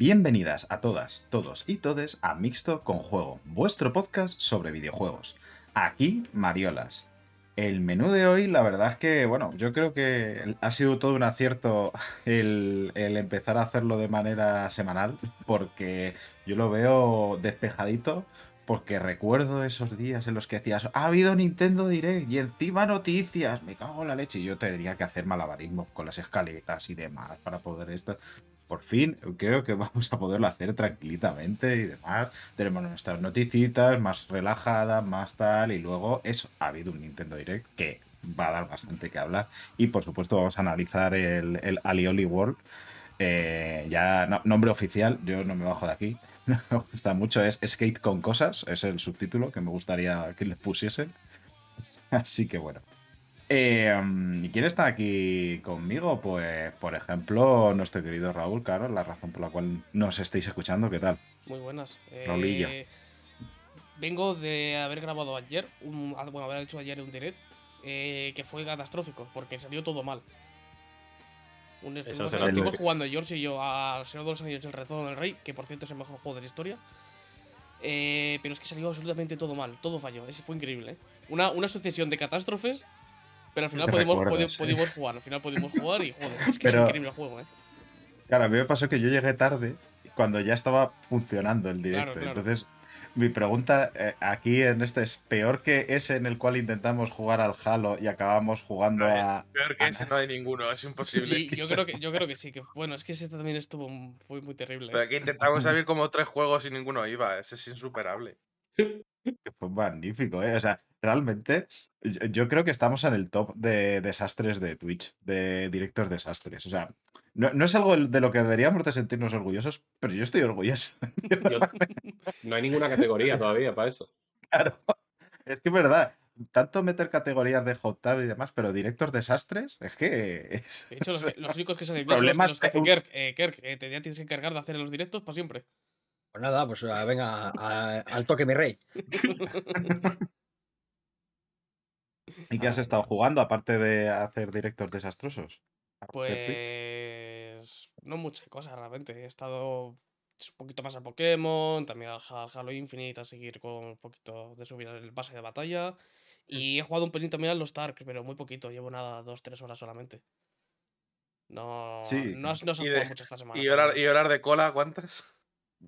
bienvenidas a todas, todos y todes a Mixto con Juego, vuestro podcast sobre videojuegos. Aquí, Mariolas. El menú de hoy, la verdad es que, bueno, yo creo que ha sido todo un acierto el, empezar a hacerlo de manera semanal, porque yo lo veo despejadito, porque recuerdo esos días en los que decías, ha habido Nintendo Direct y encima noticias, me cago en la leche, y yo tendría que hacer malabarismos con las escaletas y demás para poder esto. Por fin, creo que vamos a poderlo hacer tranquilitamente y demás. Tenemos nuestras noticitas más relajadas, más tal, y luego eso, ha habido un Nintendo Direct que va a dar bastante que hablar. Y por supuesto vamos a analizar el, el Alioli World. Eh, ya, no- nombre oficial, yo no me bajo de aquí. No me gusta mucho, es Skate con cosas, es el subtítulo que me gustaría que le pusiesen. Así que bueno. Eh, ¿Y quién está aquí conmigo? Pues, por ejemplo, nuestro querido Raúl, claro, la razón por la cual nos estáis escuchando, ¿qué tal? Muy buenas. Eh, Raulillo. vengo de haber grabado ayer, un, ah, bueno, haber hecho ayer un direct, eh, que fue catastrófico, porque salió todo mal. Un estuvimos, estuvimos jugando George y yo al Señor de los Anillos El Retorno del Rey, que por cierto es el mejor juego de la historia. Eh, pero es que salió absolutamente todo mal, todo falló, ese fue increíble. ¿eh? Una, una sucesión de catástrofes, pero al final pudimos, jugar, al final pudimos jugar y joder, es que Pero- es increíble el juego, ¿eh? Claro, a mí me pasó que yo llegué tarde cuando ya estaba funcionando el directo. Claro, claro. Entonces, mi pregunta eh, aquí en este es: ¿peor que ese en el cual intentamos jugar al Halo y acabamos jugando A. Peor que ese no hay ninguno, es imposible. Sí, yo creo que, yo creo que sí, que bueno, es que ese también estuvo muy, muy terrible. ¿eh? Pero aquí intentamos abrir como tres juegos y ninguno iba, ese es insuperable. que fue magnífico, ¿eh? O sea, realmente yo, yo creo que estamos en el top de desastres de Twitch, de directos desastres. O sea, no, no es algo de lo que deberíamos de sentirnos orgullosos, pero yo estoy orgulloso. Yo- no hay ninguna categoría todavía para eso. Claro. Es que es verdad. Tanto meter categorías de hot tab y demás, pero directos desastres, es que es- De hecho, los, que- los únicos que los, Problemas los que hace que- Kirk. Eh, Kirk, eh, te, ya tienes que encargar de hacer los directos para siempre. Pues nada, pues ah, venga, a- al toque mi rey. ¿Y qué has estado jugando aparte de hacer directos desastrosos? Pues no muchas cosas realmente. He estado un poquito más a Pokémon, también al Ha- Halo Infinite a seguir con un poquito de subir el pase de batalla. Y he jugado un pelín también a los Stark, pero muy poquito. Llevo nada, dos, tres horas solamente. No, Sí. no, has- no se ha jugado de- mucho esta semana. ¿Y realmente. y horar de cola cuántas?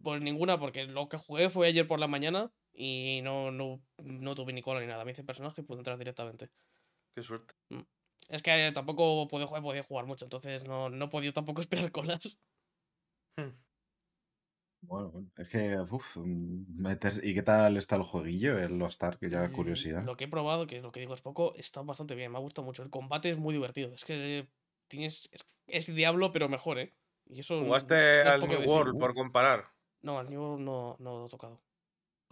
Pues ninguna, porque lo que jugué fue ayer por la mañana y no, no, no tuve ni cola ni nada. Me hice personaje y pude entrar directamente. Qué suerte. Es que eh, tampoco podía jugar, podía jugar mucho, entonces no, no he podido tampoco esperar colas. Bueno, bueno, es que, mm, ¿y qué tal está el jueguillo, el Lost Ark? Que ya Mm, curiosidad. Lo que he probado, que lo que digo es poco, está bastante bien, me ha gustado mucho. El combate es muy divertido. Es que tienes. Es, es Diablo, pero mejor, ¿eh? Y eso. ¿Jugaste no es al New decir. World por comparar? No, al New World no, no lo he tocado.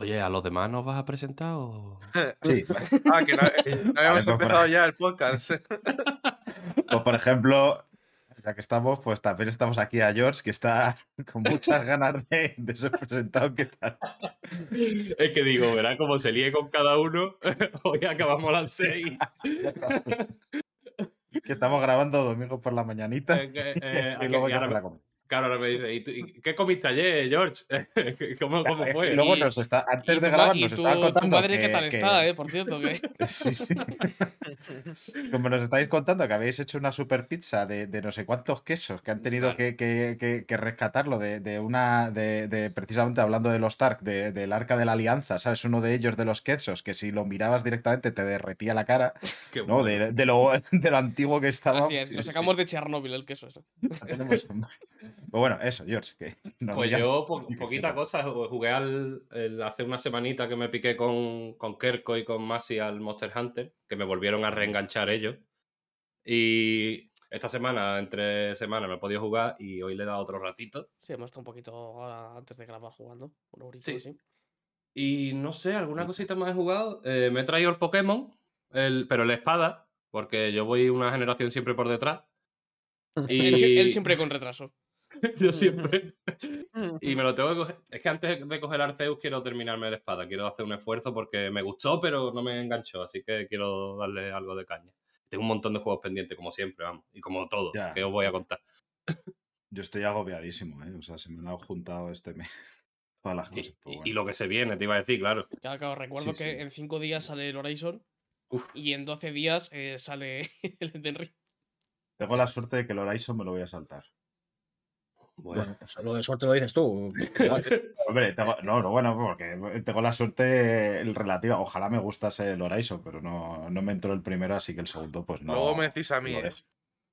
Oye, ¿a los demás nos vas a presentar o...? Sí, Ah, que no, eh, no habíamos pues empezado ya el podcast. pues por ejemplo, ya que estamos, pues también estamos aquí a George, que está con muchas ganas de, de ser presentado. ¿Qué tal? Es que digo, verá cómo se líe con cada uno. Hoy acabamos a las seis. Que estamos grabando domingo por la mañanita. Eh, eh, y luego ya ahora me la comí. Claro, ahora me dice, ¿y, tú- y qué comiste ayer, George? ¿Cómo, cómo fue? y luego nos está, antes de tu, grabar, nos tu, estaba tu contando. madre, ¿qué que- tal que- está, eh? Por cierto, que. Sí, sí. Como nos estáis contando que habéis hecho una super pizza de, de no sé cuántos quesos que han tenido Claro. que, que- que- rescatarlo de, de una. De, de- precisamente hablando de los Stark, de- del arca de la alianza, ¿sabes? Uno de ellos de los quesos que si lo mirabas directamente te derretía la cara, Qué ¿no? bueno. Lo, de lo antiguo que estaba. Así es, lo sí, sacamos de Chernóbil el queso ese. Pero bueno, eso, George. Que Pues yo, po- ¿qué poquita cosa, ju- jugué al, el- hace una semanita que me piqué con, con Kerko y con Masi al Monster Hunter, que me volvieron a reenganchar ellos. Y esta semana, entre semanas, me he podido jugar y hoy le he dado otro ratito. Sí, hemos estado un poquito antes de grabar jugando. Un horito, Sí. sí. Y no sé, alguna cosita más he jugado. Eh, me he traído el Pokémon, el, pero la espada, porque yo voy una generación siempre por detrás. Y él siempre con retraso. yo siempre. y me lo tengo que coger. Es que antes de coger Arceus quiero terminarme la espada. Quiero hacer un esfuerzo porque me gustó, pero no me enganchó. Así que quiero darle algo de caña. Tengo un montón de juegos pendientes, como siempre, vamos. Y como todo, Ya. que os voy a contar. Yo estoy agobiadísimo, ¿eh? O sea, se me han juntado este mes todas las Y, cosas. pues y- bueno. y lo que se viene, te iba a decir, claro. Claro, claro, recuerdo Sí, que sí. en 5 días sale el Horizon Uf. y en 12 días eh, sale el Elden Ring. Tengo la suerte de que el Horizon me lo voy a saltar. Bueno, Bueno, lo de suerte lo dices tú. Hombre, tengo, no, no, bueno, porque tengo la suerte el relativa. Ojalá me gustase el Horizon, pero no, no me entró el primero, así que el segundo, pues no. Luego me decís a mí, lo ¿eh?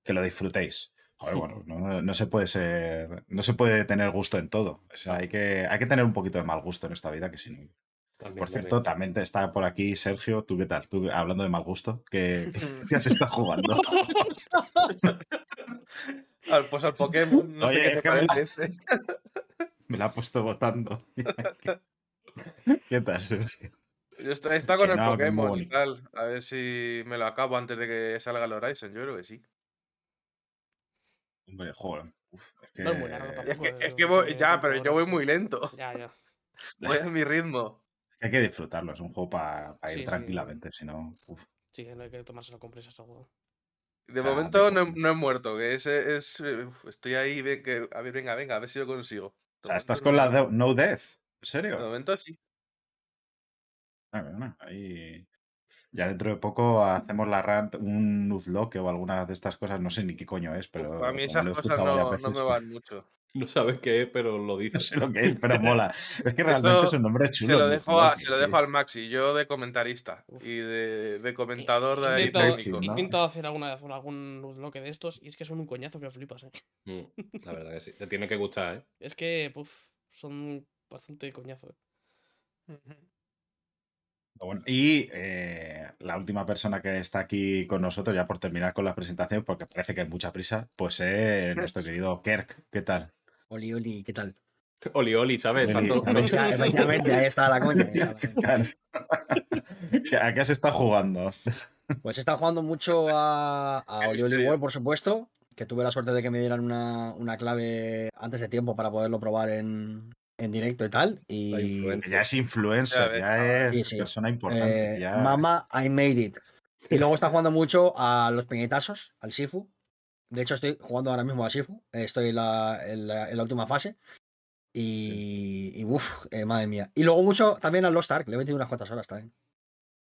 Que lo disfrutéis. Joder, bueno, no, no se puede ser. No se puede tener gusto en todo. O sea, hay que, hay que tener un poquito de mal gusto en esta vida, que si no. también, Por también. cierto, también te está por aquí Sergio. ¿Tú qué tal? ¿Tú, hablando de mal gusto, ¿qué, qué has estado jugando? Al, pues al Pokémon, no Oye, sé qué te que me la-. Me ha puesto votando. ¿Qué, tal, Sergio? Yo estoy, está con Que el no, Pokémon y tal. A ver si me lo acabo antes de que salga el Horizon. Yo creo que sí. Hombre, joder. uf, es que, No es muy largo Es tampoco. que, es voy, ya, 20 pero yo voy muy lento. Ya, ya. Voy a mi ritmo. es que hay que disfrutarlo. Es un juego para ir Sí, sí. tranquilamente. Si no, uf. Sí, no hay que tomárselo con prisa este juego. De O sea, momento de no, he- no he muerto, que ese es. eh, Estoy ahí, ven que, a ver, venga, venga, a ver si lo consigo. O sea, De estás momento con no- la de- No Death. ¿En De serio? momento sí. Ah, bueno, ahí. Ya dentro de poco hacemos la rant, un Nuzlocke o alguna de estas cosas. No sé ni qué coño es, pero. A mí como esas lo he cosas escuchado varias no, no veces, me pues, van mucho. No sabes qué es, pero lo No dices. sé lo que es, pero mola. Es que realmente Esto es un nombre chulo. Se lo, dejo a, se lo dejo al Maxi, yo de comentarista y de, de comentador de intentado, técnico, he ¿no? intentado hacer alguna vez un- algún bloque de estos y es que son un coñazo que flipas, ¿eh? Mm, La verdad que sí. Te tiene que gustar, ¿eh? Es que, puf, son bastante coñazo. ¿eh? Bueno, y eh, la última persona que está aquí con nosotros, ya por terminar con la presentación, porque parece que hay mucha prisa, pues es nuestro querido Kerk. ¿Qué tal? Oli, Oli, ¿qué tal? Oli, Oli, ¿sabes? Efectivamente, ahí está la coña. Claro. ¿A qué has estado jugando? Pues estado jugando mucho a, a Oli Oli. World, por supuesto, que tuve la suerte de que me dieran una, una clave antes de tiempo para poderlo probar en, en directo y tal. Y. Ya es influencer, Ya Sí, es sí. persona importante. eh, ya- Mama, I made it. Y luego está jugando mucho a los peñetazos, al Sifu. De hecho, estoy jugando ahora mismo a Sifu. eh, Estoy en la, en la- última fase. Y, y uff, madre mía. Y luego mucho también al Lost Ark. Le he metido unas cuantas horas también.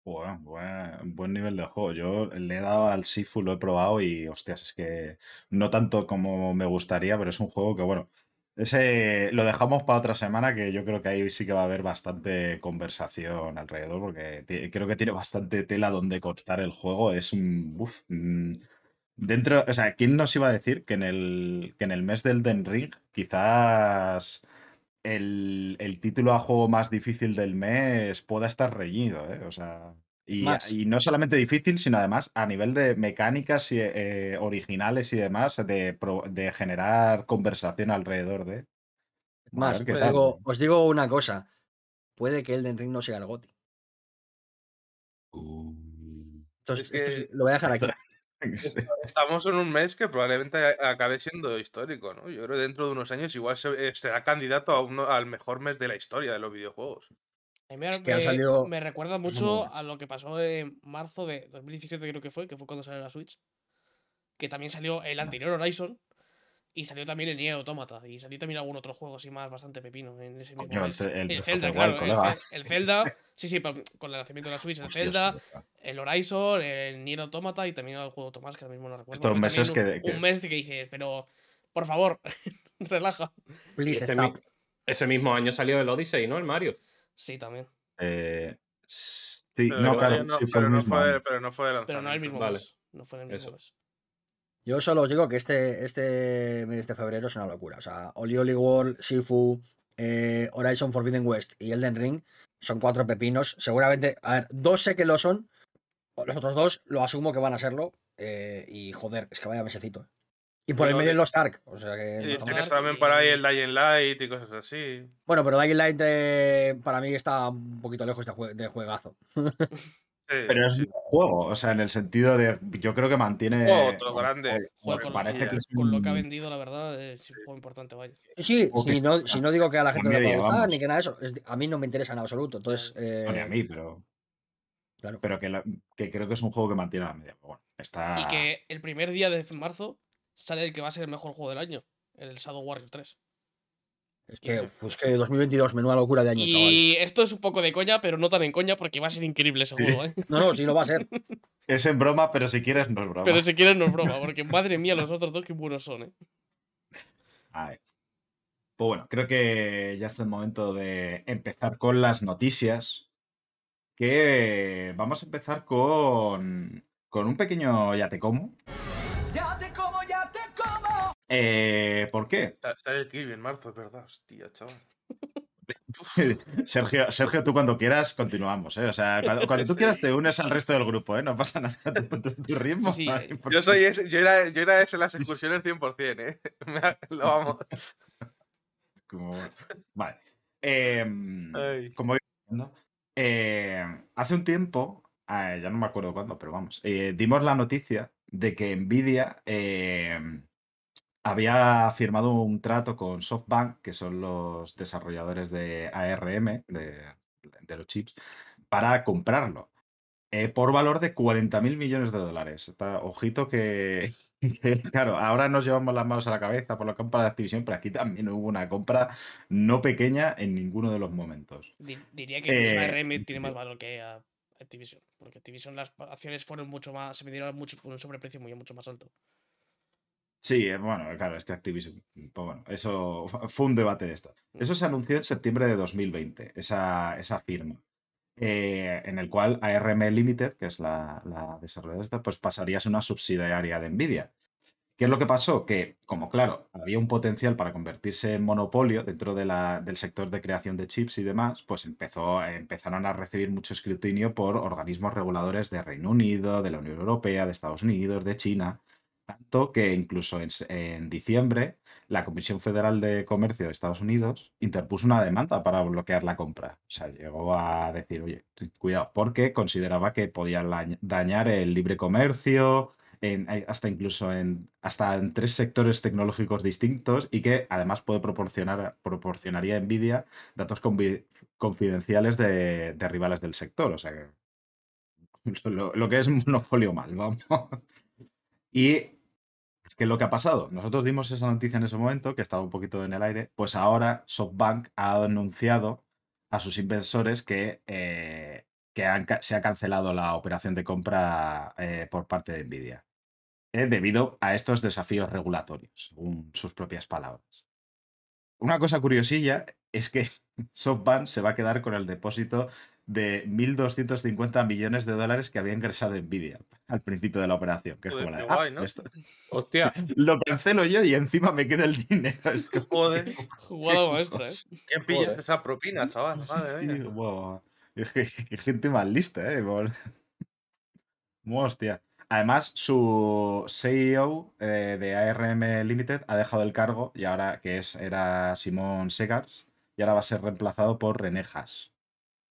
Bueno, buen, buen nivel de juego. Yo le he dado al Sifu, lo he probado y, hostias, es que no tanto como me gustaría, pero es un juego que, bueno, ese lo dejamos para otra semana, que yo creo que ahí sí que va a haber bastante conversación alrededor, porque creo que tiene bastante tela donde cortar el juego. Es un... uf, mm, dentro, o sea, ¿quién nos iba a decir que en el, que en el mes del Den Ring quizás el, el título a juego más difícil del mes pueda estar reñido, ¿eh? O sea, y, no solamente difícil, sino además a nivel de mecánicas y, eh, originales y demás, de, de generar conversación alrededor de. Más, qué os digo, os digo una cosa. Puede que Elden Ring no sea el GOTY. Entonces, Es que- esto lo voy a dejar aquí. Estamos en un mes que probablemente acabe siendo histórico, ¿no? Yo creo que dentro de unos años igual se- eh, será candidato a uno, al mejor mes de la historia de los videojuegos. A mí me, Es que han salido me recuerda mucho a lo que pasó en marzo de 2017, creo que fue, que fue cuando salió la Switch. Que también salió el anterior Horizon. Y salió también el Nier Automata. Y salió también algún otro juego así más bastante pepino en ese mismo Coño, el mes. Zelda, claro. El, Zelda. Sí, sí, pero con el lanzamiento de la Switch. El Zelda, el Horizon, el Nier Automata y también el juego Tomás, que ahora mismo no recuerdo. Estos Fue meses que- un, un que- mes de que dices, pero por favor, relaja. Please Ese, stop. mi- ese mismo año salió el Odyssey, ¿no? El Mario. Sí, también. Eh, sí, Pero no, claro, no- sí fue pero, el no mismo fue, año. pero no fue de Pero no el mismo Vale. mes. No fue en el mismo Eso. mes. Yo solo os digo que este, este mes de febrero es una locura. O sea, Oli Oli World, Sifu, eh, Horizon Forbidden West y Elden Ring son cuatro pepinos. Seguramente, a ver, dos sé que lo son, los otros dos lo asumo que van a serlo. eh, y joder, es que vaya mesecito. eh. Y por el medio de- en los Stark. O sea que. Y no- Stark tienes también por ahí el Dying Light y cosas así. Bueno, pero Dying Light eh, para mí está un poquito lejos de, jue- de juegazo. Sí, Pero es sí. un juego, o sea, en el sentido de. Yo creo que mantiene. Juego bueno, grande. me con, parece que es con lo que ha vendido, la verdad, es un juego importante, vaya. Sí, si, no, si no digo que a la gente no le media, pueda gustar, vamos. ni que nada de eso. es- a mí no me interesa en absoluto. Entonces, No, ni a eh, mí, pero. Claro. Pero que, la- que creo que es un juego que mantiene la media. Bueno, está. Y que el primer día de marzo sale el que va a ser el mejor juego del año, el Shadow Warrior 3. Es que, pues que 2022, menuda locura de año, chaval. Y esto es un poco de coña, pero no tan en coña porque va a ser increíble ese juego, ¿eh? No, no, sí lo va a ser. Es en broma, pero si quieres, no es broma. Pero si quieres no es broma, porque madre mía, los otros dos qué buenos son, ¿eh? A ver. Pues bueno, creo que ya es el momento de empezar con las noticias. Que vamos a empezar con, con un pequeño. Ya te como, ya te como. Eh, ¿Por qué? Sa- Sale el Kirby en marzo, es verdad. Hostia, chaval. Sergio, Sergio, tú cuando quieras continuamos, ¿eh? O sea, cuando, cuando tú Sí. quieras te unes al resto del grupo, ¿eh? No pasa nada. Tu, tu- tu ritmo. Sí, sí, no importa. Yo soy ese, yo era, yo era ese en las excursiones 100%, ¿eh? Lo vamos. Como- Vale. Em, como diciendo, eh, hace un tiempo, eh, ya no me acuerdo cuándo, pero vamos, dimos la noticia de que Nvidia em, había firmado un trato con SoftBank, que son los desarrolladores de ARM, de, de los chips, para comprarlo. eh, por valor de 40 mil millones de dólares. Está- ojito que, que, claro, ahora nos llevamos las manos a la cabeza por la compra de Activision, pero aquí también hubo una compra no pequeña en ninguno de los momentos. Di- Diría que incluso Eh, ARM tiene más valor que a- Activision. Porque Activision las acciones fueron mucho más. Se vendieron mucho, por un sobreprecio muy, mucho más alto. Sí, eh, bueno, claro, es que Activision, pues bueno, eso fue un debate de esto. Eso se anunció en septiembre de 2020, esa, esa firma, eh, en el cual ARM Limited, que es la, la desarrolladora pues pasaría a ser una subsidiaria de Nvidia. ¿Qué es lo que pasó? Que, como claro, había un potencial para convertirse en monopolio dentro de la- del sector de creación de chips y demás, pues empezó, empezaron a recibir mucho escrutinio por organismos reguladores de Reino Unido, de la Unión Europea, de Estados Unidos, de China, tanto que incluso en, en diciembre la Comisión Federal de Comercio de Estados Unidos interpuso una demanda para bloquear la compra. O sea, llegó a decir, oye, cuidado, porque consideraba que podía la- dañar el libre comercio, hay- hasta incluso en, hasta en tres sectores tecnológicos distintos y que además puede proporcionar, proporcionaría a Nvidia datos confidenciales de, de rivales del sector. O sea, lo, lo que es monopolio mal, vamos. Y ¿Qué es lo que ha pasado? Nosotros dimos esa noticia en ese momento, que estaba un poquito en el aire, pues ahora SoftBank ha anunciado a sus inversores que, eh, que se ha cancelado la operación de compra eh, por parte de Nvidia, eh, debido a estos desafíos regulatorios, según sus propias palabras. Una cosa curiosilla es que SoftBank se va a quedar con el depósito de 1.250 millones de dólares que había ingresado Nvidia al principio de la operación. Que es Joder, como la de, qué "Ah, guay, ¿no? esto- Hostia, lo cancelo yo y encima me queda el dinero. Es como, Joder. Jugada maestra, ¿eh? ¿Quién pillas Joder. esa propina, chaval? Sí, Madre mía. guau. Es que hay gente más lista, ¿eh? Hostia. Además, su CEO eh, de ARM Limited ha dejado el cargo y ahora que es, era Simón Segars y ahora va a ser reemplazado por René Haas,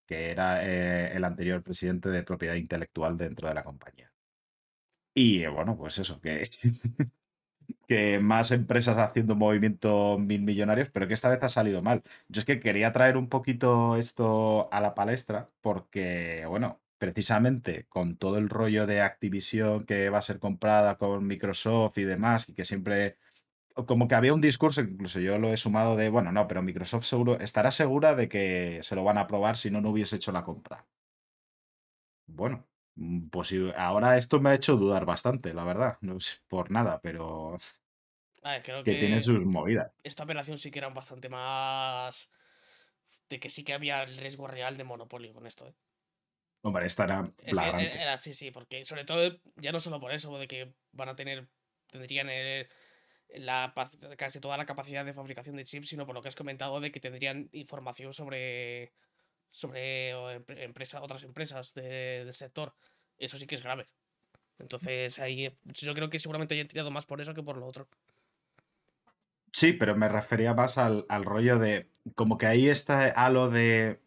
que era eh, el anterior presidente de propiedad intelectual dentro de la compañía. Y eh, bueno, pues eso, que, que más empresas haciendo movimiento mil millonarios, pero que esta vez ha salido mal. Yo es que quería traer un poquito esto a la palestra porque, bueno, precisamente con todo el rollo de Activision que va a ser comprada con Microsoft y demás, y que siempre, como que había un discurso, incluso yo lo he sumado de, bueno, no, pero Microsoft seguro estará segura de que se lo van a aprobar si no, no hubiese hecho la compra. Bueno, mm, pues ahora esto me ha hecho dudar bastante, la verdad. No es por nada, pero A ver, creo que que tiene sus movidas. esta operación sí que era bastante más. De que sí que había el riesgo real de monopolio con esto, ¿eh? Hombre, esta era que flagrante. era, era- sí, sí, porque sobre todo, ya no solo por eso, de que van a tener, tendrían el- la, casi toda la capacidad de fabricación de chips, sino por lo que has comentado de que tendrían información sobre, sobre empresa, otras empresas de- del sector. eso sí que es grave. Entonces ahí yo creo que seguramente hayan tirado más por eso que por lo otro. Sí, pero me refería más al, al rollo de. Como que ahí está halo de.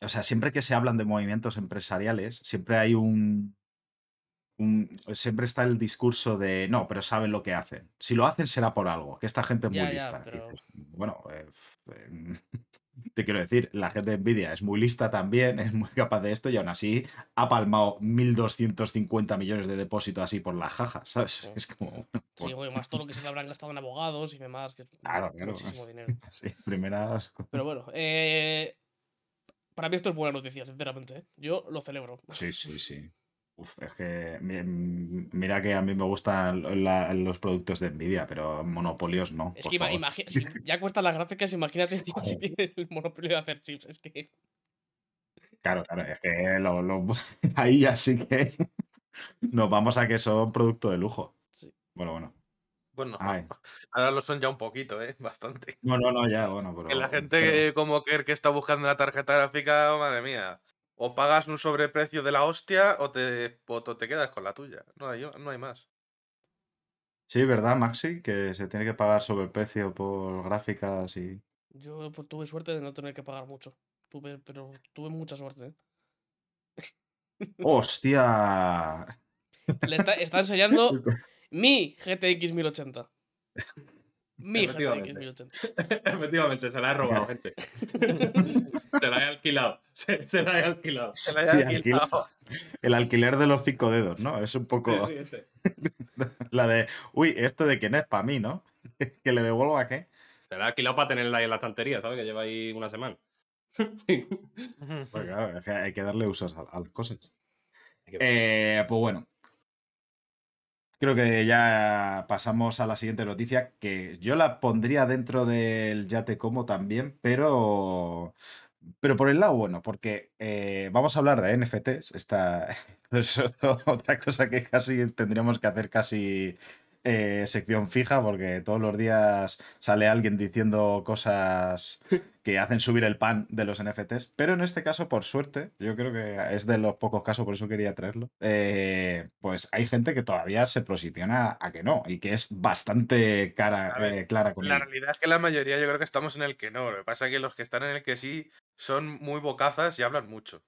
O sea, siempre que se hablan de movimientos empresariales, siempre hay un. Un- siempre está el discurso de no, pero saben lo que hacen. Si lo hacen será por algo, que esta gente es muy Ya, lista. Y pero- dices, bueno, eh, em, te quiero decir, la gente de Nvidia es muy lista también, es muy capaz de esto y aún así ha palmado 1.250 millones de depósitos así por las jajas, ¿sabes? Sí. Es como. Sí, bueno, güey, más todo lo que se le habrán gastado en abogados y demás, que Claro, claro. muchísimo dinero. Sí, primeras. Pero bueno, eh, para mí esto es buena noticia, sinceramente. ¿eh? Yo lo celebro. Sí, sí, sí. Uf, es que mi- mira que a mí me gustan la- los productos de Nvidia, pero monopolios no. Es que si ya cuestan las gráficas, imagínate si tiene el monopolio de hacer chips. Es que Claro, claro, es que lo- lo- ahí ya sí que nos vamos a que son producto de lujo. Sí. Bueno, bueno. Bueno, Ay. ahora lo son ya un poquito, ¿eh? Bastante. No, no, no, ya, bueno, pero. Que la gente como Kerr que está buscando una tarjeta gráfica, madre mía. O pagas un sobreprecio de la hostia o te, o te quedas con la tuya. No hay, no hay más. Sí, ¿verdad, Maxi? Que se tiene que pagar sobre precio por gráficas y. yo pues, tuve suerte de no tener que pagar mucho. Tuve, pero tuve mucha suerte. ¿eh? ¡Hostia! Le está, está enseñando mi GTX 1080. Mi Efectivamente. 1080. Efectivamente, se la he robado, gente. se la he alquilado. Se, se la he alquilado. Se la Sí, alquilado. El alquiler de los cinco dedos, ¿no? Es un Sí, poco sí, la de. Uy, esto de que no es para mí, ¿no? que le devuelvo a qué. Se la he alquilado para tenerla ahí en la estantería, ¿sabes? Que lleva ahí una semana. Sí. Pues claro, es que hay que darle usos a, a las cosas. Eh, pues bueno. Creo que ya pasamos a la siguiente noticia, que yo la pondría dentro del ya te como también, pero, pero por el lado bueno, porque eh, vamos a hablar de NFTs, esta es otra cosa que casi tendríamos que hacer casi eh, sección fija, porque todos los días sale alguien diciendo cosas que hacen subir el pan de los NFTs, pero en este caso, por suerte, yo creo que es de los pocos casos, por eso quería traerlo, eh, pues hay gente que todavía se posiciona a que no, y que es bastante cara, ver, eh, clara con La realidad es que la mayoría yo creo que estamos en el que no. Lo que pasa es que los que están en el que sí son muy bocazas y hablan mucho.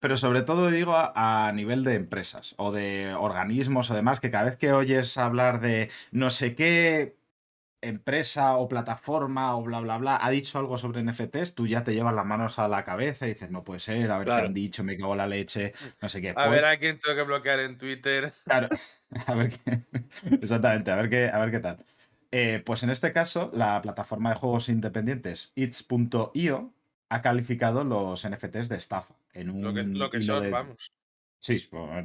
Pero sobre todo digo a, a nivel de empresas o de organismos o demás, que cada vez que oyes hablar de no sé qué empresa o plataforma o bla, bla, bla, ha dicho algo sobre NFTs, tú ya te llevas las manos a la cabeza y dices, no puede ser, a ver qué han dicho, me cago en la leche, no sé qué. A Pues, ver a quién tengo que bloquear en Twitter. Claro, a ver qué. Exactamente, a ver qué, a ver qué tal. Eh, pues en este caso, la plataforma de juegos independientes It's.io ha calificado los NFTs de estafa. En un Lo que, lo que son, de- vamos. Sí,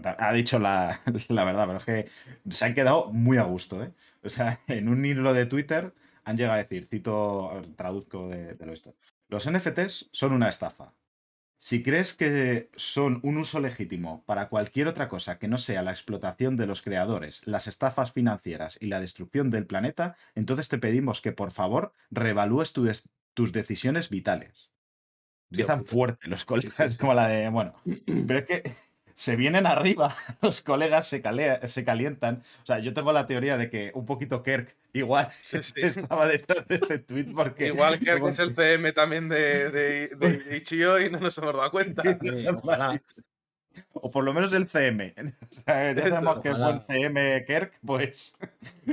ha dicho la, la verdad, pero es que se han quedado muy a gusto, ¿eh? O sea, en un hilo de Twitter han llegado a decir, cito, traduzco de, de lo esto. Los NFTs son una estafa. Si crees que son un uso legítimo para cualquier otra cosa que no sea la explotación de los creadores, las estafas financieras y la destrucción del planeta, entonces te pedimos que por favor reevalúes tu tus decisiones vitales. Empiezan fuerte los colegas, sí, sí. como la de, bueno, pero es que se vienen arriba, los colegas se, calea- se calientan. O sea, yo tengo la teoría de que un poquito Kirk igual Sí, sí. estaba detrás de este tweet porque... Igual como- es el CM también de, de, de Ichio y no nos hemos dado cuenta. Sí. O por lo menos el CM. O sea, ya sabemos que es buen. CM Kirk, pues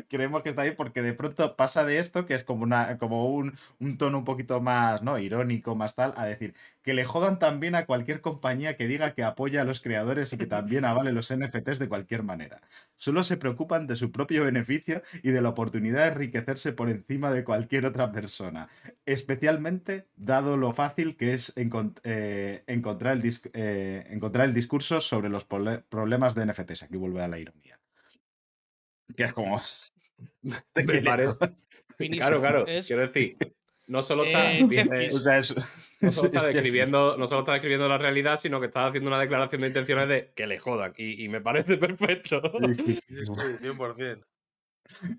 creemos que está ahí porque de pronto pasa de esto, que es como, una, como un, un tono un poquito más ¿no? irónico, más tal, a decir que le jodan también a cualquier compañía que diga que apoya a los creadores y que también avale los NFTs de cualquier manera. Solo se preocupan de su propio beneficio y de la oportunidad de enriquecerse por encima de cualquier otra persona especialmente dado lo fácil que es encont- eh, encontrar, el eh, encontrar el discurso sobre los problemas de NFTs. Aquí vuelve a la ironía. Que es como... Claro, claro. Es- Quiero decir, no solo está, Eh, eh. O sea, no solo está describiendo, no solo está describiendo la realidad, sino que está haciendo una declaración de intenciones de que le jodan. Y, y me parece perfecto. Sí, sí, 100%.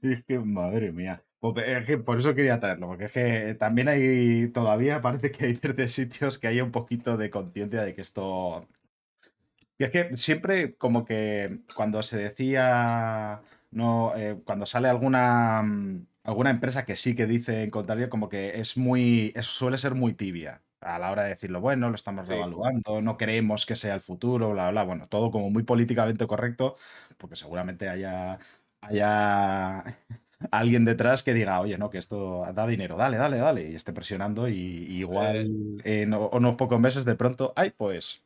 Es que, madre mía. Pues, es que por eso quería traerlo, porque es que también hay, todavía parece que hay ciertos sitios que hay un poquito de conciencia de que esto Y es que siempre como que cuando se decía, no, eh, cuando sale alguna, mm, alguna empresa que sí que dice en contrario, como que es muy, es- suele ser muy tibia a la hora de decirlo, bueno, lo estamos Sí. revaluando, no creemos que sea el futuro, bla, bla, bueno, todo como muy políticamente correcto, porque seguramente haya, haya alguien detrás que diga, oye, no, que esto da dinero, dale, dale, dale, y esté presionando y, y igual en o- unos pocos meses de pronto, ay, pues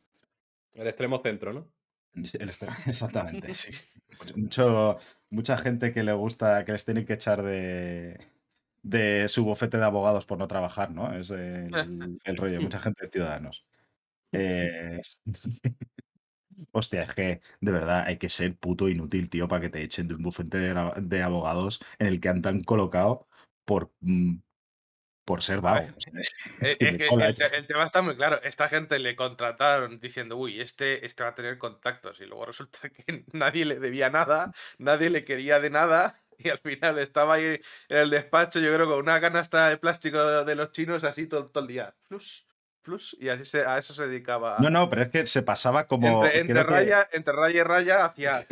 El extremo centro, ¿no? El estre- Exactamente, sí. Mucho, mucha gente que le gusta, que les tienen que echar de, de su bufete de abogados por no trabajar, ¿no? Es el, el rollo, mucha gente de ciudadanos. Eh, Hostia, es que de verdad hay que ser puto inútil, tío, para que te echen de un bufete de, de abogados en el que han tan colocado por, mm, por ser vago. Es- que es el, tema está muy claro. Esta gente le contrataron diciendo, uy, este, este va a tener contactos. Y luego resulta que nadie le debía nada, nadie le quería de nada. Y al final estaba ahí en el despacho, yo creo, con una canasta de plástico de, los chinos así todo, todo el día. Plus, plus. Y así se, a eso se dedicaba. No, no, pero es que se pasaba como. entre, entre creo que- raya, entre raya y raya hacia.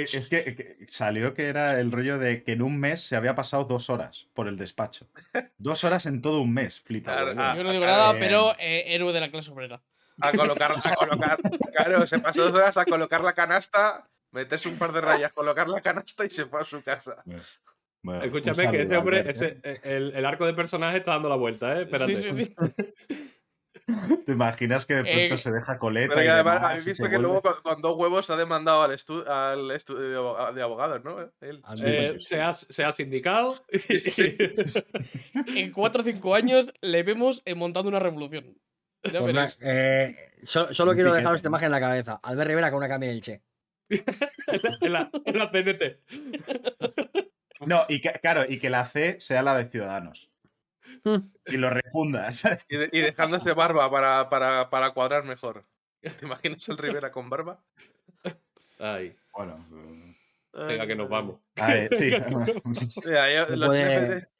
Eh, Es que, que salió que era el rollo de que en un mes se había pasado dos horas por el despacho. Dos horas en todo un mes, flipa. Claro, ah, Yo no digo nada, eh, pero eh, héroe de la clase obrera. a colocar, a colocar. Claro, se pasó dos horas a colocar la canasta, meterse un par de rayas, colocar la canasta y se fue a su casa. Bueno, Escúchame que ese hombre, ese, eh, el, el arco de personaje está dando la vuelta, ¿eh? Espérate. Sí, sí, sí. ¿Te imaginas que de pronto Eh, se deja coleta Pero y que además demás, habéis visto que luego con, con dos huevos ha demandado al, estu- al estudio de aboga- de abogados, ¿no? Él. Eh, se, ha, se ha sindicado. En 4 o 5 años le vemos eh, montando una revolución. Ya Pues eh, solo, quiero dejaros esta imagen en la cabeza. Albert Rivera con una cambia del Che. en, la, en la CNT. No, y que, claro, y que la C sea la de Ciudadanos. Y lo refunda, ¿sabes? Y, de- y dejándose barba para, para, para cuadrar mejor. ¿Te imaginas el Rivera con barba? Ay, Bueno, venga, que nos vamos. a ver, sí. Mira, yo- No los puede- NFTs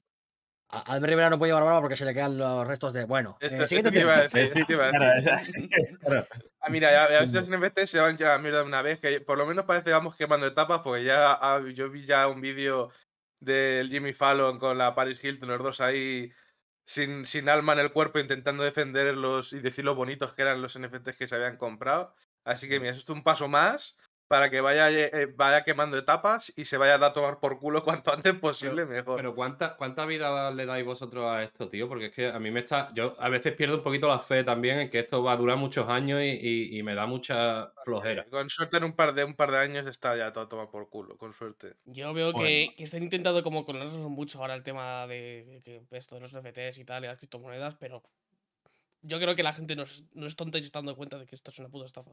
A- Albert Rivera no puede llevar barba porque se le quedan los restos de. Bueno, Esto- eh, siguiente a a. Ah, mira, ya, ya estos NFTs se van ya a mierda de una vez, que por lo menos parece que vamos quemando etapas, porque ya ah, yo vi ya un vídeo del Jimmy Fallon con la Paris Hilton, los dos ahí sin, sin alma en el cuerpo intentando defenderlos y decir lo bonitos que eran los NFTs que se habían comprado. Así que mira, eso es un paso más para que vaya, eh, vaya quemando etapas y se vaya a tomar por culo cuanto antes posible, mejor. Pero ¿cuánta, ¿cuánta vida le dais vosotros a esto, tío? Porque es que a mí me está. Yo a veces pierdo un poquito la fe también en que esto va a durar muchos años y, y- y me da mucha flojera. Eh, con suerte en un par de un par de años está ya todo a tomar por culo, con suerte. Yo veo Bueno. que, que están intentando como colonizarnos mucho ahora el tema de que esto de los NFTs y tal, y las criptomonedas, pero yo creo que la gente no es, no es tonta y se está dando cuenta de que esto es una puta estafa.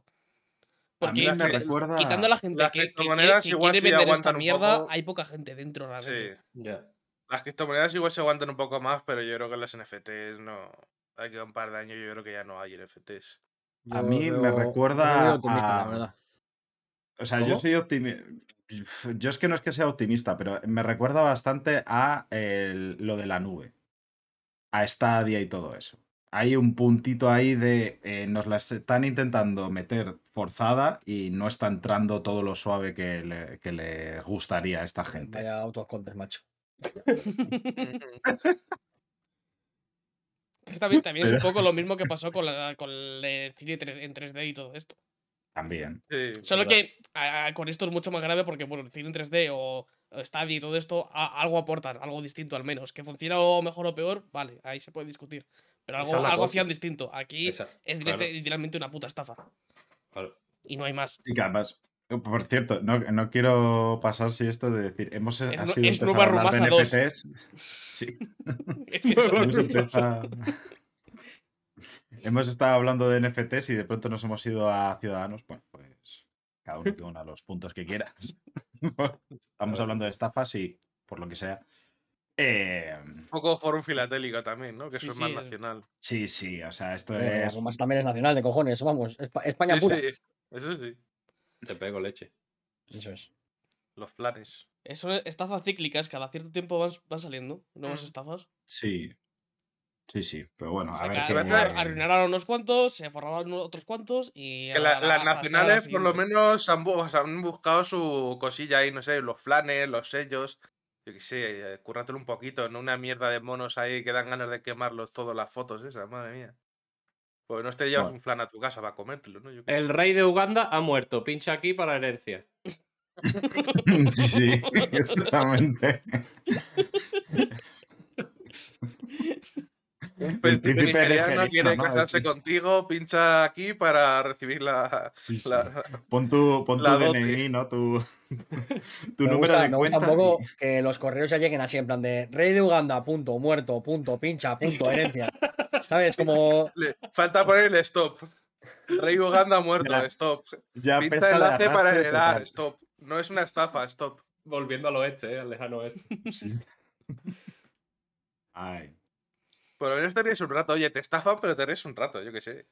A mí Porque me quita- recuerda. quitando a la gente Las que, criptomonedas que igual quiere vender esta mierda, poco. hay poca gente dentro realmente. Sí. Ya. Las criptomonedas igual se aguantan un poco más, pero yo creo que las NFTs no. Hay que un par de años, yo creo que ya no hay NFTs. A mí me recuerda optimista, a- la verdad. O sea, ¿Cómo? yo soy optimista. Yo es que no es que sea optimista, pero me recuerda bastante a el- lo de la nube. A Stadia y todo eso. Hay un puntito ahí de eh, nos la están intentando meter forzada y no está entrando todo lo suave que le, que le gustaría a esta gente. Vaya autocontes, macho. También, también es un poco lo mismo que pasó con, la, con el cine tres- en 3D y todo esto. También. Sí, Solo verdad. que a- a- con esto es mucho más grave porque, bueno, el cine en 3D o o Stadia y todo esto, a- algo aportan, algo distinto al menos. Que funciona o mejor o peor, vale, ahí se puede discutir. Pero algo, algo cosa. hacían distinto. Aquí Esa- es claro, literalmente una puta estafa. claro. Y no hay más. Y que además, por cierto, no, no quiero pasar si esto de decir, hemos Es ha sido es Nueva a hablar de Rumasa 2. NFTs. Sí. Hemos, empezado- hemos estado hablando de NFTs y de pronto nos hemos ido a Ciudadanos. Bueno, pues cada uno que una los puntos que quiera. Estamos hablando de estafas y, por lo que sea. Eh, Un poco Forum Filatélico también, ¿no? Que Sí, eso es más es- nacional. sí, sí, o sea, esto Eh, es. Más también es nacional, de cojones. Vamos, Espa- España Sí, pura. sí, eso sí. Te pego leche. Eso es. Los planes. Son estafas cíclicas, cada cierto tiempo van, van saliendo nuevas Mm. estafas. Sí. Sí, sí, pero bueno, O a sea, ver que qué. arruinaron- arruinaron unos cuantos, se forraron otros cuantos y. Que la- ahora las la nacionales, por lo menos, han, han buscado su cosilla ahí, no sé, los flanes, los sellos. Yo qué sé, eh, currátelo un poquito, no una mierda de monos ahí que dan ganas de quemarlos todas las fotos esas, madre mía. Pues no te llevas Bueno. un flan a tu casa para comértelo, ¿no? Yo. El rey de Uganda ha muerto. Pincha aquí para herencia. Sí, sí, exactamente. Un príncipe nigeriano quiere ¿no? casarse Sí. contigo, pincha aquí para recibir la... Sí, sí. la- Pon tu, pon tu La. DNI, ¿no? Tu, tu me número gusta, de me gusta cuenta. un poco y- que los correos ya lleguen así, en plan de rey de Uganda, punto, muerto, punto, pincha, punto, herencia. ¿Sabes? Como. Le- falta poner el stop. Rey Uganda muerto, Ya. stop. Ya Pincha enlace para heredar, total. stop. No es una estafa, stop. Volviendo al oeste, ¿eh? al lejano oeste. Sí. Ay. Por lo menos te ríes un rato. Oye, te estafan, pero te ríes un rato, yo qué sé.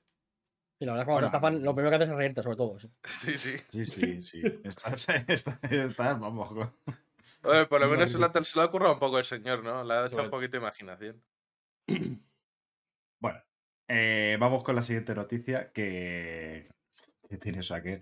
Y la verdad es que cuando Bueno, te estafan, lo primero que haces es reírte, sobre todo. sí. Sí, sí. Sí, sí, sí. Estás, estás, estás, vamos. con- Oye, por lo No, menos se ha- se lo ha currado un poco el señor, ¿no? Le ha hecho un poquito de imaginación. Bueno, eh, vamos con la siguiente noticia que, que tiene eso aquí.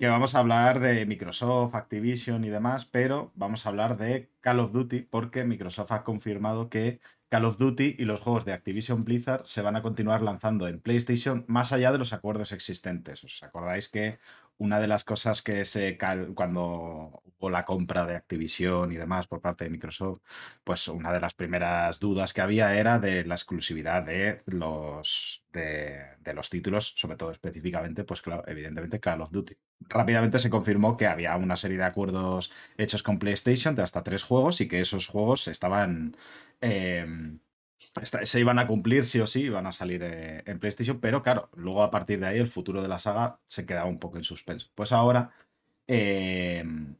Que vamos a hablar de Microsoft, Activision y demás, pero vamos a hablar de Call of Duty porque Microsoft ha confirmado que Call of Duty y los juegos de Activision Blizzard se van a continuar lanzando en PlayStation más allá de los acuerdos existentes. ¿Os acordáis que una de las cosas que se cal- cuando hubo la compra de Activision y demás por parte de Microsoft, pues una de las primeras dudas que había era de la exclusividad de los, de, los títulos, sobre todo específicamente, pues claro, evidentemente Call of Duty. Rápidamente se confirmó que había una serie de acuerdos hechos con PlayStation de hasta tres juegos y que esos juegos estaban... em, se iban a cumplir sí o sí, iban a salir eh, en PlayStation, pero claro, luego a partir de ahí el futuro de la saga se quedaba un poco en suspenso. Pues ahora em,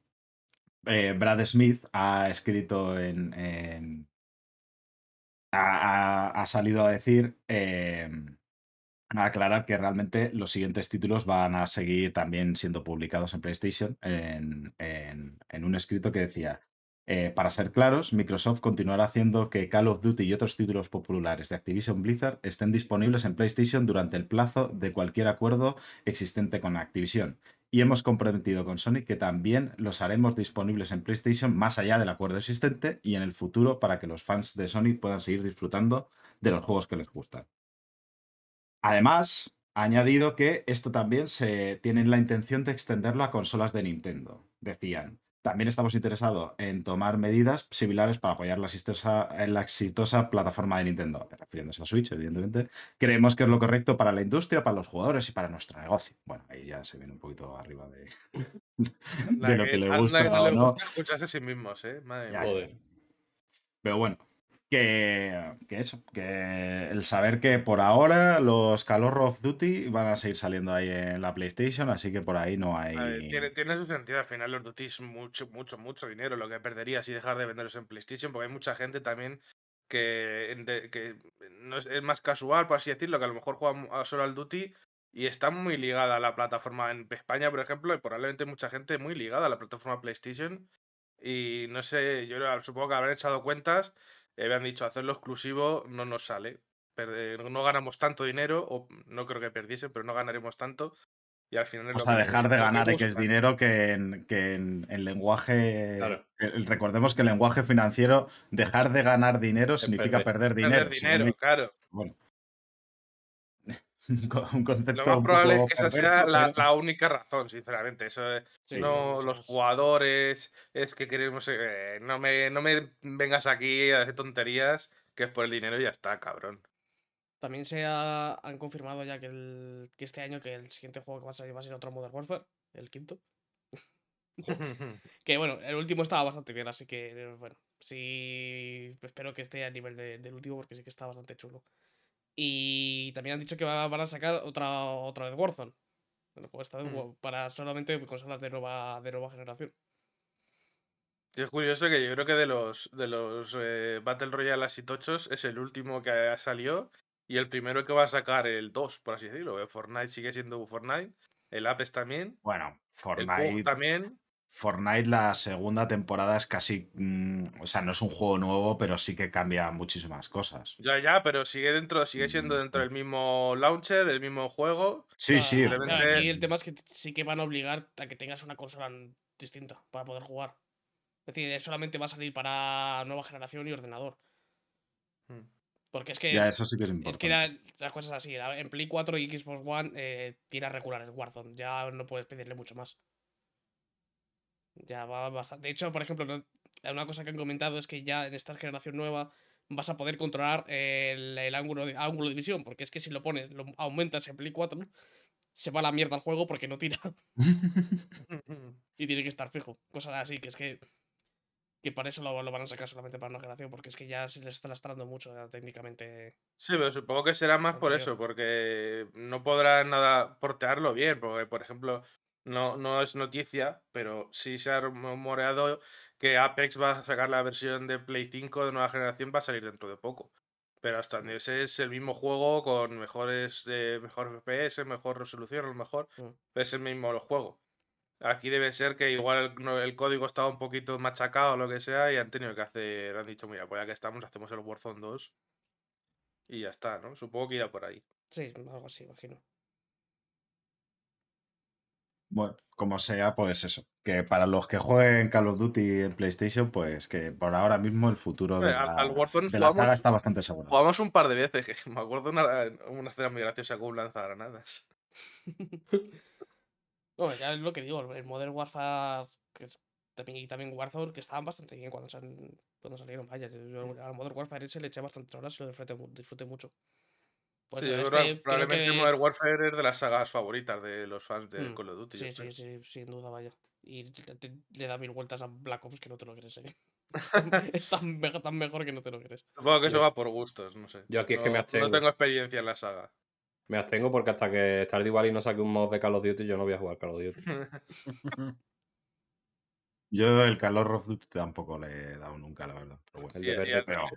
eh, Brad Smith ha escrito en. ha, ha- salido a decir. em, a aclarar que realmente los siguientes títulos van a seguir también siendo publicados en PlayStation en- en un escrito que decía. Eh, para ser claros, Microsoft continuará haciendo que Call of Duty y otros títulos populares de Activision Blizzard estén disponibles en PlayStation durante el plazo de cualquier acuerdo existente con Activision y hemos comprometido con Sony que también los haremos disponibles en PlayStation más allá del acuerdo existente y en el futuro para que los fans de Sony puedan seguir disfrutando de los juegos que les gustan. Además, ha añadido que esto también se tienen la intención de extenderlo a consolas de Nintendo. Decían, también estamos interesados en tomar medidas similares para apoyar la exitosa, la exitosa plataforma de Nintendo, refiriéndose a Switch, evidentemente. Creemos que es lo correcto para la industria, para los jugadores y para nuestro negocio. Bueno, ahí ya se viene un poquito arriba de, de lo que le gusta que no o le no. gusta escucharse a sí mismos, ¿eh? Madre mía. Pero bueno, que, que eso, que el saber que por ahora los Call of Duty van a seguir saliendo ahí en la PlayStation, así que por ahí no hay. Ver, tiene, tiene su sentido. Al final, los Duty es mucho, mucho, mucho dinero lo que perdería si dejar de venderlos en PlayStation, porque hay mucha gente también que, que no es, es más casual, por así decirlo, que a lo mejor juega solo al Duty y está muy ligada a la plataforma en España, por ejemplo, y probablemente mucha gente muy ligada a la plataforma PlayStation. Y no sé, yo supongo que habrán echado cuentas y habían dicho hacerlo exclusivo no nos sale. No ganamos tanto dinero, o no creo que perdiesen, pero no ganaremos tanto. Y al final sea, que- dejar de ganar X dinero que en, que en, en lenguaje. Claro. el- recordemos que el lenguaje financiero, dejar de ganar dinero significa perder. perder dinero. Perder dinero, claro. bueno. Un concepto. Lo más probable es que esa sea la, única razón, sinceramente. Eso es- Sí, no los jugadores, es que queremos. eh, no, me, no me vengas aquí a hacer tonterías, que es por el dinero y ya está, cabrón. También se ha- han confirmado ya que, el, que este año que el siguiente juego que va a salir va a ser otro Modern Warfare, el quinto. Que bueno, el último estaba bastante bien, así que eh, bueno, sí espero que esté a nivel de- del último porque sí que está bastante chulo. Y también han dicho que va- van a sacar otra otra vez Warzone. Pues esta vez Mm. para solamente consolas de nueva, de nueva generación. Y es curioso que yo creo que de los, de los eh, Battle Royale así tochos es el último que ha salido y el primero que va a sacar el 2, por así decirlo. eh, Fortnite sigue siendo Fortnite, el Apex también, Bueno, el PUBG Fortnite. también. Fortnite la segunda temporada es casi, mm, o sea, no es un juego nuevo, pero sí que cambia muchísimas cosas. Ya, ya, pero sigue dentro, sigue siendo Mm, dentro sí. del mismo launcher, del mismo juego. Sí, Claro, sí. claro, aquí el tema es que sí que van a obligar a que tengas una consola distinta para poder jugar. Es decir, solamente va a salir para nueva generación y ordenador. Mm. Porque es que, Ya, eso sí que es es importante. que la- las cosas así. En Play 4 y Xbox One eh, tira a regular el Warzone. Ya no puedes pedirle mucho más. Ya va bastante. De hecho, por ejemplo, una cosa que han comentado es que ya en esta generación nueva vas a poder controlar el, el ángulo, de, ángulo de visión. Porque es que si lo pones, lo aumentas en Play 4, se va a la mierda el juego porque no tira. y tiene que estar fijo. Cosas así, que es que. Que para eso lo, lo van a sacar solamente para una generación, porque es que ya se les está lastrando mucho ya, técnicamente. Sí, pero supongo que será más por Anterior. eso, porque no podrán nada portearlo bien, porque por ejemplo, no, no es noticia, pero sí se ha rumoreado que Apex va a sacar la versión de Play 5 de nueva generación, va a salir dentro de poco. Pero hasta donde ese es el mismo juego con mejores, eh, mejor FPS, mejor resolución, a lo mejor, Mm. es el mismo juego. Aquí debe ser que igual el, el código estaba un poquito machacado o lo que sea y han tenido que hacer, han dicho, mira, pues ya que estamos, hacemos el Warzone 2 y ya está, ¿no? Supongo que irá por ahí. Sí, algo así, imagino. Bueno, como sea, pues eso. Que para los que jueguen Call of Duty en PlayStation, pues que por ahora mismo el futuro de la, al Warzone de la jugamos- saga está bastante asegurado. Jugamos un par de veces, que me acuerdo una, una escena muy graciosa con un lanzagranadas. No, ya es lo que digo, el Modern Warfare que es, también, y también Warzone, que estaban bastante bien cuando, sal- cuando salieron. Vaya, yo al Modern Warfare ese le eché bastantes horas y lo disfruté, disfruté mucho. Pues Sí, este creo- probablemente que- Modern Warfare es de las sagas favoritas de los fans de Mm, Call of Duty. Sí, sí, sí, sin duda, vaya. Y le, te- le da mil vueltas a Black Ops que no te lo crees, ¿eh? es tan, me- tan mejor que no te lo crees. Supongo que eso va por gustos, no sé. yo aquí es no, que me no abstengo. tengo experiencia en la saga. Me abstengo porque hasta que Stardew Valley no saque un mod de Call of Duty, yo no voy a jugar Call of Duty. Yo el Call of Duty tampoco le he dado nunca, la verdad. Pero bueno. El Y- de y verde, pero-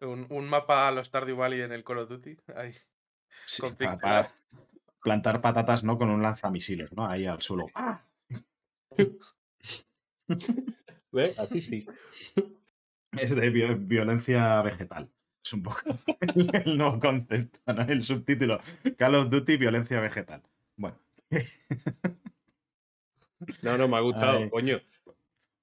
un, un mapa a los Stardew Valley en el Call of Duty. Ahí. Sí, Con para plantar patatas, ¿no? Con un lanzamisiles, ¿no? Ahí al suelo. ¡Ah! ¿Ves? Así sí. Es de vio- violencia vegetal. Es un poco el, el nuevo concepto, ¿no? El subtítulo. Call of Duty, violencia vegetal. Bueno. No, no, me ha gustado, Ay. coño.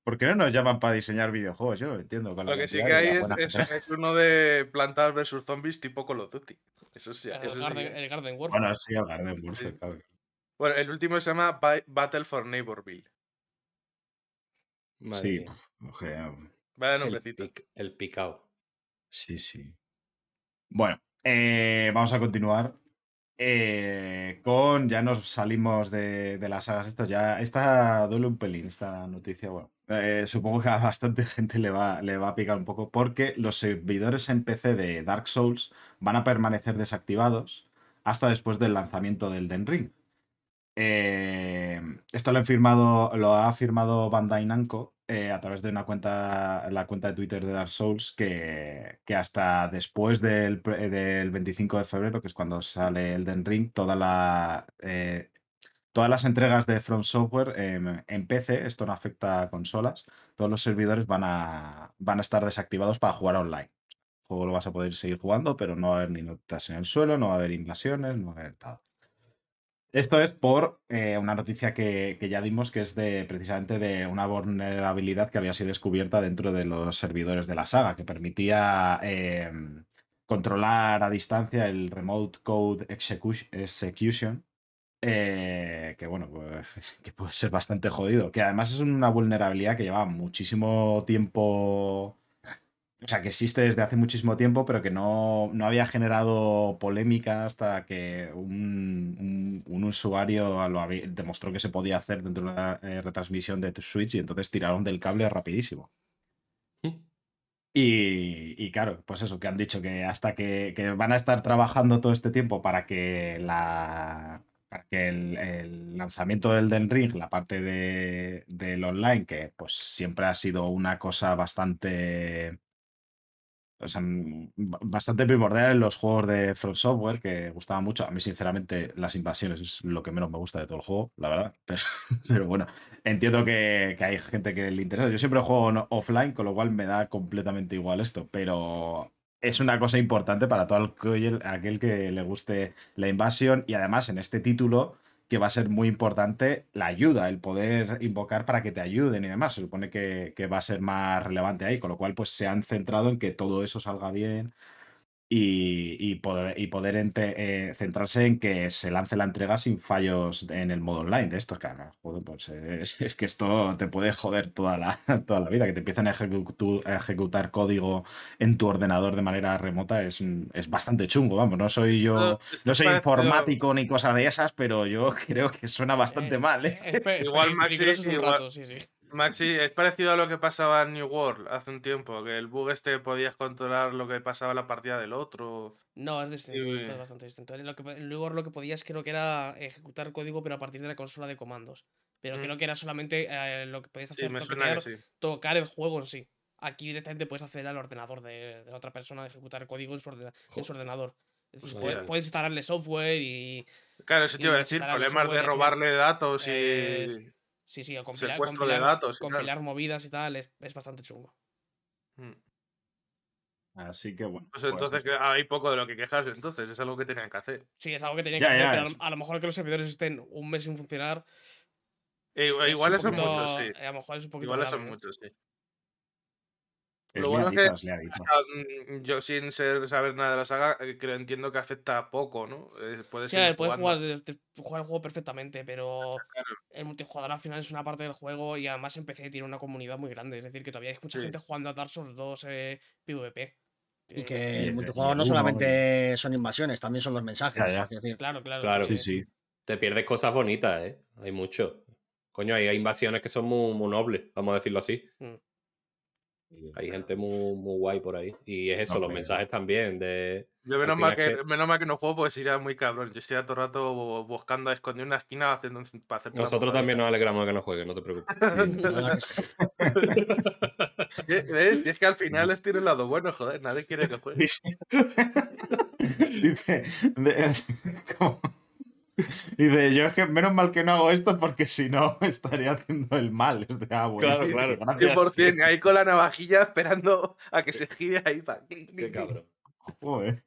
¿Por qué no nos llaman para diseñar videojuegos? Yo no lo entiendo. Con Lo que sí que hay es, es- es uno de plantas versus zombies tipo Call of Duty. Eso sí. El, eso sí Garden, el Garden Warfare. Bueno, sí, el Garden Warfare, Sí. claro. Bueno, el último se llama Ba- Battle for Neighborville. Madre Sí, puf, oje, Vaya El, nombrecito. pic- el picado. Sí, sí. Bueno, eh, vamos a continuar eh, con. Ya nos salimos de, las sagas estas. Ya, esta duele un pelín, esta noticia. Bueno, eh, supongo que a bastante gente le va, le va a picar un poco porque los servidores en PC de Dark Souls van a permanecer desactivados hasta después del lanzamiento del Den Ring. Eh, esto lo, han firmado, lo ha firmado Bandai Namco eh, a través de una cuenta, la cuenta de Twitter de Dark Souls, que, que hasta después del, pre- del 25 de febrero, que es cuando sale el Den Ring, eh, todas las entregas de From Software en, en PC, esto no afecta a consolas, todos los servidores van a, van a estar desactivados para jugar online. El juego lo vas a poder seguir jugando, pero no va a haber ni notas en el suelo, no va a haber invasiones, no va a haber nada. Esto es por eh, una noticia que, ya dimos, que es de precisamente de una vulnerabilidad que había sido descubierta dentro de los servidores de la saga, que permitía eh, controlar a distancia el Remote Code Execu- Execution, eh, que bueno, pues, que puede ser bastante jodido. Que además es una vulnerabilidad que lleva muchísimo tiempo. O sea, que existe desde hace muchísimo tiempo, pero que no, no había generado polémica hasta que un, un- un usuario lo había- demostró que se podía hacer dentro de una eh, retransmisión de Switch y entonces tiraron del cable rapidísimo. Y, y claro, pues eso, que han dicho que hasta que, que van a estar trabajando todo este tiempo para que la para que el, el lanzamiento del Den Ring, la parte de, del online, que pues siempre ha sido una cosa bastante o sea, ba- bastante primordial en los juegos de From Software, que gustaba mucho. A mí, sinceramente, las invasiones es lo que menos me gusta de todo el juego, la verdad. Pero, pero bueno, entiendo que, que hay gente que le interesa. Yo siempre juego offline, con lo cual me da completamente igual esto, pero es una cosa importante para todo aquel que le guste la invasión y además en este título que va a ser muy importante la ayuda, el poder invocar para que te ayuden y demás. Se supone que, que va a ser más relevante ahí, con lo cual pues se han centrado en que todo eso salga bien y, y poder, y poder ente- eh, centrarse en que se lance la entrega sin fallos en el modo online de estos, claro, joder, pues eh, es, es que esto te puede joder toda la, toda la vida, que te empiezan a, ejecutu- a ejecutar código en tu ordenador de manera remota es, un- es bastante chungo, vamos, no soy yo, No, soy parecido- informático ni cosa de esas, pero yo creo que suena bastante Eh, mal, ¿eh? Igual Maxi, peligroso es un igual- rato, sí, sí. Maxi, es parecido a lo que pasaba en New World hace un tiempo, que el bug este podías controlar lo que pasaba en la partida del otro. No, es distinto, Sí, esto es bastante distinto. Lo que, luego lo que podías creo que era ejecutar código, pero a partir de la consola de comandos. Pero Mm. creo que era solamente eh, lo que podías Sí, hacer, toquetear, que sí. tocar el juego en sí. Aquí directamente puedes acceder al ordenador de, de la otra persona, ejecutar el código en su, ordena- en su ordenador. Es decir, puedes, puedes instalarle software y... Claro, eso te iba a decir, problemas de robarle datos y... eh, Sí, sí, o compilar, Secuestro de compilar- datos y tal. compilar movidas y tal, es, es bastante chungo. Mm. Así que bueno. Pues pues entonces hay poco de lo que quejarse, entonces es algo que tenían que hacer. Sí, es algo que tenía Ya, que hacer, pero a es- lo- a lo mejor que los servidores estén un mes sin funcionar. E igual es igual un eso es poquito- mucho, sí. A lo mejor es un poquito Igual grave, ¿eh? mucho, sí. Es lo bueno es que- es sea, mm, yo sin ser, saber nada de la saga, eh, creo, entiendo que afecta poco, ¿no? Eh, puedes Sí, a ir ver, puedes jugar, de- de- jugar el juego perfectamente, pero Claro. el multijugador al final es una parte del juego y además en PC tiene una comunidad muy grande. Es decir, que todavía hay mucha Sí. gente jugando a Dark Souls 2 eh, PvP. Y que el multijugador no solamente son invasiones, también son los mensajes. Ya, ya. es decir, Claro, claro. Claro. Sí, sí. Te pierdes cosas bonitas, ¿eh? Hay mucho. Coño, hay, hay invasiones que son muy, muy nobles, vamos a decirlo así. Mm. Hay gente muy, muy guay por ahí. Y es eso, los mensajes también de... Yo menos Al mal, que, menos mal que no juego porque sería muy cabrón. Yo estoy todo el rato bu- buscando a esconder una esquina haciendo, para hacer Nosotros también nos alegramos de que no juegue, no te preocupes. ¿Ves? Y es que al final les tiene el lado bueno, joder, nadie quiere que juegue. Dice, dice, yo es que menos mal que no hago esto porque si no estaría haciendo el mal. Es de, ah, bueno, Claro, sí, claro. gracias. 100%, ahí con la navajilla esperando a que se gire ahí para. Qué cabrón. Joder.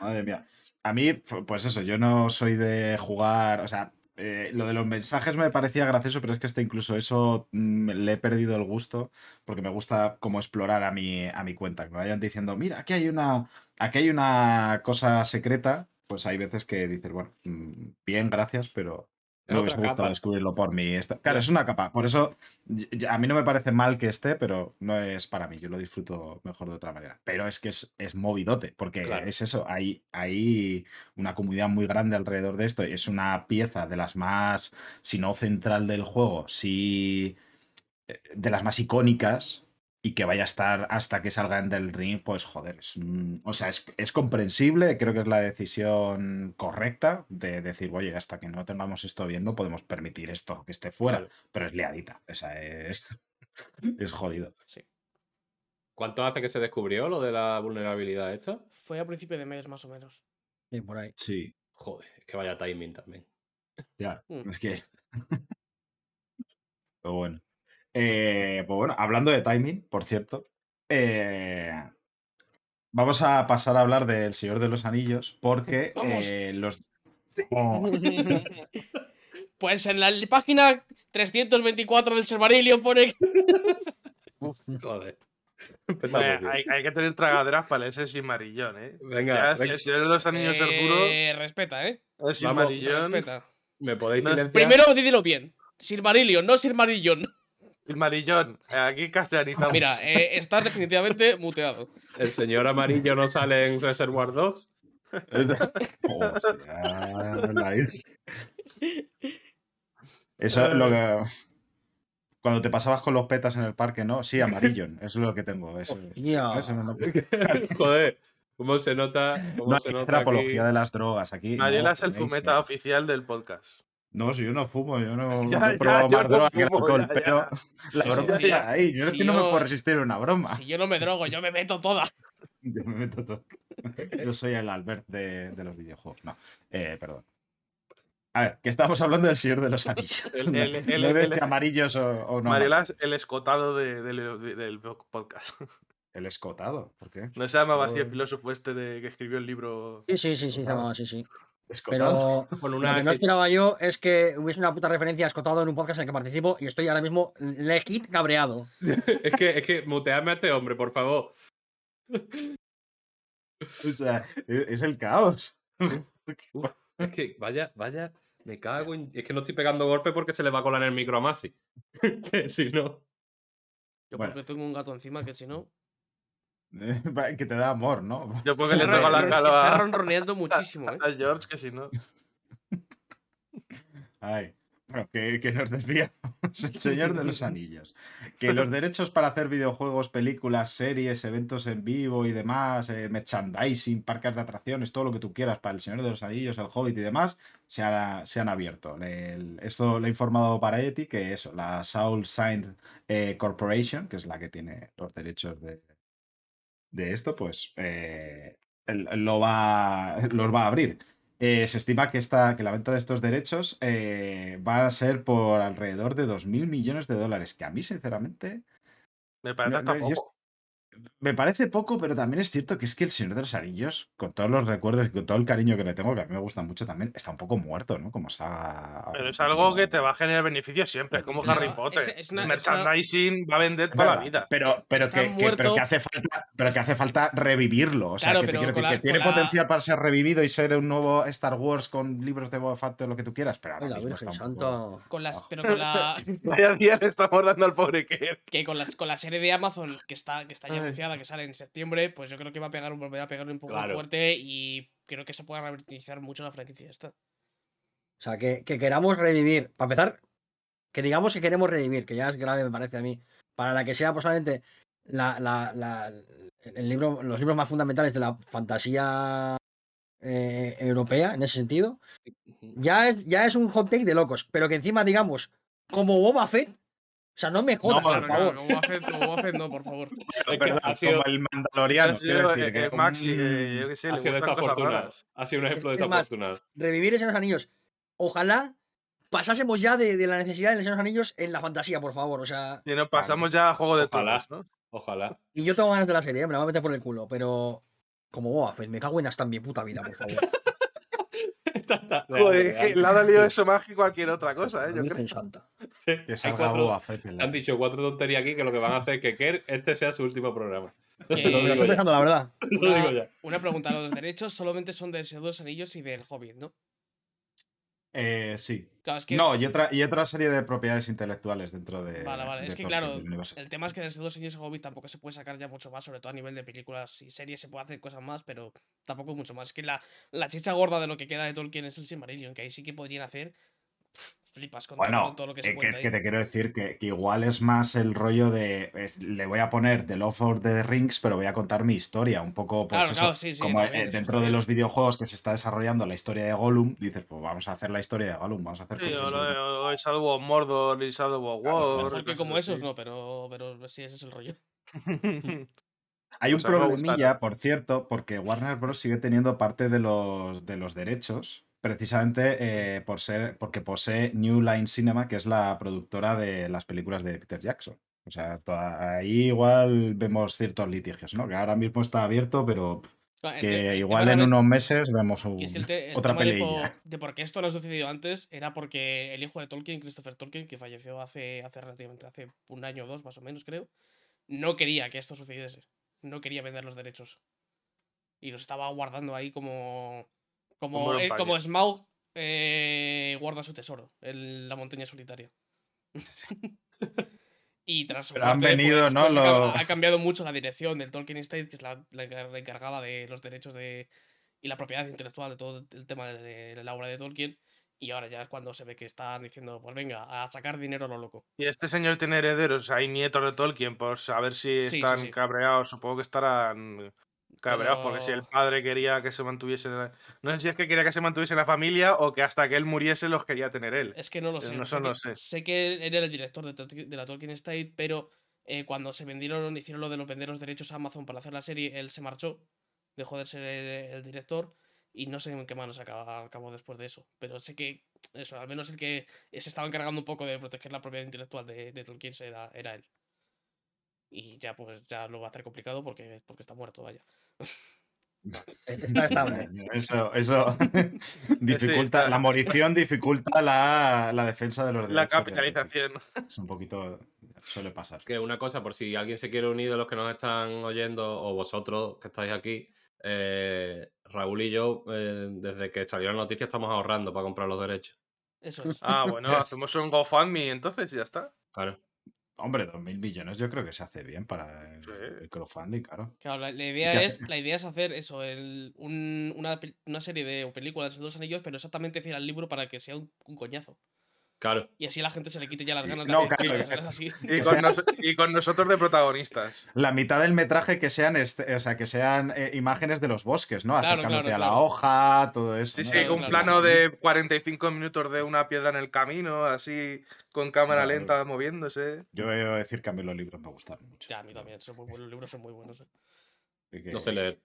Madre mía. A mí, pues eso, yo no soy de jugar, o sea, eh, lo de los mensajes me parecía gracioso, pero es que este incluso eso mm, le he perdido el gusto, porque me gusta como explorar a mi, a mi cuenta, que me vayan diciendo, mira, aquí hay una, aquí hay una cosa secreta, pues hay veces que dices, bueno, mm, bien, gracias, pero me hubiese gustado capa. descubrirlo por mí. Claro, es una capa, por eso a mí no me parece mal que esté, pero no es para mí. Yo lo disfruto mejor de otra manera. Pero es que es, es movidote, porque Claro. es eso. Hay, hay una comunidad muy grande alrededor de esto. y Es una pieza de las más, si no central del juego, sí eh, de las más icónicas. Y que vaya a estar hasta que salga en del ring, pues joder, es, un- o sea, es, es comprensible, creo que es la decisión correcta de decir, oye, hasta que no tengamos esto bien, no podemos permitir esto que esté fuera pero es liadita. O sea, es, es jodido. Sí. ¿Cuánto hace que se descubrió lo de la vulnerabilidad esta? Fue a principio de mes más o menos. Sí, por ahí. Sí, Joder, es que vaya timing también. ya. Mm. Es que. Pero bueno. Eh, pues bueno, hablando de timing, por cierto. eh, vamos a pasar a hablar del Señor de los Anillos. Porque eh, los. Oh, pues en la página 324 del Silmarillion pone que- Joder. Hay, hay que tener tragaderas para ese Silmarillón, ¿eh? Venga, Ya, el Señor de los Anillos es duro, Eh, respeta, ¿eh? el. Respeta. ¿me podéis silenciar? Primero dídelo bien. Silmarillion, no Silmarillon. Silmarillón, eh, aquí castellanizamos. Mira, eh, estás definitivamente muteado. ¿El señor amarillo no sale en Reservoir Dogs? hostia, nice. Eso es lo que. Cuando te pasabas con los petas en el parque, ¿no? Sí, amarillo. Eso es lo que tengo. Eso, Hostia. eso no, no- Joder, ¿cómo se nota? ¿Cómo no se nota aquí? apología de las drogas aquí. Mariela no, es el fumeta que- oficial del podcast. No, si yo no fumo, yo no, Ya, he probado más no droga que alcohol, ya, ya. pero la broma sí, está ahí. Yo es no me puedo resistir a una broma. Si yo no me drogo, yo me meto toda. Yo me meto todo. Yo soy el Albert de, de los videojuegos. No, eh, perdón. A ver, que estamos hablando del Señor de los Anillos. El- el- el- no el- ves el- que amarillos o, o no. Mariola es el escotado de- de- de- del podcast. El escotado, ¿por qué? No se llamaba así el filósofo este de, que escribió el libro. Sí, sí, sí, sí, se llamaba así, sí. Escotado. Pero Con lo una que no esperaba yo es que hubiese una puta referencia a escotado en un podcast en el que participo y estoy ahora mismo legit cabreado. Es que, es que muteadme a este hombre, por favor. O sea, e- es el caos. Uf, es que, vaya, vaya, me cago en... Es que no estoy pegando golpes porque se le va a colar el micro a Masi. Que si no... Yo Bueno. porque tengo un gato encima que si no. que te da amor, ¿no? Yo porque le Está tengo la calo Está ronroneando muchísimo, ¿eh? a George, que si no. Ay, bueno, que, que nos desviamos. El Señor de los Anillos. Que los derechos para hacer videojuegos, películas, series, eventos en vivo y demás, eh, merchandising, parques de atracciones, todo lo que tú quieras para el Señor de los Anillos, el Hobbit y demás, se, ha- se han abierto. El- esto lo ha informado Variety, que eso, la Soul Signed eh, Corporation, que es la que tiene los derechos de, de esto, pues eh, lo va, los va a abrir. Eh, se estima que, esta, que la venta de estos derechos eh, va a ser por alrededor de 2.000 millones de dólares, que a mí, sinceramente, Me parece no- hasta no, poco. Me parece poco, pero también es cierto que es que el Señor de los Anillos, con todos los recuerdos y con todo el cariño que le tengo, que a mí me gusta mucho también, está un poco muerto, ¿no? Como saga. Pero es algo que te va a generar beneficios siempre, es como Harry Potter. es una- El es una- merchandising va a vender toda la vida. Pero, pero, que, que- pero que hace falta, pero que hace falta revivirlo. O sea, Claro, que, te quiero decir la- que tiene la- potencial para ser revivido y ser un nuevo Star Wars con libros de Boba Fett, lo que tú quieras, pero ahora mismo Virgen está un Santa. poco- Con las, pero con la, Vaya día le estamos dando al pobre Kerr. que con las con la serie de Amazon que está que está ya Que sale en septiembre, pues yo creo que va a pegar un volver a pegar un empujón Claro. fuerte y creo que se puede revitalizar mucho la franquicia esta. O sea, que, que queramos revivir. Para empezar, que digamos que queremos revivir, que ya es grave, me parece a mí. Para la que sea posiblemente la, la, la- el libro, los libros más fundamentales de la fantasía eh, europea, en ese sentido. Ya es, ya es un hot take de locos. Pero que encima, digamos, como Boba Fett. O sea, no me jodas, No, por Claro, favor. claro, como como hace, no, por favor. Es que Perdón, ha sido, como el mandaloriano. Ha sido, decir, eh, que, Maxi, eh, yo qué sé, ha sido desafortunado. Ha sido un ejemplo Es más, desafortunado. Revivir el Señor de los Anillos. Ojalá pasásemos ya de, de la necesidad Señor de los Anillos en la fantasía, por favor. O sea, Y nos pasamos ya a Juego de Ojalá. ¿no? Ojalá. y yo tengo ganas de la serie, ¿eh? me la voy a meter por el culo, pero como Boba Fett, me cago en hasta en mi puta vida, por favor. Joder, es que le ha dolido eso más que cualquier otra cosa, ¿eh? Yo creo. Santa. que Hay salga cuatro- Boba Fett Han dicho cuatro tonterías aquí que lo que van a hacer es que Kerr este sea su último programa. Que- Lo digo estoy ya. pensando, la verdad. Lo digo ya. Una pregunta, los derechos solamente son de Señor de los Anillos y del Hobbit, ¿no? Eh, sí. Claro, es que No, y otra, y otra serie de propiedades intelectuales dentro de. Vale, vale. de Es que Tolkien, claro, el tema es que desde dos años Hobbit tampoco se puede sacar ya mucho más, sobre todo a nivel de películas y series se puede hacer cosas más, pero tampoco mucho más. Es que la, la chicha gorda de lo que queda de Tolkien es el Silmarillion, que ahí sí que podrían hacer flipas con, todo, Bueno, todo lo que eh, se que, cuenta que ahí. te quiero decir que, que igual es más el rollo de. es- le voy a poner The Love of the Rings, pero voy a contar mi historia. Un poco, pues Claro, eso, claro, sí, sí, como eh, dentro de los videojuegos que se está desarrollando la historia de Gollum, dices, pues vamos a hacer la historia de Gollum, vamos a hacer Sí, cosas o, o Shadow of Mordor y Shadow of Claro, War. Mejor que como esos, no, pero, pero sí, ese es el rollo. Hay un a mí me problemilla, por cierto, porque Warner Bros. sigue teniendo parte de los, de los derechos, precisamente eh, por ser, porque posee New Line Cinema, que es la productora de las películas de Peter Jackson. O sea, toda- ahí igual vemos ciertos litigios, ¿no? Que ahora mismo está abierto, pero pff, Claro, el que el igual en unos meses vemos un- es que el te- otra de por, de por qué esto no ha sucedido antes era porque el hijo de Tolkien, Christopher Tolkien, que falleció hace, hace relativamente hace un año o dos más o menos, creo, no quería que esto sucediese. No quería vender los derechos. Y los estaba guardando ahí como. Como, Como eh, Smaug eh, guarda su tesoro en la montaña solitaria. y tras su Pero han venido, pues- ¿no? pues ha cam- Los- ha cambiado mucho la dirección del Tolkien Estate, que es la, la encar- la encargada de los derechos de, y la propiedad intelectual de todo el tema de, de la obra de Tolkien. Y ahora ya es cuando se ve que están diciendo, pues venga, a sacar dinero a lo loco. Y este señor tiene herederos, hay nietos de Tolkien, por saber si Sí, sí, están sí. cabreados. Supongo que estarán Cabreados, porque si el padre quería que se mantuviese. la- No sé si es que quería que se mantuviese en la familia o que hasta que él muriese los quería tener él. Es que no lo Eh, sé. no, sé, no sé. sé que él era el director de, la Tolkien State, pero eh, cuando se vendieron, hicieron lo de los vender los derechos a Amazon para hacer la serie, él se marchó, dejó de ser el, el director y no sé en qué manos acabó después de eso. Pero sé que eso, al menos el que se estaba encargando un poco de proteger la propiedad intelectual de, de Tolkien era, era él. Y ya pues ya lo va a hacer complicado porque, porque está muerto, vaya. Está estable. Eso, eso dificulta, la morición dificulta la, la defensa de los derechos. La capitalización. Es un poquito. Suele pasar. Que una cosa, por si alguien se quiere unir de los que nos están oyendo, o vosotros que estáis aquí, eh, Raúl y yo, eh, desde que salió la noticia, estamos ahorrando para comprar los derechos. Eso es. Ah, bueno, hacemos un GoFundMe entonces y ya está. Claro. Hombre, 2.000 millones yo creo que se hace bien para el, Sí. el crowdfunding, claro. Claro, la, idea hace? es, la idea es hacer eso, el, un- una, una serie de o películas de dos anillos, pero exactamente fiel al libro para que sea un, un coñazo. Claro. Y así la gente se le quite ya las ganas No, de hacer claro, cosas. Y con, nos- y con nosotros de protagonistas. La mitad del metraje que sean, este- o sea, que sean eh, imágenes de los bosques, ¿no? Claro, Acercándote claro, a la claro. hoja, todo eso. Sí, ¿no? sí, Claro, un claro, plano sí. de 45 minutos de una piedra en el camino, así con cámara Claro. lenta moviéndose. Yo voy a decir que a mí los libros me gustaron mucho. Ya, a mí también, son muy buenos, los libros son muy buenos. eh. Que- No sé leer.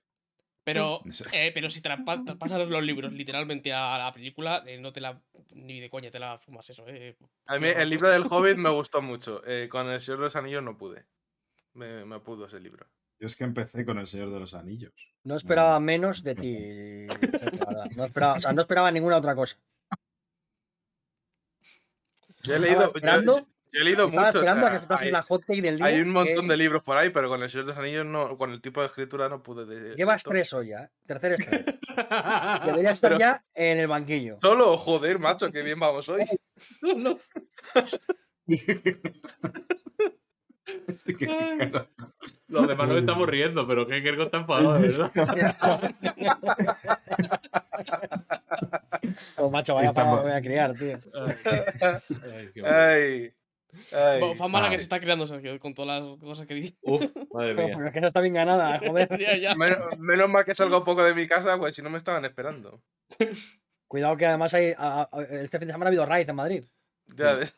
Pero, eh, pero si te, la pasas los libros literalmente a la película, eh, no te la. ni de coña te la fumas eso, eh. A mí el libro del Hobbit me gustó mucho. eh, con El Señor de los Anillos no pude. Me, me pudo ese libro. Yo es que empecé con El Señor de los Anillos. No esperaba menos de ti. No esperaba, o sea, no esperaba ninguna otra cosa. Yo he leído, yo- yo he leído estaba mucho. o esperando a sea, que hay, la hot take del día. hay un montón que de libros por ahí, pero con El Señor de los Anillos no, con el tipo de escritura no pude. de- Llevas tres hoy ya. ¿eh? Tercer estreno. Debería estar Pero- ya en el banquillo. Solo, joder, macho, qué bien vamos hoy. Claro, Los demás nos estamos riendo, pero que Kergo está enfadado, verdad. Oh, macho, vaya para voy a criar, tío. Ay, qué bueno. Ay, ay. Mala que vale. se está creando Sergio con todas las cosas que dice. Uf, madre mía. pero es que esa está bien ganada, joder. ya, ya. Menos, menos mal que salgo un poco de mi casa, pues si no me estaban esperando. Cuidado que además hay, a- a- este fin de semana ha habido raid en Madrid. Ya ves.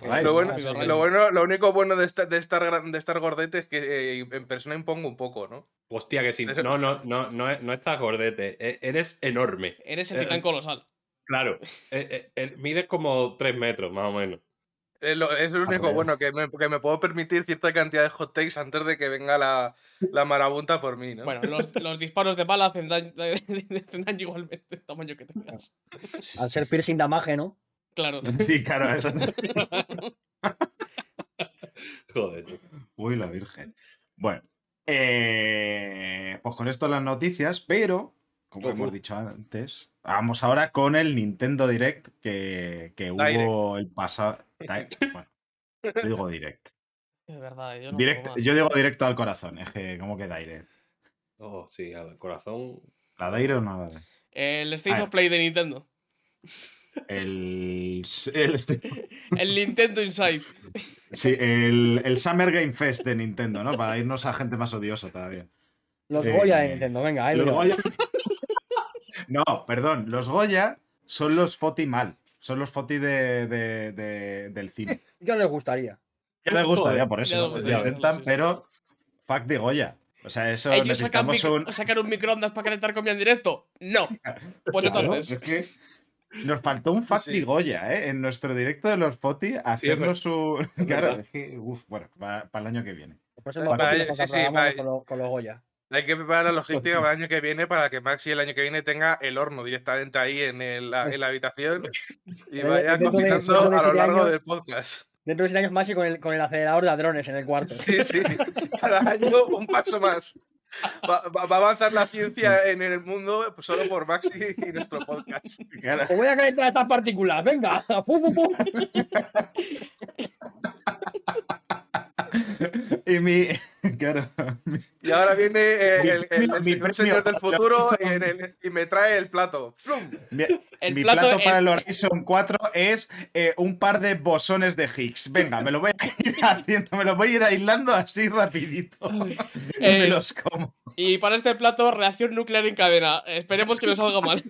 Raid, Lo bueno, lo bueno, lo único bueno de estar, de estar, gran- de estar gordete es que eh, en persona impongo un poco, ¿no? Hostia, que sí. No, no, no, no, no estás gordete. e- Eres enorme. Eres el Eh, titán colosal. Claro. Eh, eh, eh, mides como 3 metros, más o menos. Es lo, es lo único joder. bueno, que me, que me puedo permitir cierta cantidad de hot takes antes de que venga la, la marabunta por mí, ¿no? Bueno, los, los disparos de bala hacen daño, hacen daño igualmente, tamaño que tengas. Al ser piercing damage, ¿no? Claro. Sí, claro, eso. Joder. tío. Uy, la Virgen. Bueno, eh, pues con esto las noticias, pero, como hemos dicho antes, vamos ahora con el Nintendo Direct que, que Direct. hubo el pasado. Bueno, yo digo Direct. Es verdad, yo no Direct- puedo más. yo digo directo al corazón, es que, ¿cómo que Direct? Oh, sí, al corazón. ¿La Direct o no la Direct? El State of Play de Nintendo. El, el, este- El Nintendo Inside. sí, el, el Summer Game Fest de Nintendo, ¿no? Para irnos a gente más odiosa todavía. Los Eh, Goya de Nintendo, venga, ahí Los lo Goya- No, perdón, los Goya son los Foti mal. Son los Foti de, de- de- del cine. Yo les gustaría. Ya les gustaría, por eso. lo intentan, sí, sí. pero fuck de Goya. O sea, eso ¿Ellos sacan, un. sacan un microondas para calentar comida en directo? No. Pues Claro, entonces. es que nos faltó un fuck Sí. de Goya, ¿eh? En nuestro directo de los Foti, hacernos un. es Claro, es que, uf, bueno, para, el año que viene. Próximo Vale, podcast sí, sí, lo- con los Goya. Hay que preparar la logística para el año que viene para que Maxi el año que viene tenga el horno directamente ahí en, el- la, en la habitación y vaya de- cocinando de a lo largo años- del podcast. Dentro de 7 años y con el, con el acelerador de hadrones en el cuarto. Sí, sí. Cada año un paso más. Va, va- va a avanzar la ciencia en el mundo pues, solo por Maxi y nuestro podcast. Claro. Os voy a calentar estas partículas, venga. Pum, pum, pum. Y mi. Claro. Y ahora viene eh, Mi- el, el- mi- el mi señor del futuro y, en el- y me trae el plato. ¡Flum! Mi, El mi plato- plato, para el- Horizon 4 es eh, un par de bosones de Higgs. Venga, me lo voy a ir haciendo, me lo voy a ir aislando así rapidito. y me Eh, los como. Y para este plato, reacción nuclear en cadena. Esperemos que no salga mal.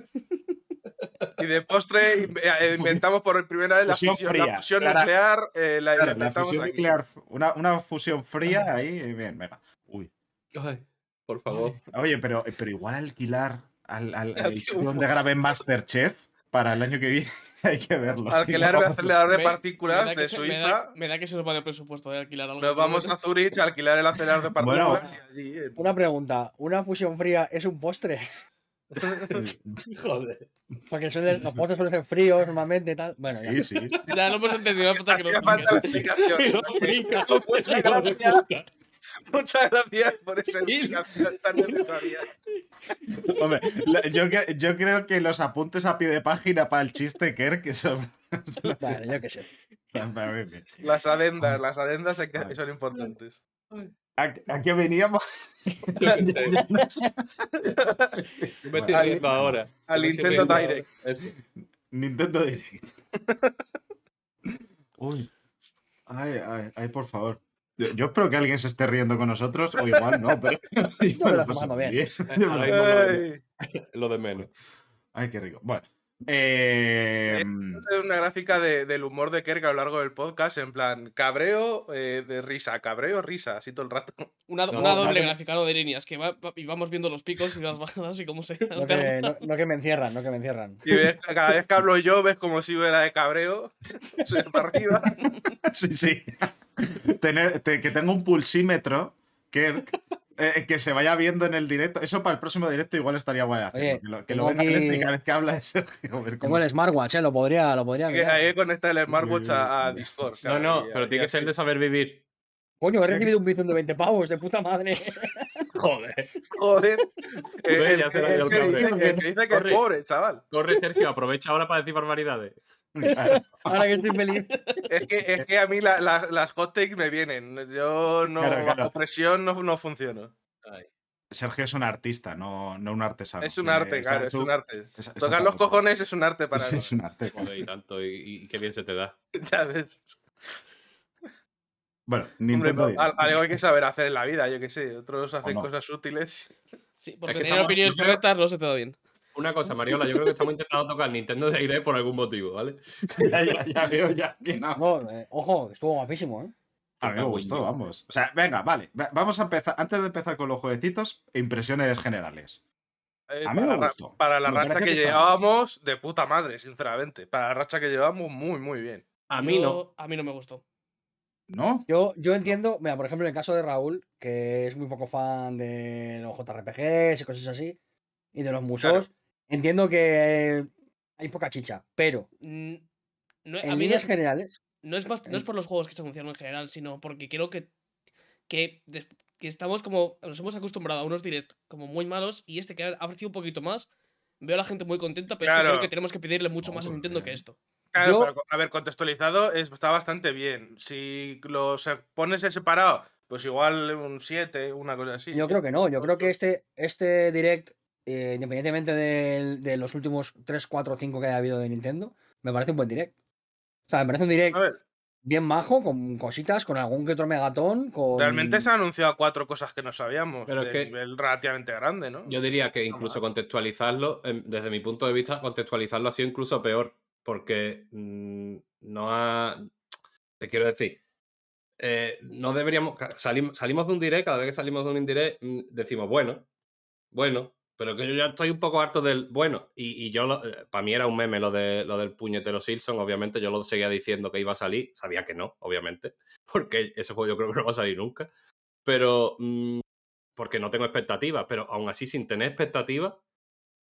Y de postre eh, inventamos por primera vez la Fusión fusión, fría, la fusión clara- nuclear. eh, la, la Claro, la inventamos fusión aquí. nuclear, una, una fusión fría ahí, bien, venga. Uy. Ay, por favor. Oye, pero, pero igual alquilar al, al, Al sitio donde graben Masterchef para el año que viene hay que verlo. Alquilar el acelerador de partículas me de se- me da- Suiza. Me da que se nos va de presupuesto de alquilar algo. Nos vamos a Zurich a alquilar el acelerador de Bueno. partículas y allí. eh, Una pregunta, ¿una fusión fría es un postre? Joder. Porque suelen- los postres suelen ser fríos normalmente y tal. Bueno, ya. Sí, sí. Ya lo hemos entendido, que lo falta la expliques. explicación. Muchas gracias. Muchas gracias por esa explicación tan necesaria. Hombre, la- yo, que- yo creo que los apuntes a pie de página para el chiste, Kerr, que son. Vale, yo qué sé. Las adendas, las adendas son importantes. ¿A, a qué veníamos? Yo me estoy riendo ahora. al Nintendo Direct. Nintendo Direct. Uy. Ay, ay, ay, por favor. Yo, yo espero que alguien se esté riendo con nosotros, o igual no, pero. yo me lo bien. Yo me lo- Ahora mismo Ay, Lo de menos. Ay, qué rico. Bueno. Eh, Hacer una gráfica de- del humor de Kerk a lo largo del podcast, en plan cabreo eh, de risa, cabreo, risa, así todo el rato. Una, No, una doble no. gráfica, ¿no? De líneas, que va, va- y vamos viendo los picos y las bajadas y cómo se No que, no, no que me encierran, no que me encierran. Y ves, cada vez que hablo yo, ves como sube la de cabreo, se para arriba. sí, sí. Tener, te- que tenga un pulsímetro que, eh, que se vaya viendo en el directo. Eso para el próximo directo igual estaría guay hacerlo. Oye, que lo, que lo venga este cada vez que habla es Sergio. ver Tengo cómo- el smartwatch, ¿eh? Lo podría, lo podría Que mirar. ahí conecta el smartwatch a, a Discord. No, claro, no, y- pero y tiene que ser de saber vivir. Coño, he recibido un bizón de 20 pavos, de puta madre. Joder. Joder. Eh, se dice que, es Corre. pobre, chaval. Corre, Sergio, aprovecha ahora para decir barbaridades. Claro. Ahora que estoy feliz. Es que, es que a mí la- la- las hot takes me vienen. Yo no, Claro, claro. bajo presión no, no funciono. Ay. Sergio es un artista, no, no un artesano. Es un Eh, arte, esa claro, es un arte. esa Tocar los cojones es un arte para Sí, mí. es un arte. Joder, y tanto, y, y qué bien se te da. Ya ves. Bueno, Hombre, Nintendo al- Direct. algo hay que saber hacer en la vida, yo qué sé. Otros hacen no. cosas útiles. Sí, porque que tener estamos- opiniones correctas no se te da bien. Una cosa, Mariola, yo creo que estamos intentando tocar Nintendo Direct por algún motivo, ¿vale? ya, ya, ya veo ya que no. No, eh, ojo, estuvo guapísimo, ¿eh? A mí me gustó, vamos. O sea, venga, vale. va- Vamos a empezar. Antes de empezar con los jueguecitos, impresiones generales. Eh, A mí me para, la- gustó. para la Me racha que, llevábamos, de puta madre, sinceramente. Para la racha que llevamos, muy, muy bien. A mí no. A mí no me gustó. ¿No? Yo, yo entiendo, mira, por ejemplo, en el caso de Raúl, que es muy poco fan de los JRPGs y cosas así, y de los museos, entiendo que hay poca chicha, pero Mm, no- a en mí no, generales, no es más, no es por los juegos que se anunciaron en general, sino porque creo que, que, que estamos como. Nos hemos acostumbrado a unos direct como muy malos y este que ha ofrecido un poquito más. Veo a la gente muy contenta, pero es que Claro. creo que tenemos que pedirle mucho más a Nintendo que esto. Claro, Yo- pero, a ver, contextualizado es- está bastante bien. Si lo pones en separado, pues igual un 7, una cosa así. yo creo que no. Yo creo que este, este direct, eh, independientemente de, los últimos 3, 4, 5 que haya habido de Nintendo, me parece un buen direct. O sea, me parece un direct bien majo, con cositas, con algún que otro megatón, con... realmente se han anunciado cuatro cosas que no sabíamos. Pero es de que- nivel relativamente grande, ¿no? Yo diría que incluso contextualizarlo, em, desde mi punto de vista, contextualizarlo ha sido incluso peor, porque mm, no ha... Te quiero decir, eh, no deberíamos... salim- salimos de un direct, cada vez que salimos de un indirect, mm, decimos, bueno, bueno, pero que yo ya estoy un poco harto del bueno. Y, y yo, para mí era un meme lo, de, lo del puñetero Silson, obviamente yo lo seguía diciendo que iba a salir, sabía que no, obviamente, porque ese juego yo creo que no va a salir nunca, pero... mm, porque no tengo expectativas, pero aún así sin tener expectativas,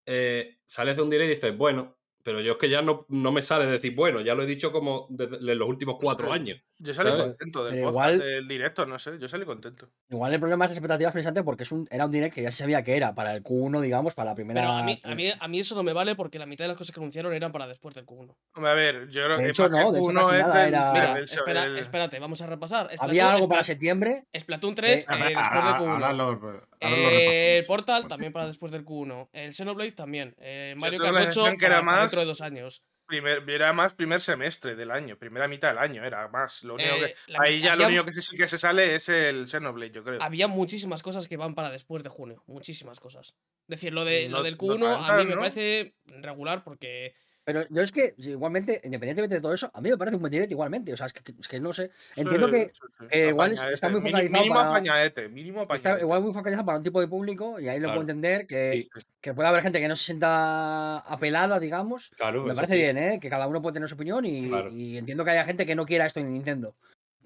eh, sales de un direct y dices, bueno, pero yo es que ya no, no me sale decir, bueno, ya lo he dicho como desde los últimos cuatro Sí. años. Yo salí ¿sabes? contento del podcast, igual- del directo, no sé. Yo salí contento. Igual el problema es las expectativas precisamente porque es un, era un direct que ya se sabía que era para el Q1, digamos, para la primera... Pero a mí, a, mí, a mí eso no me vale porque la mitad de las cosas que anunciaron eran para después del Q1. Hombre, a ver, yo creo De que hecho, no, de hecho, es nada era- Mira, del- espera, el- espérate, vamos a repasar. Había Splatoon- algo para septiembre. Splatoon 3 A eh, ver, después del Q1. ahora lo- ahora lo Eh, el. Portal también para después del Q1. El Xenoblade también. Eh, Mario Kart 8 sensación que era más- dentro de dos años. Primer, era más primer semestre del año, primera mitad del año, era más. Lo único Eh, que, la- ahí ya lo único que sí que se sale es el Xenoblade, yo creo. Había muchísimas cosas que van para después de junio. Muchísimas cosas. Es decir, lo, de, lo No- del no Q1 a mí me parece regular porque. Pero yo es que, igualmente, independientemente de todo eso, a mí me parece un buen directo igualmente. O sea, es que, es que no sé. Entiendo Sí, que sí, sí. eh, igual es- está muy focalizado Mínimo para- apañadete, mínimo está igual muy focalizado para un tipo de público y ahí lo Claro. puedo entender que, que puede haber gente que no se sienta apelada, digamos. claro. Me parece bien, ¿eh? Que cada uno puede tener su opinión y, Claro. y entiendo que haya gente que no quiera esto en Nintendo.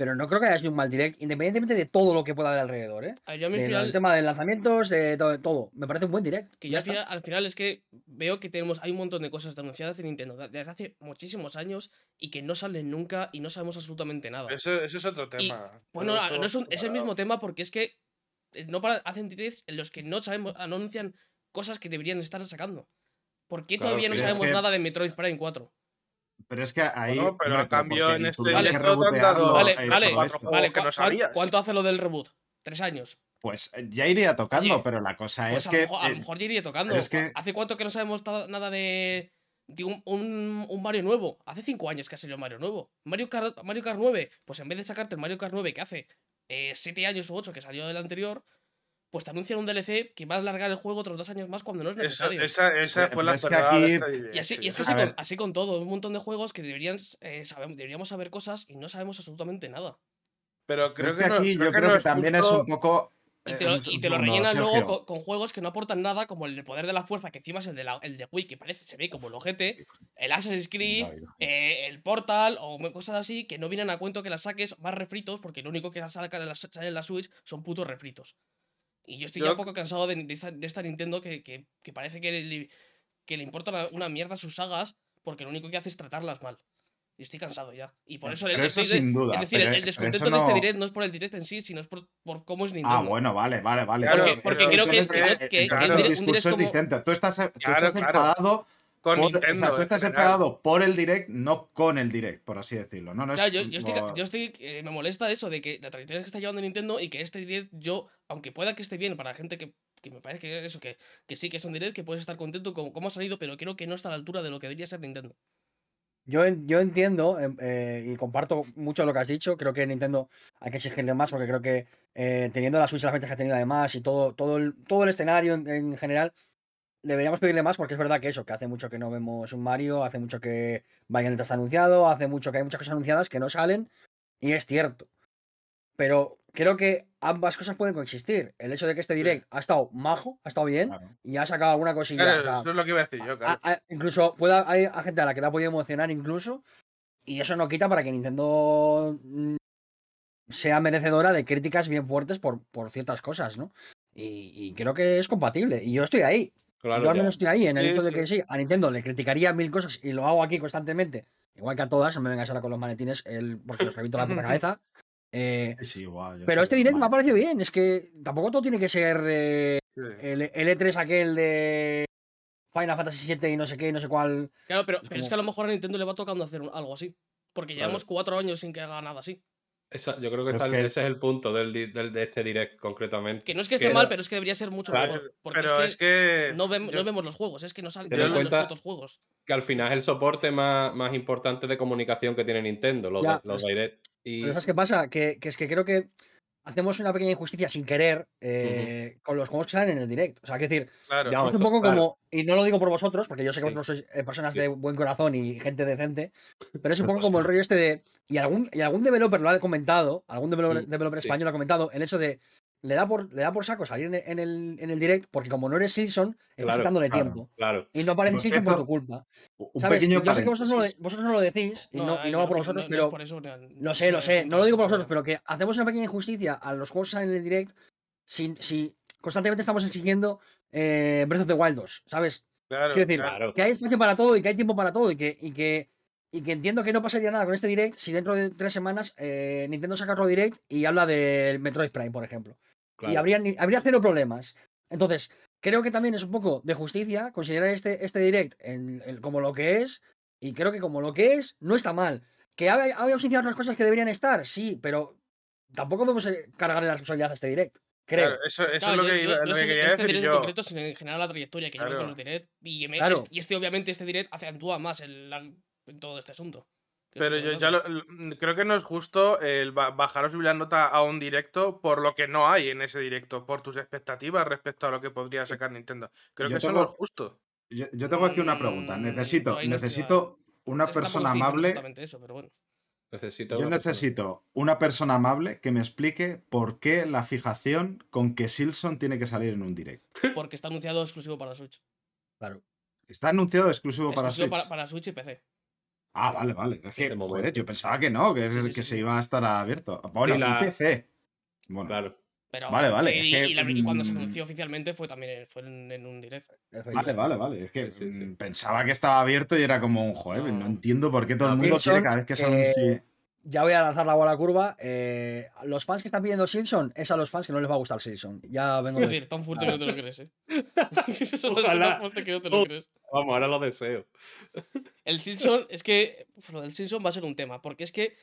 Pero no creo que haya sido un mal direct, independientemente de todo lo que pueda haber alrededor, ¿eh? a- Yo final, tema de lanzamientos, de todo, todo. Me parece un buen direct. que ya yo al final, al final es que veo que tenemos hay un montón de cosas anunciadas en Nintendo desde hace muchísimos años y que no salen nunca y no sabemos absolutamente nada. Eso, eso es otro Y, tema. Bueno, eso no es, un- es el mismo tema porque es que eh, no para, hacen directs en los que no sabemos, anuncian cosas que deberían estar sacando. ¿Por qué Claro, todavía no sabemos que- nada de Metroid Prime 4? Pero es que ahí. Bueno, pero a cambio en este dado Vale, eh, vale, Vale, que no ¿cu- cuán- sabías. ¿cuánto hace lo del reboot? ¿Tres años? Pues eh, ya iría tocando, Oye, pero la cosa Pues es a, que. mejor, a lo eh, mejor ya iría tocando. es que- ¿Hace cuánto que no sabemos nada de, de un, un- un Mario nuevo? Hace cinco años que ha salido Mario nuevo. Mario Kart, Mario Kart 9, pues en vez de sacarte el Mario Kart 9 que hace eh, siete años u ocho que salió del anterior, pues te anuncian un DLC que va a alargar el juego otros dos años más cuando no es necesario. esa, fue la es que aquí- Y así, sí. y es que así con, ver. así con todo, un montón de juegos que deberían eh, saber- deberíamos saber cosas y no sabemos absolutamente nada. Pero creo es que, que no- aquí yo creo no que también es un poco. Y eh, te lo, un- y un te lo segundo, rellenan luego con, con juegos que no aportan nada, como el de Poder de la Fuerza, que encima es el de, la- el de Wii, que parece, se ve como el ojete, el Assassin's Creed, eh, el Portal, o cosas así, que no vienen a cuento que las saques más refritos, porque lo único que saca en la- sale en la Switch son putos refritos. Y yo estoy ya Yo- un poco cansado de, de esta, de esta Nintendo que, que- que parece que le, que le importa una, una mierda sus sagas, porque lo único que hace es tratarlas mal. Y estoy cansado ya. Y por eso, el- Pero eso estoy de- sin duda. es decir, pero- el, el descontento eso de este no- direct no es por el direct en sí, sino es por, por cómo es Nintendo. Ah, bueno, vale, vale, vale. Claro, Porque- creo que- entonces, que- que- que entonces un el direct- un discurso direct es como- distinto. Tú estás, tú Claro, estás claro. enfadado con por, o sea, Nintendo. tú en estás general. enfadado por el direct, no con el direct, por así decirlo. No, no es Claro, yo, yo estoy, ca- como- yo estoy eh, me molesta eso de que la trayectoria que está llevando Nintendo y que este direct, yo, aunque pueda que esté bien para gente que, que me parece que eso, que, que sí que es un direct, que puedes estar contento con cómo ha salido, pero creo que no está a la altura de lo que debería ser Nintendo. Yo, en- yo entiendo em, eh, y comparto mucho lo que has dicho. Creo que Nintendo hay que exigirle más porque creo que eh, teniendo la Switch las ventas que ha tenido además y todo, todo, el, todo el escenario en, en general, deberíamos pedirle más porque es verdad que eso, que hace mucho que no vemos un Mario, hace mucho que Bayonetta está anunciado, hace mucho que hay muchas cosas anunciadas que no salen y es cierto. Pero creo que ambas cosas pueden coexistir. El hecho de que este direct ha estado majo, ha estado bien Claro. y ha sacado alguna cosilla. Claro, o sea, eso es lo que iba a decir yo, claro. a- a- incluso pueda, hay a gente a la que le ha podido emocionar incluso. Y eso no quita para que Nintendo mm, sea merecedora de críticas bien fuertes por, por ciertas cosas, ¿no? Y, y creo que es compatible. Y yo estoy ahí. Claro, yo al ya. menos estoy ahí en el Sí, hecho de que sí, a Nintendo le criticaría mil cosas y lo hago aquí constantemente. Igual que a todas, no me vengas ahora con los maletines el, porque los reviento la puta cabeza. Eh, Sí, yo pero este direct me ha parecido bien. Es que tampoco todo tiene que ser eh, Sí. el, el E3 aquel de Final Fantasy VII y no sé qué, y no sé cuál. Claro, pero, Es pero es como- que a lo mejor a Nintendo le va tocando hacer algo así. Porque Claro. llevamos cuatro años sin que haga nada así. Esa- yo creo que, ese es el punto del, de este direct concretamente. Que no es que esté Que mal, era- pero es que debería ser mucho Claro, mejor. Porque Pero es que, no, vemos, yo- no vemos los juegos, es que no, salen los putos juegos. que al final es el soporte más, más importante de comunicación que tiene Nintendo, los, Ya, de- los direct. Y Pero ¿sabes qué pasa? Que, que es que creo que hacemos una pequeña injusticia sin querer eh, con los juegos que salen en el direct. O sea, que decir, Claro. Es un poco claro. como, y no lo digo por vosotros, porque yo sé que Sí. vosotros sois eh, personas Sí. de buen corazón y gente decente, pero es un poco como el rollo este de, y algún, y algún developer lo ha comentado, algún developer, Mm, developer sí. español lo ha comentado, el hecho de, le da por, le da por saco salir en, en el, en el direct, porque como no eres Silson, estás Claro, quitándole claro. tiempo. claro. Y no aparece Silson por tu culpa. Un ¿Sabes? Pequeño yo sé que vosotros no, lo, paréntesis. vosotros no lo decís, y no, y no va por vosotros, no- no pero... es por eso, no- Lo sé, lo sé. No lo digo por vosotros, pero que hacemos una pequeña injusticia a los juegos que salen en el direct si, si constantemente estamos exigiendo eh, Breath of the Wild 2, ¿sabes? Claro, Quiero decir, que hay espacio para todo y que hay tiempo para todo y que, y que, y que entiendo que no pasaría nada con este direct si dentro de tres semanas eh, Nintendo saca otro direct y habla del Metroid Prime, por ejemplo. Y habría, habría cero problemas. Entonces, creo que también es un poco de justicia considerar este, este direct en- en- como lo que es. Y creo que como lo que es, no está mal. Que haya, haya ausenciado otras cosas que deberían estar, sí, pero tampoco podemos eh, cargarle la responsabilidad a este direct. Creo. Claro, eso, eso Claro, es lo yo- que, yo- lo que quería este decir direct en concreto, sino en general la trayectoria que lleva con los direct. Y, me- Claro. este, y este, obviamente, este direct acentúa más el, la- en todo este asunto. Pero yo ya lo- l- creo que no es justo el ba- bajar o subir la nota a un directo por lo que no hay en ese directo, por tus expectativas respecto a lo que podría sacar Nintendo. Creo Yo que eso tengo- no es justo. Yo, yo tengo aquí una pregunta. Mm, Necesito, no necesito una Es persona amable. exactamente eso, pero bueno. Necesito Yo una persona- necesito una persona amable que me explique por qué la fijación con que Silson tiene que salir en un direct. Porque está anunciado exclusivo para Switch. Claro. Está anunciado exclusivo para exclusivo Switch. para, para Switch y PC. Ah, vale, vale. Es que, de joder, yo pensaba que no, que, Sí, sí, que sí, se iba a estar abierto. Bueno, la- PC. Bueno, Claro. Pero, Vale, vale, Y, es que, y la- y cuando se mm, anunció oficialmente fue también en- fue en, en un direct. vale, vale, vale. Es que Sí, sí, sí. mm, pensaba que estaba abierto y era como un joder. No, No. entiendo por qué todo el No, mundo Wilson, quiere cada vez que se eh, anuncie. Ya voy a lanzar la bola curva. eh, los fans que están pidiendo Silson es a los fans que no les va a gustar Silson. Ya vengo Es de... decir, tan fuerte que no te lo crees, ¿eh? Eso es tan fuerte que no te lo crees. Vamos, ahora lo deseo. El Simpson, es que. uf, Lo del Simpson va a ser un tema. Porque es que.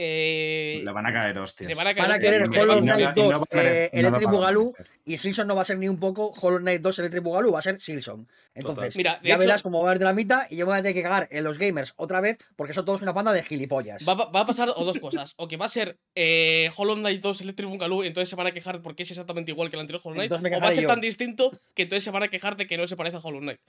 Eh, Le van a caer hostias. le van a caer Van a hostias querer Hollow Knight y no 2, va a mere- eh, no Electric Boogaloo, y Silson no va a ser ni un poco Hollow Knight 2 Electric Boogaloo, va a ser Silson. Entonces, Mira, ya hecho- verás cómo va a ir de la mitad y yo me voy a tener que cagar en los gamers otra vez porque son todos una banda de gilipollas. Va, a pasar o dos cosas. O que va a ser eh, Hollow Knight 2 Electric Boogaloo, entonces se van a quejar porque es exactamente igual que el anterior Hollow Knight. O va a ser yo. tan distinto que entonces se van a quejar de que no se parece a Hollow Knight.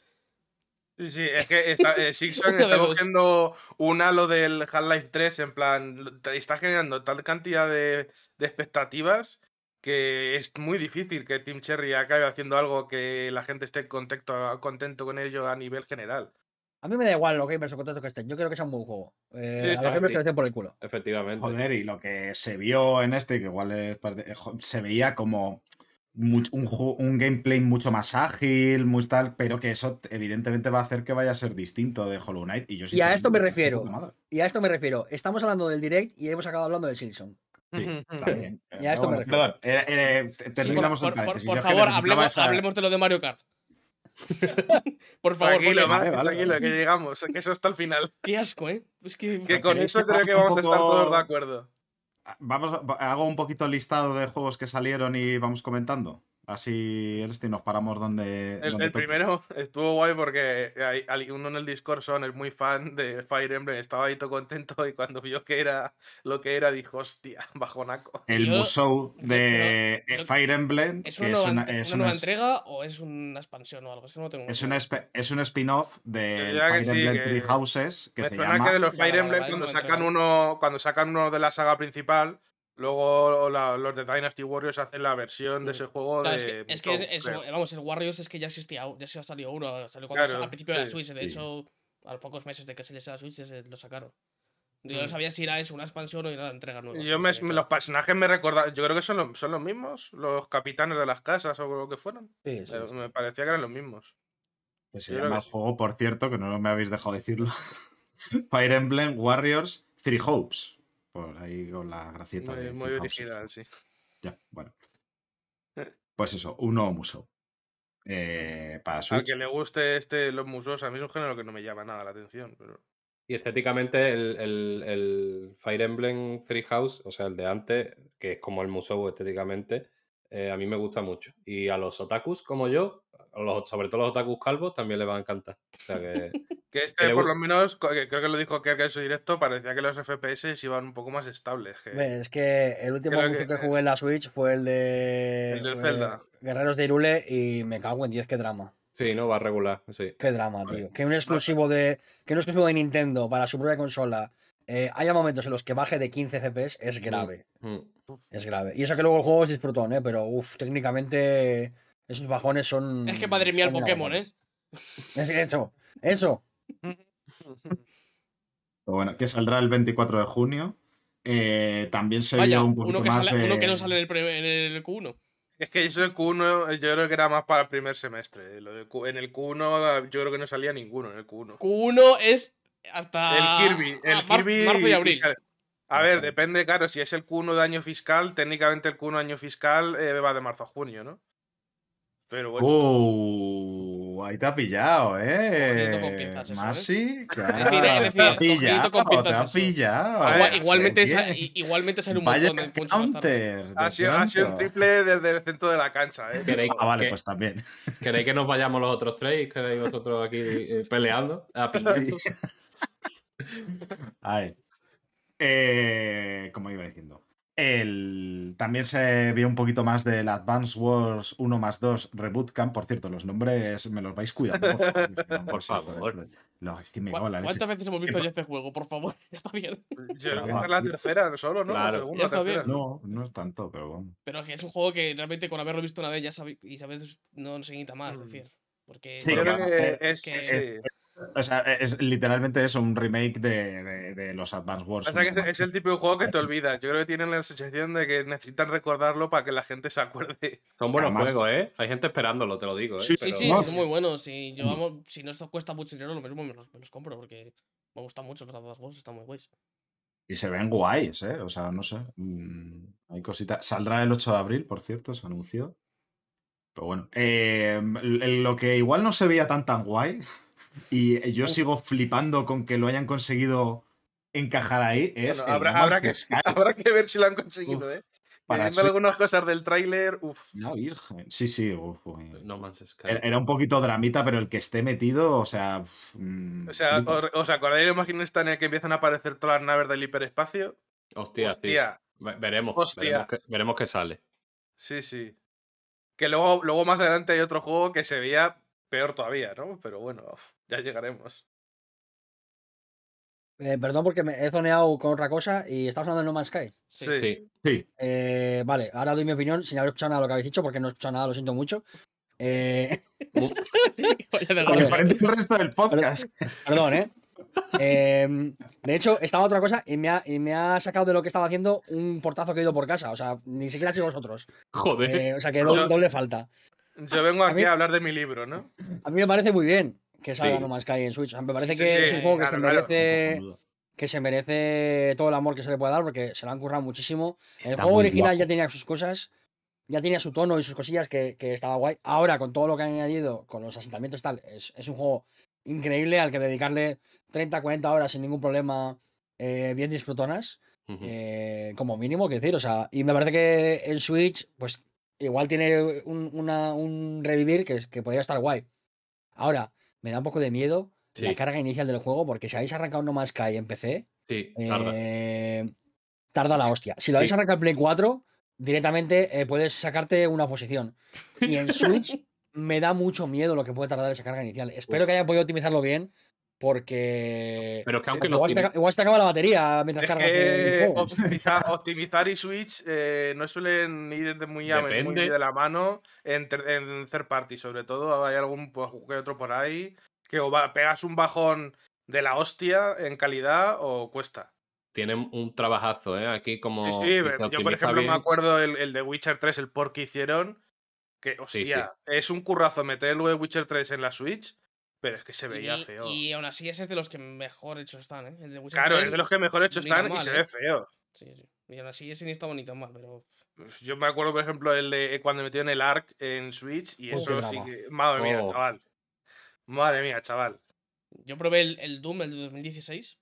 Sí, sí, es que está, eh, Sixon está cogiendo un halo del Half-Life 3, en plan, está generando tal cantidad de, de expectativas que es muy difícil que Team Cherry acabe haciendo algo que la gente esté contento, contento con ello a nivel general. A mí me da igual los gamers o contentos que estén, yo creo que sea un buen juego. Eh, Sí, a los gamers sí. que den por el culo. Efectivamente. Joder, y lo que se vio en este, que igual es parte- eh, se veía como un, un gameplay mucho más ágil, muy tal, pero que eso evidentemente va a hacer que vaya a ser distinto de Hollow Knight. Y, yo Y a esto me refiero. Y a esto me refiero. Estamos hablando del direct y hemos acabado hablando del Silson. Sí, también. Y a esto me refiero. Perdón, eh, eh, te- Sí, por, terminamos por- el por- por favor, hablemos, hablemos de lo de Mario Kart. por favor, Tranquilo, Vale, vale, tranquilo, vale. que llegamos, que eso hasta el final. qué asco, ¿eh? Es que. Que con ¿Queréis eso creo que vamos a estar todos de acuerdo. Vamos, hago un poquito listado de juegos que salieron y vamos comentando. Así este, nos paramos donde. El, donde el primero estuvo guay porque hay, hay uno en el Discord son es muy fan de Fire Emblem, estaba ahí todo contento y cuando vio que era lo que era dijo, hostia, bajonaco. El Yo- Musou de eh, Fire Emblem. ¿Es una es nueva, una, entre- es una nueva es- entrega o es una expansión o algo? Es que no tengo. es una es un spin-off de Fire sí, Emblem Three Houses que Me se llama. que de los Fire Emblem vale, cuando sacan uno cuando sacan uno de la saga principal, luego la- los de Dynasty Warriors hacen la versión de Mm. ese juego Claro, de es que, es que eso, creo. vamos, el Warriors es que ya existía, ya se ha salido uno, salió cuando Claro, al principio de la Switch, de sí. hecho, a los pocos meses de que saliese la Switch se lo sacaron. Yo no Mm. sabía si era eso, una expansión o era una entrega nueva. Yo me- los personajes me recordaban, yo creo que son los, son los mismos, los capitanes de las casas o lo que fueran. Sí, sí, Eh, sí. Me parecía que eran los mismos. Que se Yo llama el juego, por cierto, que no me habéis dejado decirlo. Fire Emblem Warriors Three Hopes. Por ahí con la gracieta Muy, de muy Houses. original, sí. Ya, bueno. Pues eso, uno Musou. Eh, para Al Switch. que le guste este los musos, a mí es un género que no me llama nada la atención. Pero... Y estéticamente el, el- el Fire Emblem Three House, o sea, el de antes, que es como el Musou estéticamente, eh, a mí me gusta mucho. Y a los otakus como yo, a los, sobre todo los otakus calvos, también les va a encantar. O sea que Que este, por lo menos, creo que lo dijo Kerk en su directo, parecía que los FPS iban un poco más estables. que- Es que el último que- que, jugué en la Switch fue el de El eh, Zelda. Guerreros de Irule y me cago en 10, qué drama. sí, no va a regular, sí. Qué drama, tío. Que un exclusivo de que un exclusivo de Nintendo para su propia consola eh, haya momentos en los que baje de 15 FPS es grave. Mm. Es grave. Y eso que luego el juego es disfrutón, ¿eh? Pero uff, técnicamente esos bajones son. Es que madre mía el Pokémon, ¿eh? Es que eso. Eso. Pero bueno, que saldrá el 24 de junio. Eh, también se Vaya, vio un poquito uno que, más sale, de... uno que no sale en el, pre- en el Q1. Es que eso del Q1 yo creo que era más para el primer semestre. Lo del Q- en el Q1 yo creo que no salía ninguno en el Q1. Q1 es hasta. El Kirby, el ah, mar- Kirby marzo y abril. sale- A ver, depende, claro, si es el Q1 de año fiscal, técnicamente el Q1 de año fiscal eh, va de marzo a junio, ¿no? Pero bueno. Uh, ahí te ha pillado, ¿eh? Ojito con pinzas eso, ¿eh? Masi, claro, te ha pillado, te ha eh, igualmente, igualmente sale un Vaya montón de counter. de ha, sido, ha sido un triple desde el centro de la cancha, ¿eh? ¿Queréis, Ah, vale, que- pues también. ¿Queréis que nos vayamos los otros tres y quedáis vosotros aquí eh, peleando? A? Ay. Eh, como iba diciendo. El... También se vio un poquito más del Advance Wars 1 más 2 Reboot Camp. Por cierto, los nombres me los vais cuidando. Por favor. que no Por sé, favor. Lo- es que me ¿Cu- cago en la leche. ¿Cuántas veces hemos visto ya este juego? Por favor, ya está bien. Yo esta es la tercera solo, ¿no? Claro. La segunda, Ya está tercera. bien. No, no es tanto, pero bueno. Pero que es un juego que realmente con haberlo visto una vez ya sabéis y sabes no se necesita más, es Mm. decir. Porque Sí, creo que es, que- sí. O sea, es, literalmente es un remake de, de- de los Advance Wars. O sea, que es, 1 más es el tipo de juego que te olvidas. Yo creo que tienen la sensación de que necesitan recordarlo para que la gente se acuerde. Son buenos Además- juegos, ¿eh? Hay gente esperándolo, te lo digo, ¿eh? Sí, Sí, Pero- sí, No, sí, sí. son muy buenos. Si, llevamos, si no esto cuesta mucho dinero, lo mismo me los, me los compro porque me gustan mucho los Advance Wars, están muy guays. Y se ven guays, ¿eh? O sea, no sé. mm, hay cositas. Saldrá el 8 de abril, por cierto, se anunció. Pero bueno. eh, lo que igual no se veía tan tan guay. Y yo Uf. sigo flipando con que lo hayan conseguido encajar ahí. Es Bueno, el habrá, No habrá que, habrá que ver si lo han conseguido, Uf, ¿eh? para algunas cosas del tráiler, uff. La virgen. Sí, sí. uf. No Man's Sky. Era, era un poquito dramita, pero el que esté metido, o sea. uf, mm, O sea, flipa. ¿os, os acordáis la imagen esta en la que empiezan a aparecer todas las naves del hiperespacio? Hostia. Hostia, Ve- Veremos. Hostia. Veremos qué, veremos qué sale. sí, sí. Que luego, luego más adelante hay otro juego que se veía peor todavía, ¿no? Pero bueno, ya llegaremos. Eh, perdón porque me he zoneado con otra cosa y estamos hablando de No Man's Sky. Sí. Sí. Eh, vale, ahora doy mi opinión sin haber escuchado nada de lo que habéis dicho porque no he escuchado nada, lo siento mucho. Eh, el resto del podcast. perdón, ¿eh? Em, de hecho, estaba otra cosa y me, ha, y me ha sacado de lo que estaba haciendo un portazo que he ido por casa. O sea, ni siquiera sois vosotros. Joder. Eh, o sea, que doble falta. Yo vengo A aquí mí- a hablar de mi libro, ¿no? A mí me parece muy bien que salga Sí. No Man's Sky en Switch. O sea, me parece Sí, que sí, es un juego que se merece que se merece todo el amor que se le puede dar porque se lo han currado muchísimo. El Está juego muy original guapo. ya tenía sus cosas, ya tenía su tono y sus cosillas que, que estaba guay. Ahora, con todo lo que han añadido, con los asentamientos y tal, es, es un juego increíble al que dedicarle 30, 40 horas sin ningún problema, eh, bien disfrutonas, eh, como mínimo, que decir. O sea, y me parece que en Switch, pues igual tiene un, una- un revivir que, que podría estar guay. Ahora, me da un poco de miedo la carga inicial del juego, porque si habéis arrancado No Man's Sky en PC, Sí, tarda. eh, tarda la hostia. Si lo habéis Sí. arrancado en Play 4, directamente eh, puedes sacarte una posición. Y en Switch me da mucho miedo lo que puede tardar esa carga inicial. Espero que haya podido optimizarlo bien, porque. Pero es que aunque igual, te, acaba- igual se te acaba la batería mientras Es cargas que optimizar, optimizar y Switch eh, no suelen ir de muy, a- muy Depende. de la mano en, ter- en third party. Sobre todo hay algún pues, que otro por ahí que o va- pegas un bajón de la hostia en calidad o cuesta. Tienen un trabajazo, ¿eh? Aquí como. Sí, sí, yo por ejemplo me acuerdo el, el de Witcher 3, el port que hicieron, que Sí, sí. hostia, es un currazo meter el de Witcher 3 en la Switch, pero es que se veía y, feo. y aún así ese es de los que mejor hechos están, ¿eh? El de Witcher claro, 3, es de los que mejor hechos están y se ¿eh? ve feo. Sí, sí. Y aún así ese ni estaba ni tan mal, pero... Yo me acuerdo, por ejemplo, el de cuando metió en el ARC en Switch y Oh, eso sí que. Madre mía, chaval. Madre mía, chaval. Yo probé el, el Doom, el de 2016,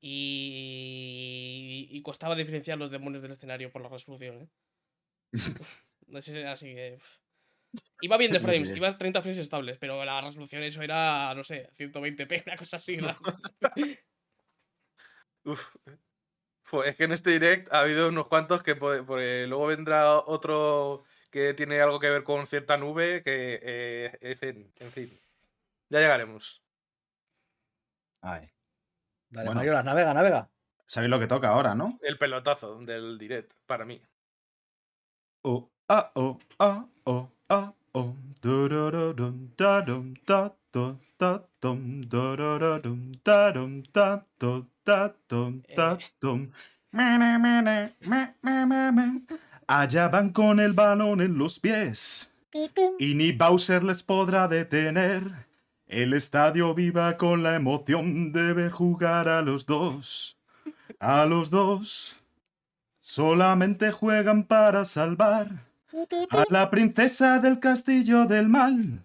y, y costaba diferenciar los demonios del escenario por la resolución, ¿eh? No sé, así que... Iba bien de frames, iba a 30 frames estables, pero la resolución eso era, no sé, 120p, una cosa así. Uf. Fue- es que en este direct ha habido unos cuantos que puede- porque luego vendrá otro que tiene algo que ver con cierta nube que, eh, en fin, en fin. Ya llegaremos. Ay. Dale, bueno. Mariolas, navega, navega. ¿Sabéis lo que toca ahora, no? El pelotazo del direct, para mí. Oh, ah, oh, ah, oh, ah, oh. Durururun, durururun. Allá van con el balón en los pies. Y ni Bowser les podrá detener. El estadio viva con la emoción de ver jugar a los dos. A los dos. Solamente juegan para salvar a la princesa del castillo del mal.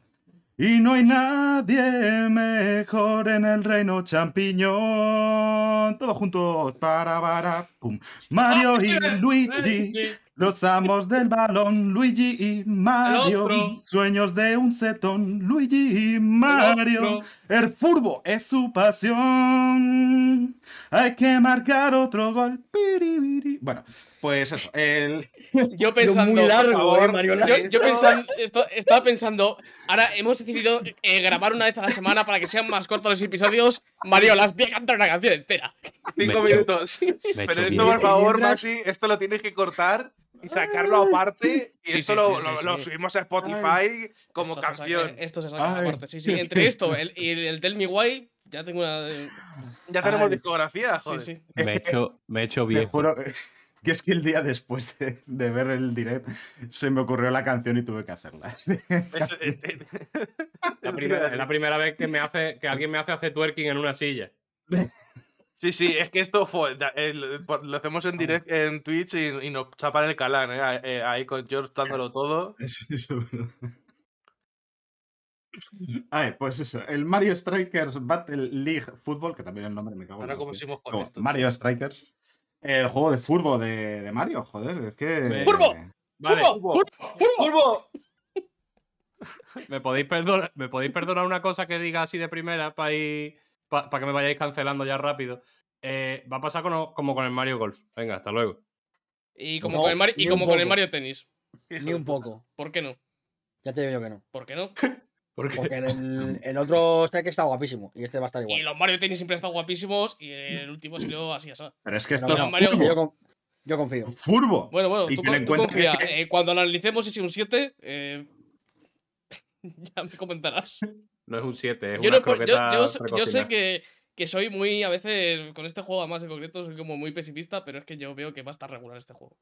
Y no hay nadie mejor en el reino champiñón. Todos juntos. Para, para, pum. Mario y Luigi Los amos del balón, Luigi y Mario. Sueños de un setón, Luigi y Mario. El furbo es su pasión. Hay que marcar otro gol. Piribiri. Bueno, pues eso. El... Yo Ha sido pensando. muy largo, favor, eh, Mariola. Yo, yo pensando, esto- estaba pensando, ahora hemos decidido eh, grabar una vez a la semana para que sean más cortos los episodios. Mario, las voy a cantar una canción entera. Cinco Me minutos. He Pero esto, por favor, Maxi, esto lo tienes que cortar y sacarlo aparte. Y Sí, esto sí, lo, sí, lo- sí, lo sí. subimos a Spotify como Esto se saca- canción. esto se saca Ay, aparte, sí, sí. Entre esto el, y el Tell Me Why, ya tengo una. eh, Ya tenemos Ay. discografía, Sí, joder. sí. Me he hecho, me he hecho Te bien. juro que es que el día después de, de ver el direct se me ocurrió la canción y tuve que hacerla. La primera, es la primera vez que, me hace, que alguien me hace hacer twerking en una silla. Sí, sí, es que esto fue, lo hacemos en direct en Twitch y, y nos chapan el calán, ¿eh? Ahí- eh, Ahí con George dándolo todo. Eso, eso. Ay, pues eso, el Mario Strikers Battle League Football, que también el nombre me cago en Ahora como hostia. hicimos con esto. Mario Strikers. El juego de furbo de, de Mario, joder, es que. ¡Furbo! Vale, ¡Furbo! ¡Furbo! ¿me podéis, perdonar, ¿me podéis perdonar una cosa que diga así de primera para que me vayáis cancelando ya rápido? Eh, va a pasar con- como con el Mario Golf. Venga, hasta luego. Y como No, con el Mario, y ni como un con el poco. Mario Tennis. Ni un poco. ¿Por qué no? Ya te digo yo que no. ¿Por qué no? Porque Porque en el, el otro Strike está guapísimo. Y este va a estar Y igual. los Mario Tennis siempre están guapísimo y el último salió así, así. Pero es que esto no, Mario- yo, furbo. con- yo confío. Furbo. Bueno, bueno, Y tú, tú confía. Eh, cuando analicemos si es un 7, eh, ya me comentarás. No es un 7, es Yo, una no yo, sé- yo sé precocinada. que, que soy muy, a veces, con este juego además en concreto, soy como muy pesimista, pero es que yo veo que va a estar regular este juego.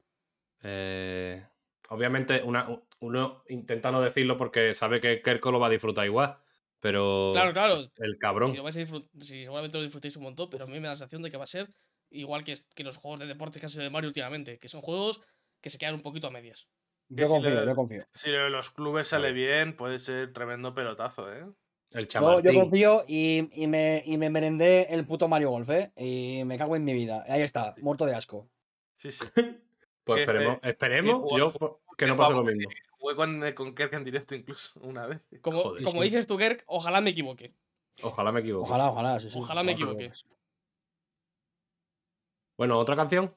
Eh, obviamente, una- uno intenta no decirlo porque sabe que Kerko lo va a disfrutar igual. Pero Claro, claro. el Si, cabrón. lo vais a disfrut- si seguramente lo disfrutéis un montón, pero a mí me da la sensación de que va a ser igual que, que los juegos de deportes que ha sido de Mario últimamente, que son juegos que se quedan un poquito a medias. Yo si confío, yo confío. Si lo de los clubes sale bien, puede ser tremendo pelotazo, ¿eh? El Yo, yo confío y, y me, y me merendé el puto Mario Golf, ¿eh? Y me cago en mi vida. Ahí está, muerto de asco. Sí, sí. Pues Eh, esperemos, eh, esperemos yo, jugar- que no pase lo mismo. Jugué con, eh, con Kerk en directo incluso una vez. Como, Joder, como sí. dices tú, Gerk, ojalá me equivoque. Ojalá me equivoque. Ojalá, ojalá, sí, sí. Ojalá me Ojalá. equivoque. Bueno, otra canción.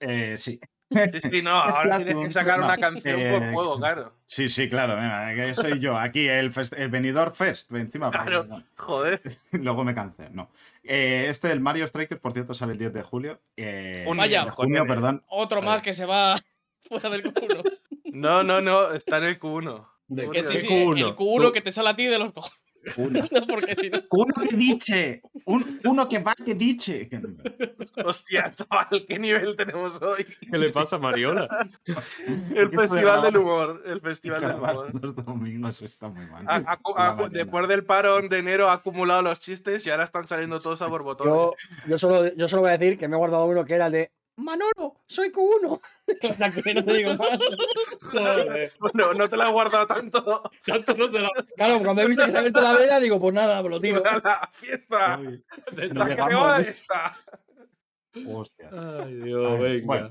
Eh, sí. Sí, sí, no, ahora tienes que sacar una canción por eh, juego, claro. Sí, sí, claro, venga, que soy yo. Aquí el, fest- el venidor fest, encima. Claro. Joder. Luego me cansé, no. Eh, este, el Mario Strikers, por cierto, sale el 10 de julio. eh, Un Vaya. de junio, Joder. perdón. Otro más que se va fuera del Q1. No, no, no, está en el Q1. ¿De Que sí, ¿Qué sí, Q1? el Q1 que te sale a ti de los cojones. Uno. No, porque si no. Uno que diche. Un- uno que va que diche. Hostia, chaval, ¿qué nivel tenemos hoy? ¿Qué le pasa a Mariola? El festival del humor. El festival del humor. los domingos está muy mal. La después del parón de enero ha acumulado los chistes y ahora están saliendo todos a borbotones. Yo, yo, solo, yo solo voy a decir que me he guardado uno que era el de Manolo, soy Q1. o sea que no te digo más. Bueno, no te lo he guardado tanto. tanto no se la... Claro, cuando he visto que se ha abierto la vela, digo, pues nada, me lo tiro. ¡A la fiesta! ¡La que va esta! Hostia. Ay, Dios, Ay, venga. bueno.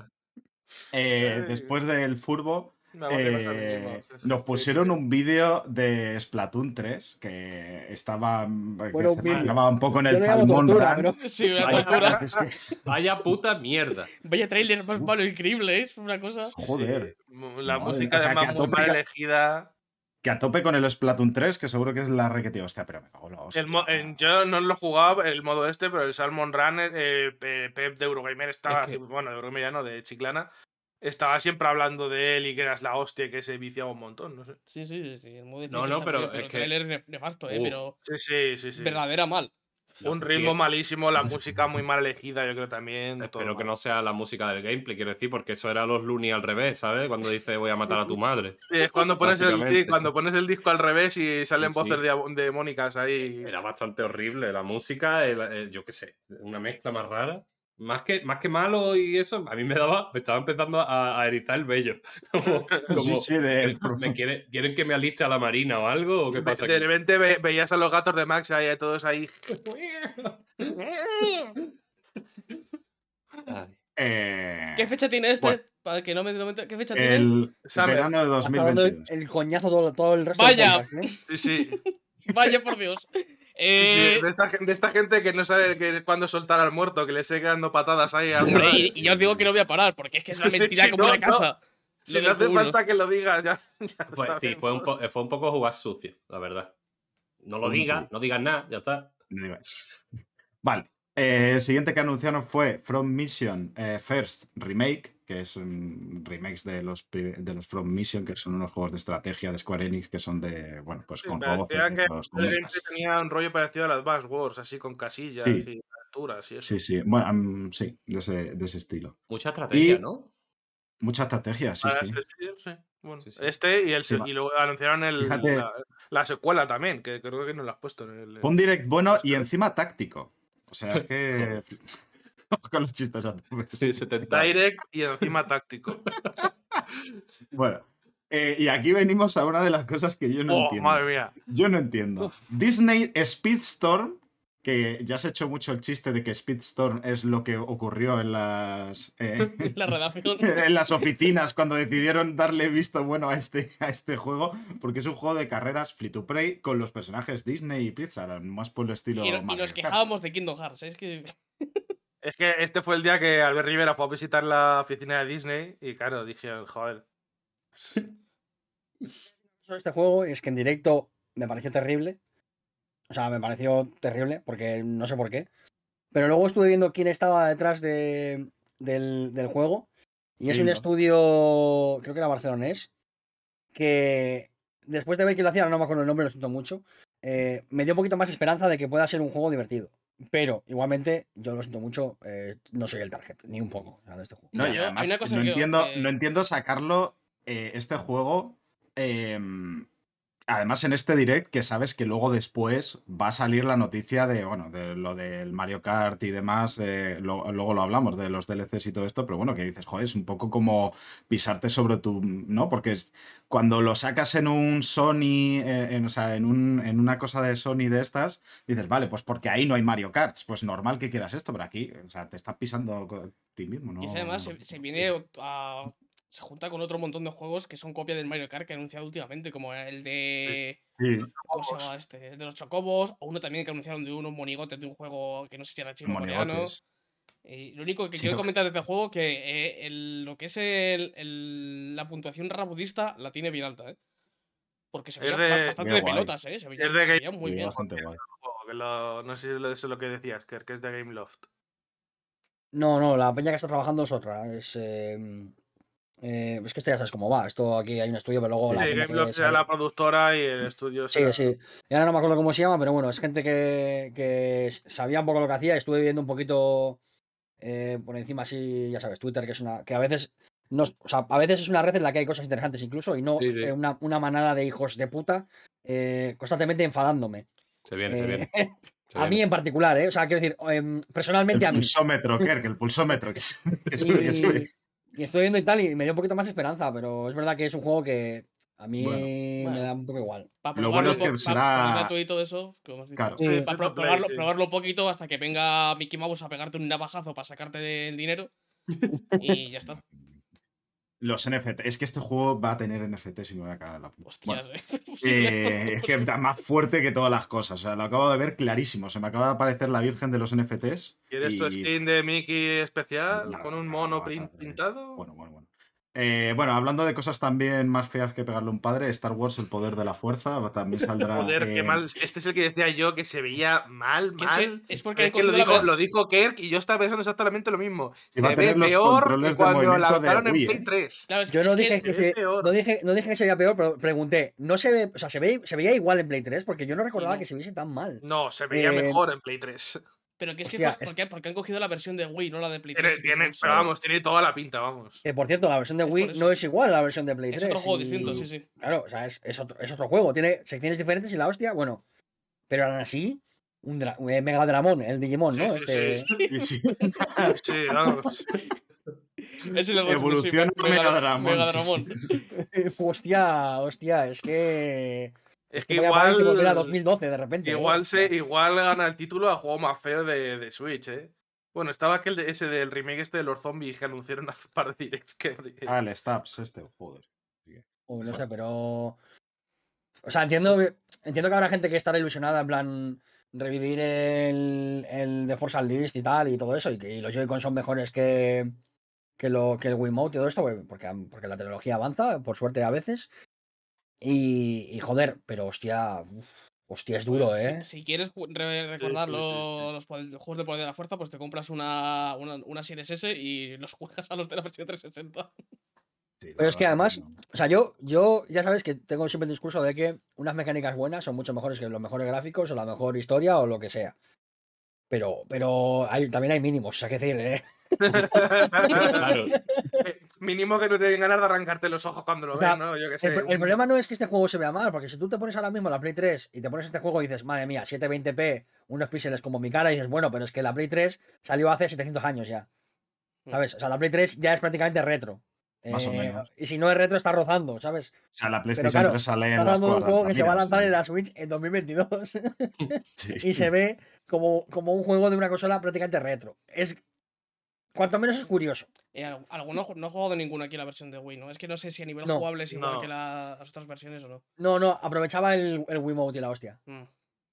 Eh, después del furbo, que eh, nos pusieron un vídeo de Splatoon 3 que estaba, que Bueno, un se vídeo. marcaba un poco en el Salmón tortura, Sí, Vaya. tortura. Es que, Vaya puta mierda. Vaya trailer más malo increíble, ¿eh? Es una cosa. joder. Sí, La Madre, música o sea, además que muy mal elegida. Que a tope con el Splatoon 3, que seguro que es la requetía. Hostia, pero me cago en la hostia. El mo- yo no lo jugaba el modo este, pero el Salmon Runner, eh, Pe- Pep de Eurogamer estaba, Es que- bueno, de Eurogamer ya no, de Chiclana, estaba siempre hablando de él y que eras la hostia y que se viciaba un montón, no sé. Sí, sí, sí. El modo No, difícil no, está pero bien, es que- el trailer es nefasto, ¿eh? Uh, pero Sí, sí, sí, sí. verdadera mal. Un ritmo malísimo, la música muy mal elegida, yo creo también. Espero que mal. no sea la música del gameplay, quiero decir, porque eso era los Looney al revés, ¿sabes? Cuando dice voy a matar a tu madre. Sí, es cuando pones, el, cuando pones el disco al revés y salen Sí, voces diabo- demónicas ahí. Era bastante horrible la música, el- el- yo qué sé, una mezcla más rara. Más que, más que malo y eso, a mí me daba, me estaba empezando a, a erizar el vello. Como, Sí, como, sí, de- ¿me quiere- ¿Quieren que me aliste a la marina o algo? ¿O qué De, pasa de repente ve- veías a los gatos de Max ahí, todos ahí. Ay. Eh, ¿Qué fecha tiene este? Bueno. Para que no me, no me- ¿Qué fecha tiene? El verano de Estás dando 2022. el coñazo todo, todo el resto Vaya. del podcast, ¿eh? Sí, sí. Vaya por Dios. Sí, Eh, de, esta, de esta gente que no sabe que cuándo soltar al muerto, que le sigue dando patadas ahí al hombre, y, y ya os digo que no voy a parar, porque es que es una mentira sí, como no, una no. casa. Si Lo no hace culo. falta que lo digas, ya. ya lo Fue, sí, fue un, po- fue un poco jugar sucio, la verdad. No lo digas, pues. no digas nada, ya está. Vale. Eh, el siguiente que anunciaron fue From Mission eh, First Remake, que es un remakes de los, de los From Mission, que son unos juegos de estrategia de Square Enix que son de, bueno, pues con robots. tenía un rollo parecido al Advance Wars, así con casillas Sí. y alturas y eso. Sí, sí, bueno, sí, de ese, de ese estilo. Mucha estrategia, Y- ¿no? Mucha estrategia, sí, Para sí. ese estilo, sí. Bueno, Sí, sí. Este y el y luego anunciaron el, Fíjate. la, la secuela también, que creo que no lo has puesto en el. Un direct bueno y encima táctico. O sea, es que. con los chistes a tope. Sí, 70. Direct y encima táctico. Bueno, eh, y aquí venimos a una de las cosas que yo no oh, entiendo. madre mía. Yo no entiendo. Uf. Disney Speedstorm, que ya se ha hecho mucho el chiste de que Speedstorm es lo que ocurrió en las. eh, La redacción. en las oficinas cuando decidieron darle visto bueno a este, a este juego, porque es un juego de carreras free to play con los personajes Disney y Pixar, más por el estilo. Y, y nos quejábamos de Kingdom Hearts. ¿eh? Es que. Es que este fue el día que Albert Rivera fue a visitar la oficina de Disney y claro, dije, joder. de este juego es que en directo me pareció terrible. O sea, me pareció terrible porque no sé por qué. Pero luego estuve viendo quién estaba detrás de, del, del juego. Y es Sí, un ¿no? estudio, creo que era barcelonés, que después de ver quién lo hacía, no me acuerdo el nombre, lo siento mucho, eh, me dio un poquito más esperanza de que pueda ser un juego divertido. Pero igualmente, yo lo siento mucho, eh, no soy el target, ni un poco, de este juego. No, Yo- además no, que- entiendo, que- no entiendo sacarlo, eh, este juego, em, además en este direct que sabes que luego después va a salir la noticia de, bueno, de lo del Mario Kart y demás, lo- luego lo hablamos de los DLCs y todo esto, pero bueno, que dices, joder, es un poco como pisarte sobre tu, ¿no? Porque es- cuando lo sacas en un Sony, eh, en, o sea, en, un- en una cosa de Sony de estas, dices, vale, pues porque ahí no hay Mario Karts, pues normal que quieras esto, pero aquí, o sea, te estás pisando a ti mismo, ¿no? Y además se, se viene a- se junta con otro montón de juegos que son copia del Mario Kart que ha anunciado últimamente, como el de. Sí, ¿Cómo se llama este? El de los Chocobos, o uno también que anunciaron de unos monigotes de un juego que no sé si era chino o coreano. monigotes. Y lo único que Sí, quiero comentar de este juego que eh, el- lo que es el- el- la puntuación rabudista la tiene bien alta, ¿eh? Porque se Es veía de- bastante de guay. pelotas, ¿eh? Se veía, Es de se Game- veía muy bien. bastante guay. Lo- no sé si eso es lo que decías, que, que es de Game Loft. No, no, la peña que está trabajando es otra. Es, eh, eh, es que esto ya sabes cómo va. Esto aquí hay un estudio, pero luego Sí, la la productora y el estudio. Sí, será- sí. Y ahora no me acuerdo cómo se llama, pero bueno, es gente que, que sabía un poco lo que hacía. Estuve viendo un poquito eh, por encima así, ya sabes, Twitter, que es una. que a veces. No, o sea, a veces es una red en la que hay cosas interesantes incluso, y no Sí, sí. eh, una, una manada de hijos de puta eh, constantemente enfadándome. Se viene, se viene. se a mí en particular, ¿eh? O sea, quiero decir, em, personalmente a El mí. pulsómetro, Kerk, el pulsómetro que, s- que sube, que sube. Y, estoy viendo y tal, y me dio un poquito más esperanza, pero es verdad que es un juego que a mí Bueno. me Bueno. da un poco igual. Para Lo bueno probarlo, es que será- gratuito eso, como has dicho. Claro. Sí, Sí, Pa- free pro- probarlo, sí. probarlo un poquito hasta que venga Mickey Mouse a pegarte un navajazo para sacarte el dinero. y ya está. Los NFT. Es que este juego va a tener NFT si me voy a cagar en la puta. Hostias, Bueno, eh. Eh, es que está más fuerte que todas las cosas. O sea, lo acabo de ver clarísimo. Se me acaba de aparecer la virgen de los NFTs. ¿Quieres tu y- skin de Mickey especial Nada, con un nada, mono a pintado? Bueno, bueno, bueno. Eh, bueno, hablando de cosas también más feas que pegarle a un padre, Star Wars, el poder de la fuerza, también saldrá. Joder, qué eh, mal. Este es el que decía yo que se veía mal, Que es que- mal. es porque es que lo dijo, lo dijo Kirk y yo estaba pensando exactamente lo mismo. Se ve peor que cuando lanzaron en Play ¿eh? 3. Claro, es, Yo no dije que, se ve se, peor. no, dije, no dije que se veía peor, pero pregunté, ¿no se ve, o sea, se, ve, se veía igual en Play 3? Porque yo no recordaba no. que se viese tan mal. No, se veía Eh, mejor en Play 3. Pero que es que por- es- porque, han cogido la versión de Wii, no la de Play Tiene, 3. tiene- pero vamos, tiene toda la pinta, vamos. Que por cierto, la versión de Es Wii no es igual a la versión de Play Es 3. otro juego y- distinto, sí, sí. Claro, o sea, es, es otro, es otro juego. Tiene secciones diferentes y la hostia, bueno. Pero aún así, un, dra- un Mega Dramón, el Digimon, ¿no? Sí, Este- sí, sí, vamos. Es el exclusivo, Mega Dramón, Mega Dramón. hostia, hostia, es que. Es que volver a igual. 2012 de repente. ¿eh? Igual, se, igual gana el título a juego más feo de, de Switch, ¿eh? Bueno, estaba aquel de, ese del remake este de los zombies que anunciaron hace un par de directs que. Ah, el Stabs, este, joder. Uy, no sé, pero. O sea, entiendo, que- entiendo que habrá gente que estará ilusionada en plan revivir el, el de Force List y tal y todo eso, y que y los Joy-Con son mejores que, que, lo, que el Wiimote y todo esto, pues, porque, porque la tecnología avanza, por suerte a veces. Y, y joder, pero hostia, uf, hostia, es duro, Si- ¿eh? Si, quieres re- recordar sí, sí, sí. los, los juegos de poder de la fuerza, pues te compras una, una, una Series S y los juegas a los de la versión 360. Sí, la Pero es que además, no. O sea, yo, yo ya sabes que tengo siempre el discurso de que unas mecánicas buenas son mucho mejores que los mejores gráficos o la mejor historia o lo que sea. Pero, pero hay, también hay mínimos, o sea, que decir, ¿eh? Claro. Mínimo que no te den ganas de arrancarte los ojos cuando lo O sea, ves, ¿no? Yo qué sé. El, problema no es que este juego se vea mal, porque si tú te pones ahora mismo la Play 3 y te pones este juego y dices, madre mía, 720p, unos píxeles como mi cara, y dices, bueno, pero es que la Play 3 salió hace 700 años ya. ¿Sabes? O sea, la Play 3 ya es prácticamente retro. Más o Eh, menos. Y si no es retro, está rozando, ¿sabes? O sea, la PlayStation claro, 3 sale en Estamos las hablando de un juego que se va a lanzar en la Switch en 2022 Sí. y se ve como, como un juego de una consola prácticamente retro. Es. Cuanto menos es curioso. Eh, no he jugado ninguno aquí la versión de Wii, ¿no? Es que no sé si a nivel No, jugable es igual no. que la- las otras versiones o no. No, no, aprovechaba el, el Wiimote y la hostia. Mm.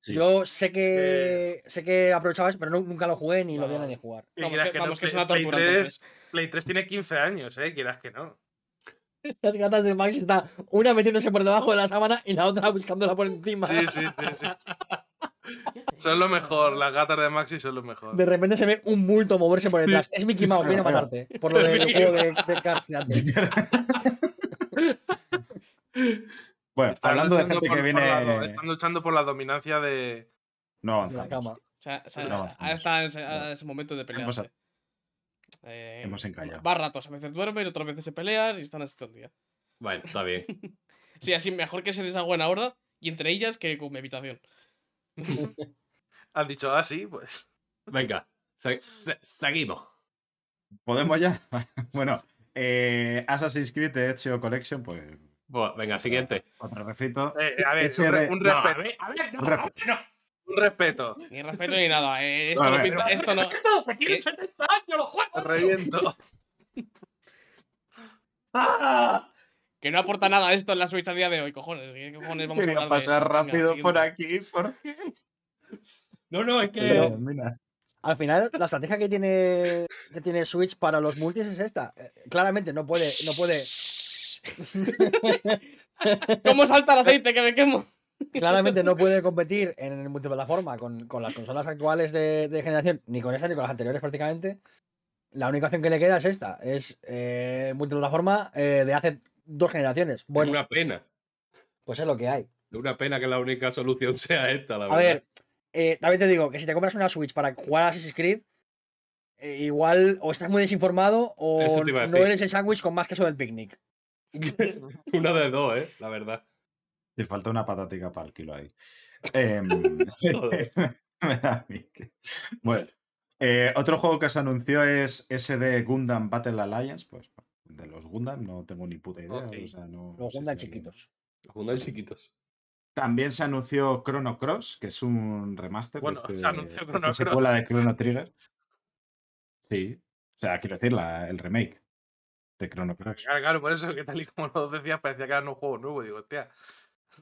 Sí. Yo sé que sé que aprovechabas, pero no- nunca lo jugué ni lo vi a nadie jugar. Y Vamos, que, no, vamos, que es una Play tortura 3 entonces. Play 3 tiene 15 años, ¿eh? Quieras que no. Las gatas de Max está una metiéndose por debajo de la sábana y la otra buscándola por encima. Sí, sí, sí, sí. Son lo mejor, las gatas de Maxi son lo mejor. De repente se ve un bulto moverse por detrás. Es Mickey Mouse, viene a matarte. Por lo del juego de, de Cars de antes. Bueno, Están hablando de gente que por la viene. están luchando por la dominancia de. No de la avanzamos. cama. O sea, o sea, No avanzamos. ahora está en ese, ese momento de Hemos- pelearse. Eh, hemos encallado. Va ratos, a veces duermen, otras veces se pelean y están así todo el día. Bueno, está bien. Sí, así mejor que se desagüen ahora y entre ellas que con mi habitación. Han dicho, ah, sí, pues. Venga, se- se- seguimos. ¿Podemos ya? bueno, eh, Assassin's Creed de Ezio Collection, pues. Bueno, venga, siguiente. Otro refrito. Eh, a ver, un, re- un No, a ver, a ver, no, Un respeto. no. Un respeto. Ni respeto ni nada. eh, esto, A no pinta- esto no. No, que tiene. 70 años los juegos. Reviento. ¡Ah! Que no aporta nada esto en la Switch a día de hoy, cojones. ¿Qué cojones vamos a Quería de pasar rápido por aquí porque. No, no, es que. Pero- Mira, Al final, la estrategia que tiene, que tiene Switch para los multis es esta. Eh, Claramente no puede, no puede, ¿Cómo salta el aceite que me quemo? Claramente no puede competir en multiplataforma con, con las consolas actuales de, de generación, ni con esta ni con las anteriores prácticamente. La única opción que le queda es esta, es eh, multiplataforma eh, de hace dos generaciones. Bueno, una pena. pues es lo que hay. Una pena que la única solución sea esta, la A verdad. ver, eh, también te digo que si te compras una Switch para jugar a Assassin's Creed, igual o estás muy desinformado o a no eres el sándwich con más queso del picnic. Una de dos, ¿eh? La verdad. Le falta una patatica para el kilo ahí. Joder. me da a mí que- Bueno, eh, otro juego que se anunció es ese de Gundam Battle Alliance. Pues de los Gundam no tengo ni puta idea. Ok. o sea, no- no Los Gundam chiquitos. Los Gundam chiquitos. También se anunció Chrono Cross, que es un remaster. Bueno, se este- anunció Chrono esta Cross. secuela de Chrono Trigger. Sí. O sea, quiero decir, la- el remake de Chrono Cross. Claro, claro, por eso que tal y como lo decías, parecía que era un juego nuevo. Digo, hostia.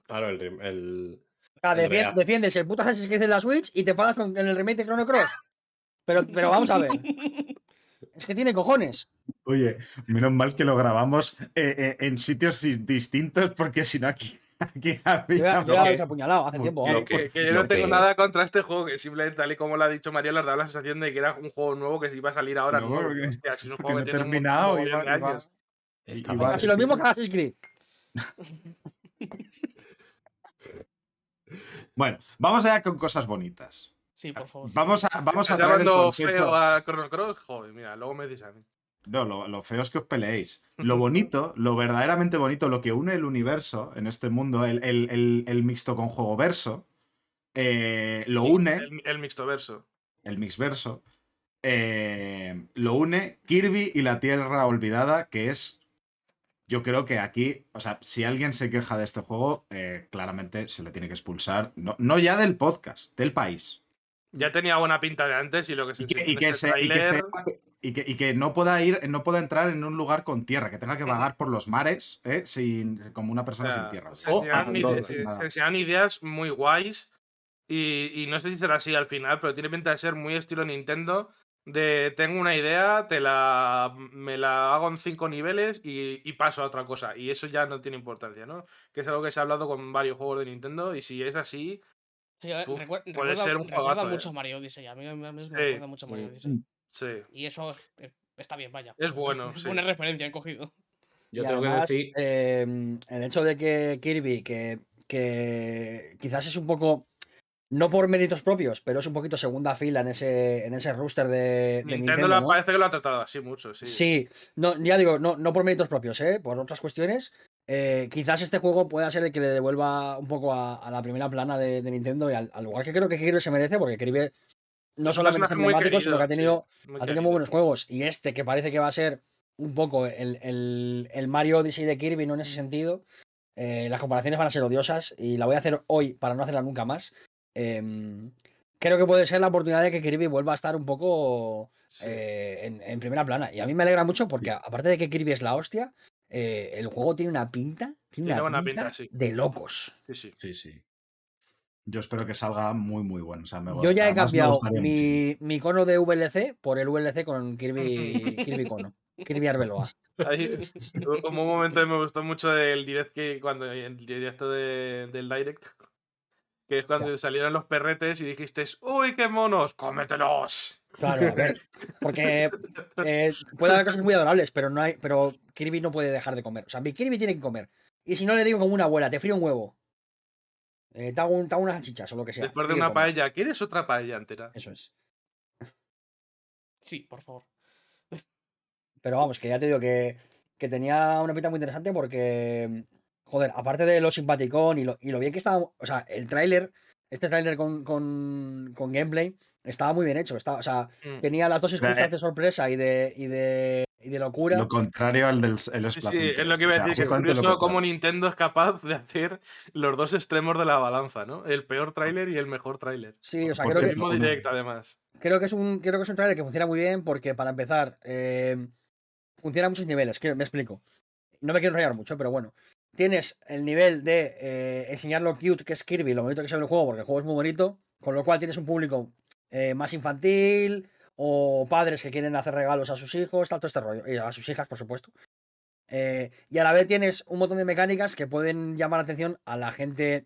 Claro, el. el... El defien- Real. defiendes el puto Assassin's Creed en la Switch y te enfadas con en el remake de Chrono Cross. Pero, pero vamos a ver. Es que tiene cojones. Oye, menos mal que lo grabamos eh, eh, en sitios si- distintos, porque si no aquí, aquí Yo había- yo los he apuñalado hace tiempo. Lo vamos. Que, que yo lo no tengo que- nada contra este juego, que simplemente tal y como lo ha dicho Mario, les da la sensación de que era un juego nuevo que se iba a salir ahora No, nuevo. porque- Hostia, si juego no terminado años. Va- Casi lo mismo que Assassin's Creed. Bueno, vamos allá con cosas bonitas. Sí, por favor. Vamos a, vamos a ¿Estás traer el feo a Chrono Cross? Joder, mira, luego me dices a mí. No, lo, lo feo es que os peleéis. Lo bonito, lo verdaderamente bonito, lo que une el universo en este mundo, el, el- el- el mixto con juego verso, eh, lo une, El, el mixto verso. el mixverso, eh, lo une Kirby y la Tierra Olvidada, que es. Yo creo que aquí, o sea, si alguien se queja de este juego, eh, claramente se le tiene que expulsar, no, no ya del podcast, del país. Ya tenía buena pinta de antes y lo que se Y que, y este y que no pueda ir, no pueda entrar en un lugar con tierra, que tenga que vagar por los mares, ¿eh? sin, como una o persona sea, sin tierra. se O enseñaron ide- Andorra. se- ideas muy guays y, y no sé si será así al final, pero tiene pinta de ser muy estilo Nintendo. De tengo una idea, te la me la hago en cinco niveles y, y paso a otra cosa. Y eso ya no tiene importancia, ¿no? Que es algo que se ha hablado con varios juegos de Nintendo. Y si es así, Sí, a ver, Uf, recuer- puede recuerda, ser un recuerda juegazo, mucho eh. a Mario Odyssey. A mí, a mí me Sí. recuerda mucho Mario Mm. Odyssey. sí. Y eso es- eh, está bien, vaya. Es bueno, sí. Buena referencia han cogido. Yo Y tengo además, que decir. eh, el hecho de que Kirby, que, que quizás es un poco, no por méritos propios, pero es un poquito segunda fila en ese, en ese rooster de, de Nintendo, Nintendo. parece que lo ha tratado así mucho, sí. Sí, no, ya digo, no, no por méritos propios, ¿eh? por otras cuestiones. eh, quizás este juego pueda ser el que le devuelva un poco a, a la primera plana de, de Nintendo y al, al lugar que creo que Kirby se merece, porque Kirby no Es solamente es emblemático, sino que ha tenido, sí, ha tenido muy buenos juegos. Y este, que parece que va a ser un poco el, el- el Mario Odyssey de Kirby, no en ese sentido. eh, las comparaciones van a ser odiosas y la voy a hacer hoy para no hacerla nunca más. Em, creo que puede ser la oportunidad de que Kirby vuelva a estar un poco Sí. eh, en, en primera plana. Y a mí me alegra mucho porque, a- aparte de que Kirby es la hostia, eh, el juego tiene una pinta, tiene Tiene una pinta, pinta, sí. de locos. Sí, sí. Sí, sí. Yo espero que salga muy, muy bueno. O sea, me- Yo ya he cambiado mi, mi cono de VLC por el VLC con Kirby, Kirby Cono. Kirby Arbeloa. Ahí, hubo un momento que me gustó mucho del direct que cuando el directo de- del direct que es cuando salieron los perretes y dijiste uy qué monos cómetelos Claro, a ver. Porque eh, puede haber cosas muy adorables, pero no hay, pero Kirby no puede dejar de comer. O sea, mi Kirby tiene que comer. Y si no le digo como una abuela, te frío un huevo. Eh, te, hago un- te hago unas salchichas o lo que sea. después de una comer. paella ¿quieres otra paella entera? Eso es. Sí, por favor. Pero vamos, que ya te digo que, que tenía una pinta muy interesante porque, joder, aparte de lo simpaticón y lo, y lo bien que estaba, o sea, el tráiler, este tráiler con, con, con gameplay, estaba muy bien hecho. Estaba, o sea, Mm. tenía las dos sea, circunstancias eh, de sorpresa y de, y de, y de locura. Lo contrario al del el Sí, Splatoon sí, es 3, lo que iba o a sea, decir, que es absolutamente lo curioso cómo. Nintendo es capaz de hacer los dos extremos de la balanza, ¿no? El peor tráiler y el mejor tráiler. Sí, o sea, creo El que, cierto, mismo uno- direct, además. creo que es un creo que es un trailer que funciona muy bien porque para empezar eh, funciona a muchos niveles que me explico no me quiero enrollar mucho pero bueno tienes el nivel de eh, enseñar lo cute que es Kirby lo bonito que se ve el juego porque el juego es muy bonito con lo cual tienes un público eh, más infantil o padres que quieren hacer regalos a sus hijos tal todo este rollo y a sus hijas por supuesto Eh, y a la vez tienes un montón de mecánicas que pueden llamar la atención a la gente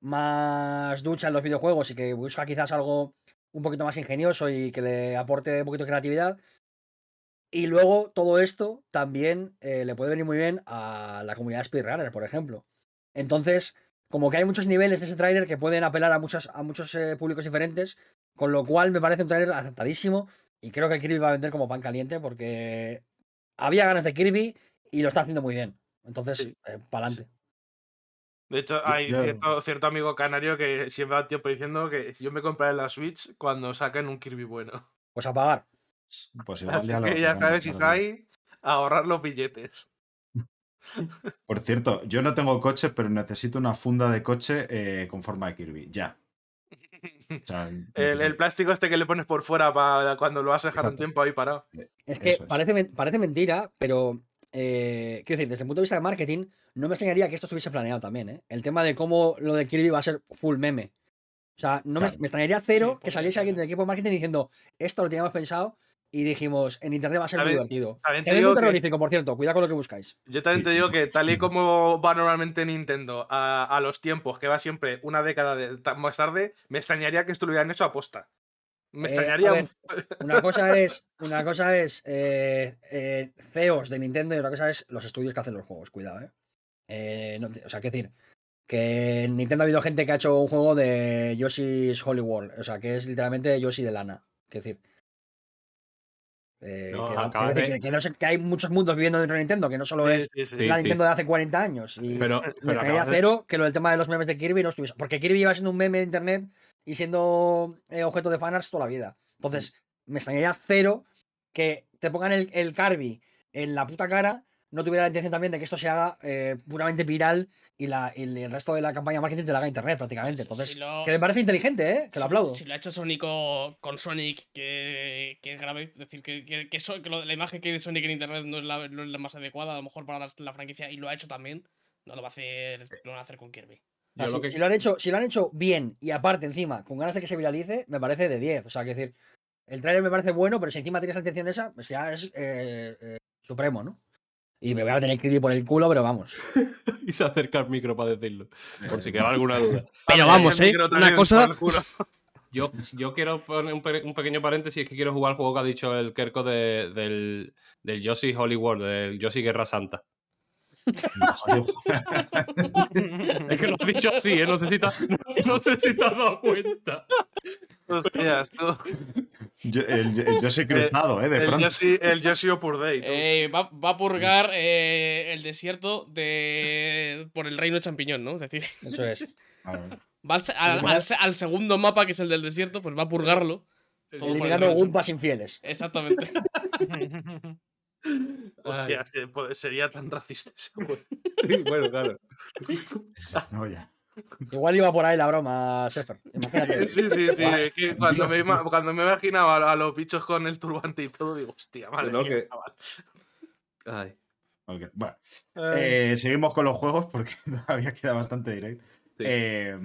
más ducha en los videojuegos y que busca quizás algo un poquito más ingenioso y que le aporte un poquito de creatividad. Y luego todo esto también eh, le puede venir muy bien a la comunidad speedrunner, por ejemplo. Entonces, como que hay muchos niveles de ese tráiler que pueden apelar a muchos, a muchos eh, públicos diferentes, con lo cual me parece un tráiler acertadísimo y creo que el Kirby va a vender como pan caliente porque había ganas de Kirby y lo está haciendo muy bien. Entonces, Sí. para adelante. De hecho, hay cierto amigo canario que siempre da tiempo diciendo que si yo me compraré la Switch cuando saquen un Kirby bueno. Pues a pagar. Pues igual Así ya lo que ya sabes. Isai, a ahorrar los billetes. Por cierto, yo no tengo coche, pero necesito una funda de coche eh, con forma de Kirby. Ya. O sea, El, plástico este que le pones por fuera para cuando lo vas a dejar un tiempo ahí parado. Es que es. Parece, parece mentira, pero eh, quiero decir, desde el punto de vista de marketing, no me extrañaría que esto estuviese planeado también, ¿eh? El tema de cómo lo de Kirby va a ser full meme. O sea, no me, Claro. me extrañaría cero Sí, que saliese alguien del equipo de marketing diciendo esto lo teníamos pensado y dijimos en internet va a ser muy divertido. también te digo muy que- terrorífico, por cierto, cuidado con lo que buscáis. Yo también te digo que tal y como va normalmente Nintendo a, a los tiempos, que va siempre una década de- más tarde, me extrañaría que esto lo hubieran hecho a posta. Me Eh, extrañaría ver, Una cosa es, una cosa es eh, eh, CEOs de Nintendo y otra cosa es los estudios que hacen los juegos, cuidado, ¿eh? Eh, no o sea, qué decir, que en Nintendo ha habido gente que ha hecho un juego de Yoshi's Holy World, o sea, que es literalmente Yoshi de lana, qué decir. Eh, No, que, acabas que- de- que- que no sé- que hay muchos mundos viviendo dentro de Nintendo, que no solo Sí, es sí, sí. Sí, la sí. Nintendo de hace 40 años. Y Pero, me pero de- cero que lo del tema de los memes de Kirby no estuviese. Porque Kirby iba siendo un meme de internet y siendo eh, objeto de fanarts toda la vida. Entonces, me extrañaría cero que te pongan el, el Kirby en la puta cara no tuviera la intención también de que esto se haga eh, puramente viral y, la, y el resto de la campaña de marketing te la haga internet prácticamente. Entonces, si lo- que me parece inteligente, ¿eh? Que lo aplaudo. Si lo ha hecho Sonic o- con Sonic, que, que es grave. Es decir, que, que, que so- que lo- la imagen que hay de Sonic en internet no es, la, no es la más adecuada, a lo mejor para la, la franquicia, y lo ha hecho también. No lo va a hacer, no lo va a hacer con Kirby. Lo si, que- si lo han hecho, si lo han hecho bien y aparte encima, con ganas de que se viralice, me parece de 10. O sea, que decir, el trailer me parece bueno, pero si encima tienes la intención esa, pues ya es eh, eh, supremo, ¿no? Y me voy a tener Kirby por el culo, pero vamos. y se acerca al micro para decirlo. Por si queda alguna duda. Pero vamos, ¿eh? Una cosa-. Yo, yo quiero poner un, pe- un pequeño paréntesis, es que quiero jugar el juego que ha dicho el Kerko de- del, del Yoshi Holy World, del Yoshi Guerra Santa. Es que lo has dicho así, ¿eh? No sé si te, has- no sé si te has dado cuenta. Hostias, tú. Yo, el, el- yo soy cruzado, ¿eh? De El pronto. Yoshi, el Yoshi Opur Day. Eh, va, va a purgar eh, el desierto de por el reino champiñón, ¿no? Es decir, Eso es. Va al, al- al se- al segundo mapa, que es el del desierto, pues va a purgarlo. Eliminando Gumpas infieles. Exactamente. Hostia, se- puede- sería tan racista ese juego. Bueno, claro. No, ya. Igual iba por ahí la broma, Sefer. Imagínate. Sí, sí, sí. que cuando, me, cuando me imaginaba a, los bichos con el turbante y todo, digo, hostia, madre No, mía, que-. Ay. Bueno, Eh, eh, seguimos con los juegos porque todavía queda bastante directo. Sí. Eh,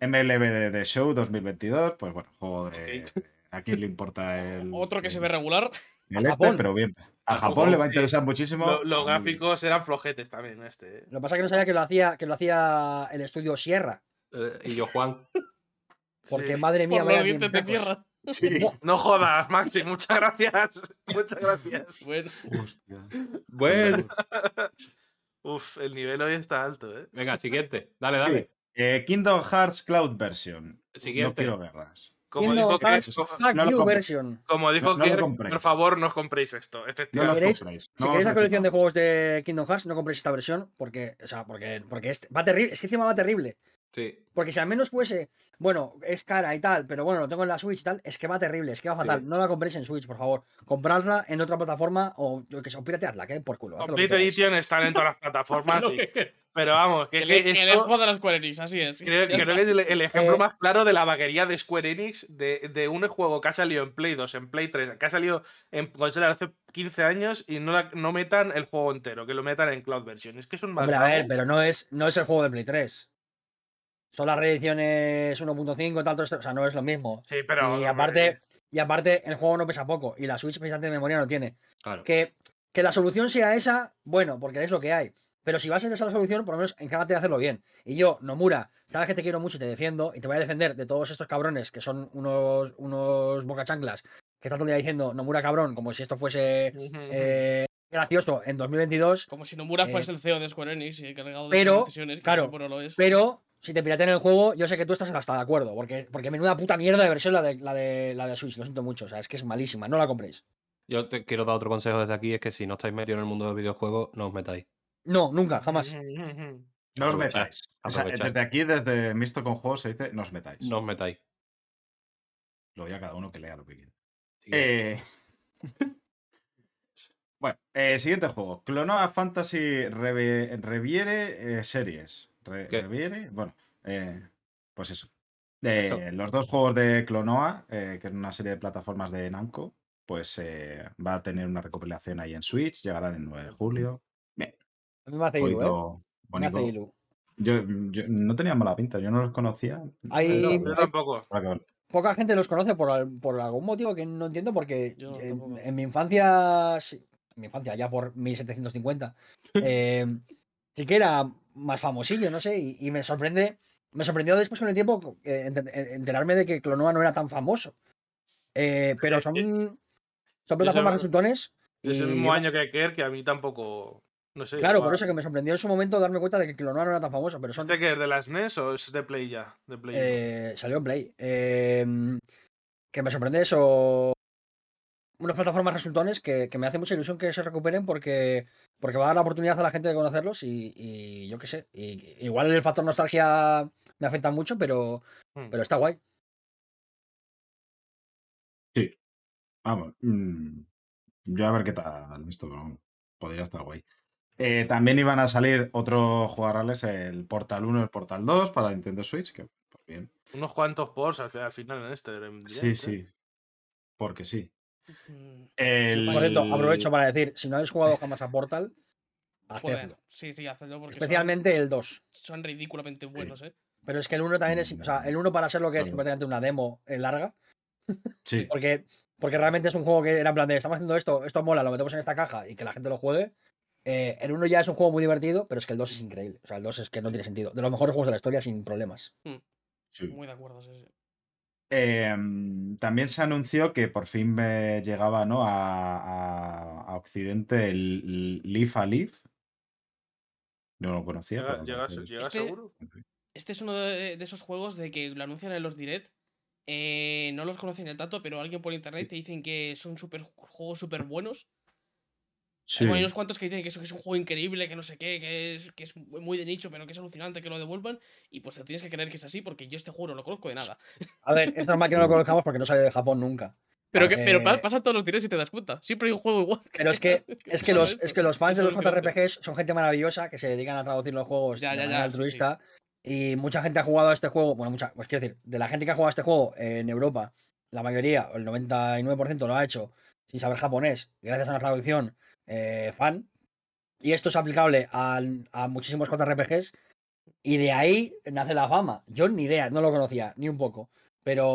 MLB de, de Show 2022, pues bueno, juego de. Ok. ¿A quién le importa el. Otro que se ve regular. el este, pero bien. A Japón le va a sí. interesar muchísimo. lo- los gráficos eran flojetes también, este. eh. Lo que pasa es que no sabía que lo hacía, que lo hacía el estudio Sierra. Eh, y yo, Juan. Porque Sí. madre mía, Por vaya tiempecos. tierra. Sí. No jodas, Maxi, muchas gracias. Muchas gracias. Bueno, Hostia. Bueno. Uf, el nivel hoy está alto, ¿eh? Venga, siguiente. Dale, dale. Eh, Kingdom Hearts Cloud Version. No Siguiente. quiero guerras. Como dijo, que, no lo version. como dijo No- no lo Kier, compréis. por favor, no os compréis esto. Efectivamente. queréis-. Si queréis la colección de juegos de Kingdom Hearts, no compréis esta versión porque, o sea, porque, porque es, va terrible. Es que encima va terrible. Sí. Porque si al menos fuese, bueno, es cara y tal, pero bueno, lo tengo en la Switch y tal, es que va terrible, es que va fatal. Sí. No la compréis en Switch, por favor. Comprarla en otra plataforma o yo que sé, o pirateadla, que por culo. Complete. Edition están en todas las plataformas. Y- Pero vamos, que, que es le esto jodan a Square Enix, así es. creo, que es el, el ejemplo Eh, más claro de la vaguería de Square Enix de, de un juego que ha salido en Play 2, en Play 3, que ha salido en consola hace 15 años y no, la- no metan el juego entero, que lo metan en Cloud Version. Es que es un mal Hombre, a ver, pero no es, no es el juego de Play 3. Son las reediciones 1.5 y tal, todo esto, o sea, no es lo mismo. Sí, pero. y aparte, y aparte, el juego no pesa poco. Y la Switch precisamente de memoria no tiene. Claro. Que, que la solución sea esa, bueno, porque es lo que hay. Pero si va a ser esa la solución, por lo menos encárgate de hacerlo bien. Y yo, Nomura, sabes que te quiero mucho y te defiendo, y te voy a defender de todos estos cabrones que son unos, unos bocachanclas que están todo el día diciendo Nomura cabrón, como si esto fuese eh, gracioso en 2022. Como si Nomura Eh, fuese el CEO de Square Enix y encargado de pero, decisiones. que claro, lo es. Pero si te piratean el juego, yo sé que tú estás hasta de acuerdo, porque, porque menuda puta mierda de versión la de, la, de, la de Switch, lo siento mucho, o sea, es que es malísima, no la compréis. Yo te quiero dar otro consejo desde aquí, es que si no estáis metidos en el mundo de los videojuegos, no os metáis. No, nunca, jamás. No os metáis. O sea, desde aquí, desde Misto con Juegos, se dice no os metáis. No os metáis. Luego ya cada uno que lea lo que quiera. Siguiente. Eh, bueno, eh, siguiente juego. Clonoa Fantasy Reviere eh, Series. Re- ¿Qué? Reviere, bueno, eh, pues eso. Eh, Eso. Los dos juegos de Clonoa, eh, que es una serie de plataformas de Namco, pues eh, va a tener una recopilación ahí en Switch, llegarán el 9 de julio. Bien, A mí me hace ilu, ¿eh? Me hace ilu. Yo, yo no tenía mala pinta, yo no los conocía. Hay- No, yo tampoco. Poca gente los conoce por, por algún motivo que no entiendo, porque Yo en, mi infancia, sí, en mi infancia, ya por 1750, eh, sí que era más famosillo, no sé, y, y me sorprende, me sorprendió después con el tiempo eh, eh, enterarme de que Clonoa no era tan famoso. Eh, pero son, son plataformas resultones. Es el mismo año que Kerr, que a mí tampoco. No sé. Claro, por eso que me sorprendió en su momento darme cuenta de que Clonoa no era tan famoso, pero son, ¿Este que es de las NES o es de Play ya? De Play? Eh, salió en Play. Eh, que me sorprende eso. Unas plataformas resultones que, que me hace mucha ilusión que se recuperen porque, porque va a dar la oportunidad a la gente de conocerlos y, y yo qué sé. y- igual el factor nostalgia me afecta mucho, pero, Hmm. pero está guay. Vamos. mm, yo a ver qué tal esto, pero podría estar guay. Eh, también iban a salir otros jugarales, el Portal 1 y el Portal 2 para Nintendo Switch, que pues bien. Unos cuantos ports al, fi- al final en este. en Sí, ¿eh? sí. Porque sí. El... Por cierto, aprovecho para decir, si no habéis jugado jamás a Portal, Joder, hacedlo. sí, sí, hacedlo porque son- Especialmente el 2. son, ridículamente buenos, ¿eh? Pero es que el 1 también es. O sea, el 1 para ser lo que es prácticamente una demo eh, larga. Sí. Porque, porque realmente es un juego que era en plan de estamos haciendo esto, esto mola, lo metemos en esta caja y que la gente lo juegue. Eh, el 1 ya es un juego muy divertido, pero es que el 2 es increíble. O sea, el 2 es que no tiene sentido. De los mejores juegos de la historia sin problemas. sí. Muy de acuerdo, sí, sí. Em, también se anunció que por fin eh, llegaba ¿no? a, a- a Occidente el Leaf a Leaf. No lo conocía. Llega, llega- llega Este- seguro. Este es uno de, de esos juegos de que lo anuncian en los direct. eh, no los conocen el tanto, pero alguien por internet te dicen que son super, juegos súper buenos. Sí. Bueno, hay unos cuantos que dicen que eso que es un juego increíble, que no sé qué, que es, que es muy de nicho, pero que es alucinante que lo devuelvan. Y pues te tienes que creer que es así, porque yo este juego no lo conozco de nada. A ver, es normal que no lo conozcamos porque no sale de Japón nunca. Pero, que, pero Eh, pasa todos los directs y te das cuenta. Siempre hay un juego igual. Pero es que, es que, los, esto. es que los fans de los. JRPGs son gente maravillosa que se dedican a traducir los juegos Ya, de ya, manera ya, sí, sí. altruista. Y mucha gente ha jugado a este juego. Bueno, mucha, pues quiero decir, de la gente que ha jugado a este juego en Europa, la mayoría, o el 99% lo ha hecho sin saber japonés, gracias a una traducción eh, fan. Y esto es aplicable a, a muchísimos JRPGs. Y de ahí nace la fama. Yo ni idea, no lo conocía, ni un poco. Pero,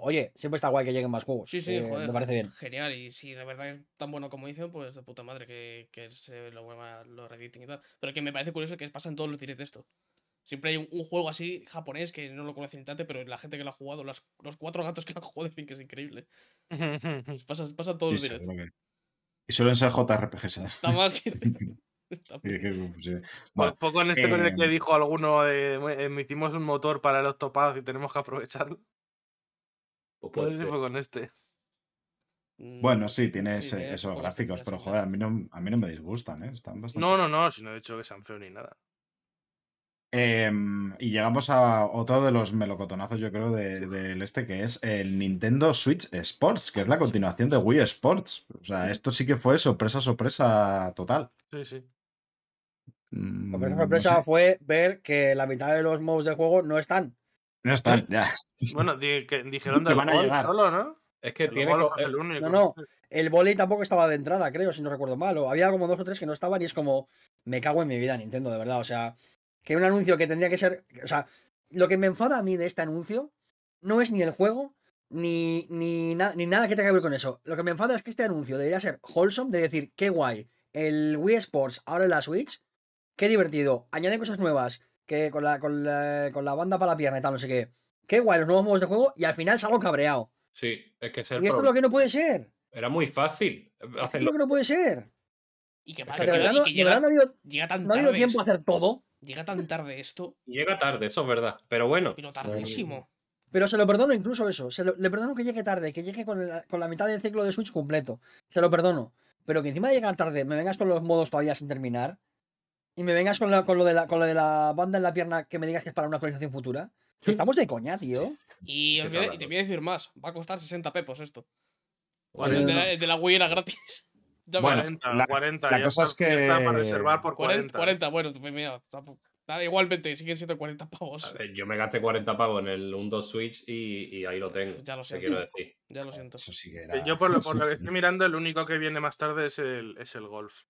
oye, siempre está guay que lleguen más juegos. Sí, sí, eh, joder. Me parece bien. Genial, y si de verdad es tan bueno como dicen, pues de puta madre que, que se lo vuelva lo reediten y tal. Pero que me parece curioso que pasa en todos los directs esto. Siempre hay un, un juego así japonés que no lo conocen tanto, pero la gente que lo ha jugado, los, los cuatro gatos que lo han jugado dicen que es increíble. Pasa, pasa en todos los Sí, que- Y suelen ser JRPGs. ¿sabes? Está mal, sí, sí, sí. Está Sí, mal. que- sí. Po- Bueno, Poco en este con el que eh, dijo alguno de "Eh, "Me hicimos un motor para el Octopath y tenemos que aprovecharlo. Pues No puede sé si ser. fue con este. bueno, Mm, sí, tiene sí, esos gráficos, pero joder, a mí no, a mí no me disgustan, ¿eh? Están bastante No, no, no, si no he dicho que sean feos ni nada. Em, y llegamos a otro de los melocotonazos, yo creo, de- del este, que es el Nintendo Switch Sports, que es la continuación de Wii Sports. O sea, esto sí que fue sorpresa, sorpresa total. Sí, sí. Mm, La primera no sorpresa sé. fue ver que la mitad de los modos de juego no están. No están, ya. Bueno, di- que dijeron Que del van a llegar. solo, ¿no? Es que El tiene. el único. No, no. El volei tampoco estaba de entrada, creo, si no recuerdo mal. O había como dos o tres que no estaban y es como, me cago en mi vida, Nintendo, de verdad. O sea, que un anuncio que tendría que ser. O sea, lo que me enfada a mí de este anuncio no es ni el juego, ni, ni, na- ni nada que tenga que ver con eso. Lo que me enfada es que este anuncio debería ser wholesome, de decir, qué guay, el Wii Sports ahora en la Switch, qué divertido, añaden cosas nuevas, que con la, con la, con la banda para la pierna y tal, no sé qué. Qué guay los nuevos modos de juego y al final salgo cabreado. Sí, es que es el Y esto es lo que no puede ser. Era muy fácil Esto es hacerlo. lo que no puede ser. Y que, O pasa sea, de que, verdad, y no, que de llega, verdad no ha habido, llega tan no ha habido tiempo a hacer todo, Llega tan tarde esto, Llega tarde, eso es verdad. Pero bueno, pero tardísimo. pero se lo perdono incluso eso. Se lo- le perdono que llegue tarde, que llegue con, el- con la mitad del ciclo de Switch completo. Se lo perdono. Pero que encima de llegar tarde me vengas con los modos todavía sin terminar y me vengas con, la- con, lo, de la, con lo de la banda en la pierna que me digas que es para una actualización futura. Estamos de coña, tío. Y, ¿Qué os te voy a- y hablas? te voy a decir más, va a costar 60 pepos esto. El, de la, el de la Wii era gratis. Ya Bueno, verás. 40, la- 40. la ya cosa está- es que- está para reservar por 40, 40. 40, bueno, pues mira, tampoco- da igualmente, siguen siendo 40 pavos. ver, yo me gasté 40 pavos en el 1-2 Switch y, y ahí lo tengo. Ya lo te siento. quiero decir. Ya lo siento. Eso sí que era. Yo por lo, por sí, lo que sí. estoy mirando, el único que viene más tarde es el, es el golf.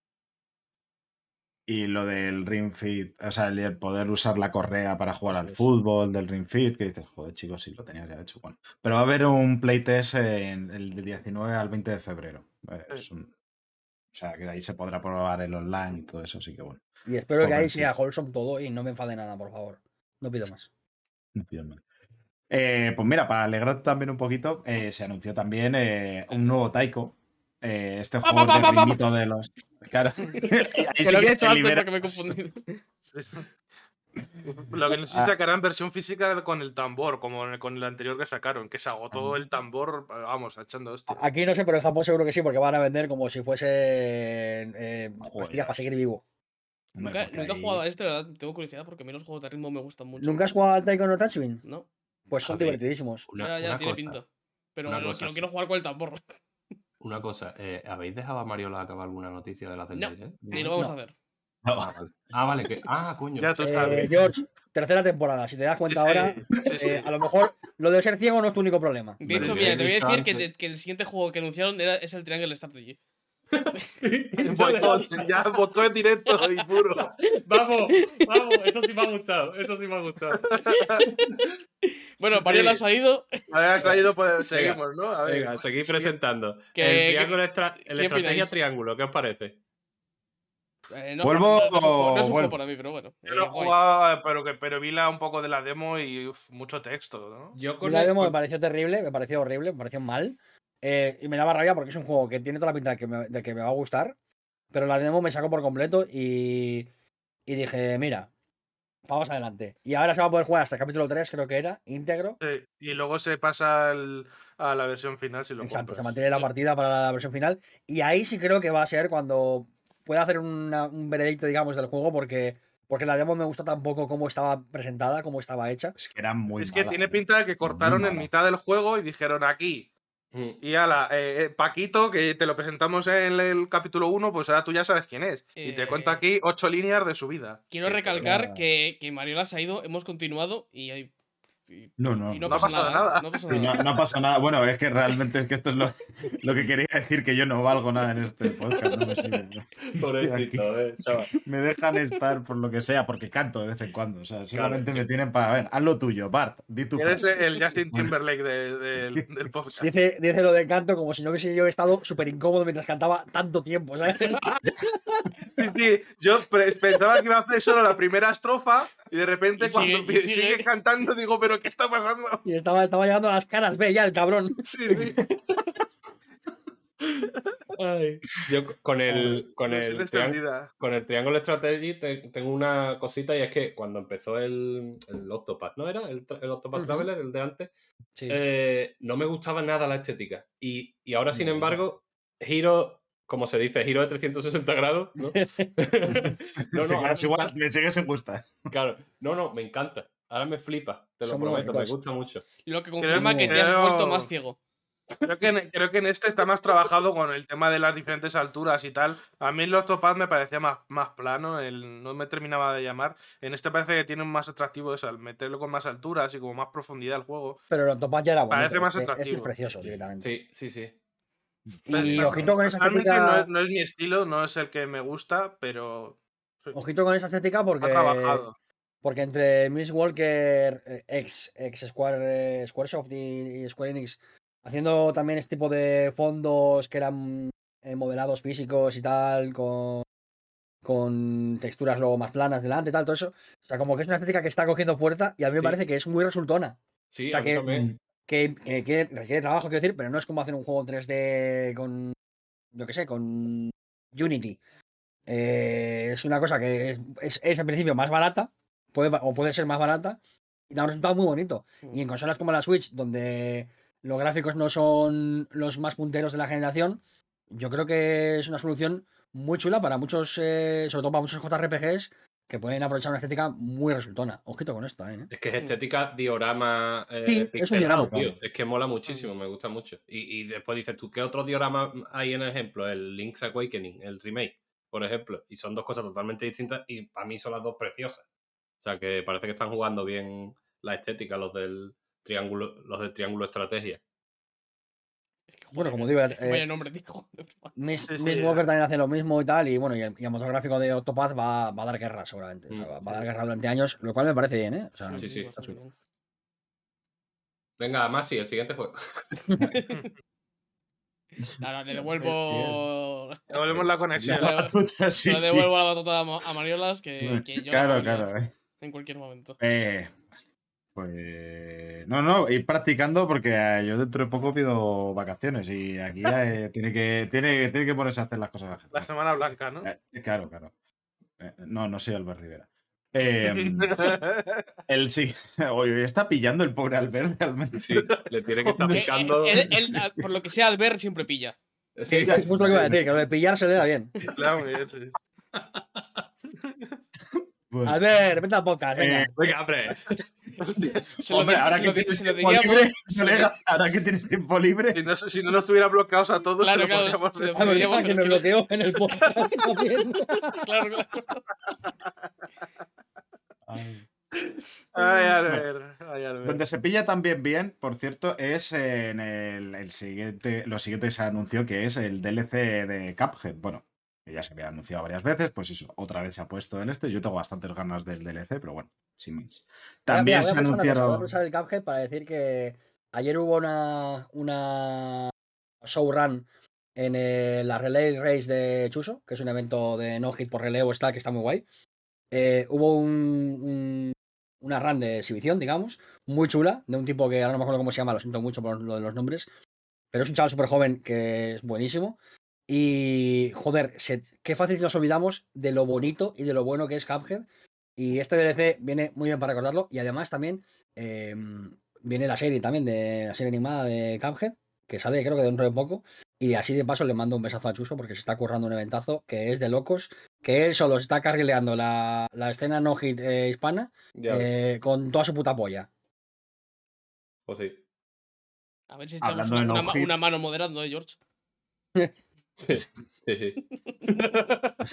Y lo del Ring Fit, o sea, el poder usar la correa para jugar al fútbol del Ring Fit, que dices, joder, chicos, sí, lo tenías ya hecho. Bueno, pero va a haber un playtest en el del 19 al 20 de febrero. Eh, es un- O sea, que ahí se podrá probar el online y todo eso, así que bueno. Y espero que ahí sí. sea wholesome todo y no me enfade nada, por favor. No pido más. no pidas más. Eh, pues mira, para alegrar también un poquito, eh, se anunció también eh, un nuevo Taiko. Eh, este juego de ritmito de los. Claro. Ahí Que sí lo había que hecho te antes porque me he confundido. Lo que no sé si Ah. sacarán versión física con el tambor, como en el- con el anterior que sacaron, que se agotó Ah. el tambor, vamos, echando hostia. Aquí no sé, pero en Japón seguro que sí, porque van a vender como si fuese eh, pastillas para seguir vivo. Nunca, he jugado a este, la verdad. Tengo curiosidad porque a mí los juegos de ritmo me gustan mucho. ¿Nunca has jugado al Taiko no Tatsujin? No, Pues son ver. divertidísimos. Una, ya, ya una tiene cosa, pinta. Pero no, cosa, no quiero jugar con el tambor. Una cosa, eh, ¿habéis dejado a Mariola acabar alguna noticia de la No, Zelda Direct? Ni lo vamos No. a hacer. Ah, vale. Ah, vale, que. Ah, coño. Ya tú Eh. George, tercera temporada. Si te das cuenta Sí, ahora, sí, sí. eh, a lo mejor lo de ser ciego no es tu único problema. De hecho, mira, te voy a decir que, el siguiente juego que anunciaron era, es el Triangle Strategy. Boicot, ya boicot directo y puro. Vamos, vamos, eso sí me ha gustado, eso sí me ha gustado. Bueno, Mariola ha Sí. salido. Ahora has salido, pues seguimos, ¿no? A ver. Venga, seguid presentando. El triángulo estra- el ¿qué estrategia opináis? triángulo, ¿qué os parece? Eh, no, Vuelvo no, no es un juego, es un para mí, pero bueno. Yo eh, lo he guay. jugado, pero, que, pero vi la, un poco de la demo y uf, mucho texto, ¿no? Yo Y con la el- demo me pareció terrible, me pareció horrible, me pareció mal. eh, y me daba rabia porque es un juego que tiene toda la pinta de que me, de que me va a gustar. Pero la demo me sacó por completo y, y dije, mira, vamos adelante. Y ahora se va a poder jugar hasta el capítulo 3, creo que era, íntegro. Sí, Y luego se pasa al- a la versión final si lo Exacto, se mantiene la partida para la versión final. Y ahí sí creo que va a ser cuando pueda hacer una- un veredicto, digamos, del juego, porque, porque la demo me gustó tan poco cómo estaba presentada, cómo estaba hecha. Es que era muy Es que tiene ¿eh? pinta de que cortaron en mitad del juego y dijeron aquí. Mm. Y ala, eh, eh, Paquito, que te lo presentamos en el capítulo 1, pues ahora tú ya sabes quién es. Y te cuento Eh, aquí ocho líneas de su vida. Quiero recalcar que, que Mariola se ha ido, hemos continuado y, hay- y- No, no, y no, no ha pasa pasado nada. nada. No pasa nada. no, no pasa nada. Bueno, es que realmente es que esto es lo, lo que quería decir, que yo no valgo nada en este podcast. No me sirve. Pobrecito, eh, chaval. Me dejan estar por lo que sea, porque canto de vez en cuando. O sea, solamente me tienen para. Ver, haz lo tuyo, Bart, di tu Eres frase. el Justin Timberlake de- del- del podcast. Dice, dice lo de canto como si no hubiese yo estado súper incómodo mientras cantaba tanto tiempo, ¿sabes? Sí, sí, yo pensaba que iba a hacer solo la primera estrofa y de repente Y cuando sigue- cantando digo, pero ¿qué está pasando? Y estaba, estaba llegando a las caras, ve ya el cabrón. Sí, sí. Yo con el, con el, con el Triangle Strategy te- tengo una cosita y es que cuando empezó el, el Octopath, ¿no era? El, el Octopath. Traveler, el de antes, Sí. eh, no me gustaba nada la estética. Y, y ahora, sin No. embargo, giro, como se dice, giro de 360 grados, ¿no? no, no, ahora igual, me sigues en gusta. Claro, no, no, me encanta. Ahora me flipa, te lo prometo, me gusta mucho. Lo que confirma que te creo- has vuelto más ciego. Creo que, en, creo que en este está más trabajado con el tema de las diferentes alturas y tal. A mí el Octopath me parecía más, más plano, el, no me terminaba de llamar. En este parece que tiene un más atractivo eso, al meterlo con más alturas y como más profundidad el juego. Pero el Octopath ya era bonito. Parece más este, este es atractivo. precioso directamente. Sí, sí, sí. Y ojito con esa Realmente no estética. es, no es mi estilo, no es el que me gusta, pero Ojito con esa estética ha porque. trabajado. Porque entre Miss Walker, eh, ex, ex Square, eh, Squaresoft y, Square Enix, haciendo también este tipo de fondos que eran eh, modelados físicos y tal, con, con texturas luego más planas delante y tal, todo eso. O sea, como que es una estética que está cogiendo fuerza y a mí me Sí. parece que es muy resultona. Sí, O sea a mí que- también. Que, que, que requiere trabajo, quiero decir, pero no es como hacer un juego en 3D con, yo qué sé, con Unity. Eh, es una cosa que es, es, es en principio más barata, puede, o puede ser más barata, y da un resultado muy bonito. Y en consolas como la Switch, donde los gráficos no son los más punteros de la generación, yo creo que es una solución muy chula para muchos, eh, sobre todo para muchos JRPGs, que pueden aprovechar una estética muy resultona. Ojito con esto, ¿eh? Es que es estética diorama. eh, Sí, es un diorama, tío. Es que mola muchísimo, me gusta mucho. Y, y después dices tú, ¿qué otro diorama hay en ejemplo? El Link's Awakening, el remake, por ejemplo. Y son dos cosas totalmente distintas y para mí son las dos preciosas. O sea que parece que están jugando bien la estética los del triángulo, los del triángulo estrategia. Bueno, como digo, eh, nombre, tío. Miss, Sí, sí, Miss ya. Walker también hace lo mismo y tal, y bueno, y el, y el motor gráfico de Octopath va, va a dar guerra seguramente. o sea, Mm, va, va a dar guerra durante años, lo cual me parece bien, ¿eh? O sea, Sí, sí. Venga, Masi, el siguiente juego. Ahora le devuelvo. Devolvemos la conexión. la batuta, sí, le sí. devuelvo la batuta a, Ma- a Mariolas que, que yo la Claro, claro. eh. en cualquier momento. Eh, pues no, no, ir practicando porque eh, yo dentro de poco pido vacaciones y aquí eh, tiene, que, tiene, tiene que ponerse a hacer las cosas la Semana Blanca, ¿no? Eh, claro, claro. Eh, no, no soy Albert Rivera. Eh, el sí. Oye, está pillando el pobre Albert realmente. Sí, le tiene que estar picando. él- él, por lo que sea, Albert siempre pilla. Sí, es justo lo que iba a decir, que lo de pillar se le da bien. Claro, muy bien, sí. Bueno, Albert, vete al podcast, venga. eh, Venga, hombre. Se lo hombre, ahora se que lo se lo libre, colega, ahora que tienes tiempo libre, Si no, si no nos tuvieran bloqueados a todos, Claro, se lo claro, podríamos lo decir. Que que- bloqueó en el podcast también. Claro, claro. Ay, Albert. Ay, Albert. Donde se pilla también bien, por cierto, es en el, el siguiente, lo siguiente que se anunció, que es el DLC de Cuphead. Bueno, que ya se había anunciado varias veces, pues eso, otra vez se ha puesto en este. Yo tengo bastantes ganas del DLC, pero bueno, sin más. También Mira, se voy a aprovechar una cosa, Voy a anunciaron. aprovechar el Cuphead para decir que ayer hubo una, una showrun en la Relay Race de Chuso, que es un evento de no hit por relevo, está, que está muy guay. Eh, hubo un, un- una run de exhibición, digamos, muy chula, de un tipo que ahora no me acuerdo cómo se llama, lo siento mucho por lo de los nombres, pero es un chaval súper joven que es buenísimo. Y, joder, se- qué fácil nos olvidamos de lo bonito y de lo bueno que es Cuphead. Y este DLC viene muy bien para recordarlo. Y además también eh, viene la serie también, de la serie animada de Cuphead, que sale creo que dentro de poco. Y así de paso le mando un besazo a Chuso porque se está currando un eventazo que es de locos. Que él solo está carrileando la, la escena no hit eh, hispana eh, con toda su puta polla. pues sí. A ver si echamos no una mano moderando, ¿eh, George? Sí, sí.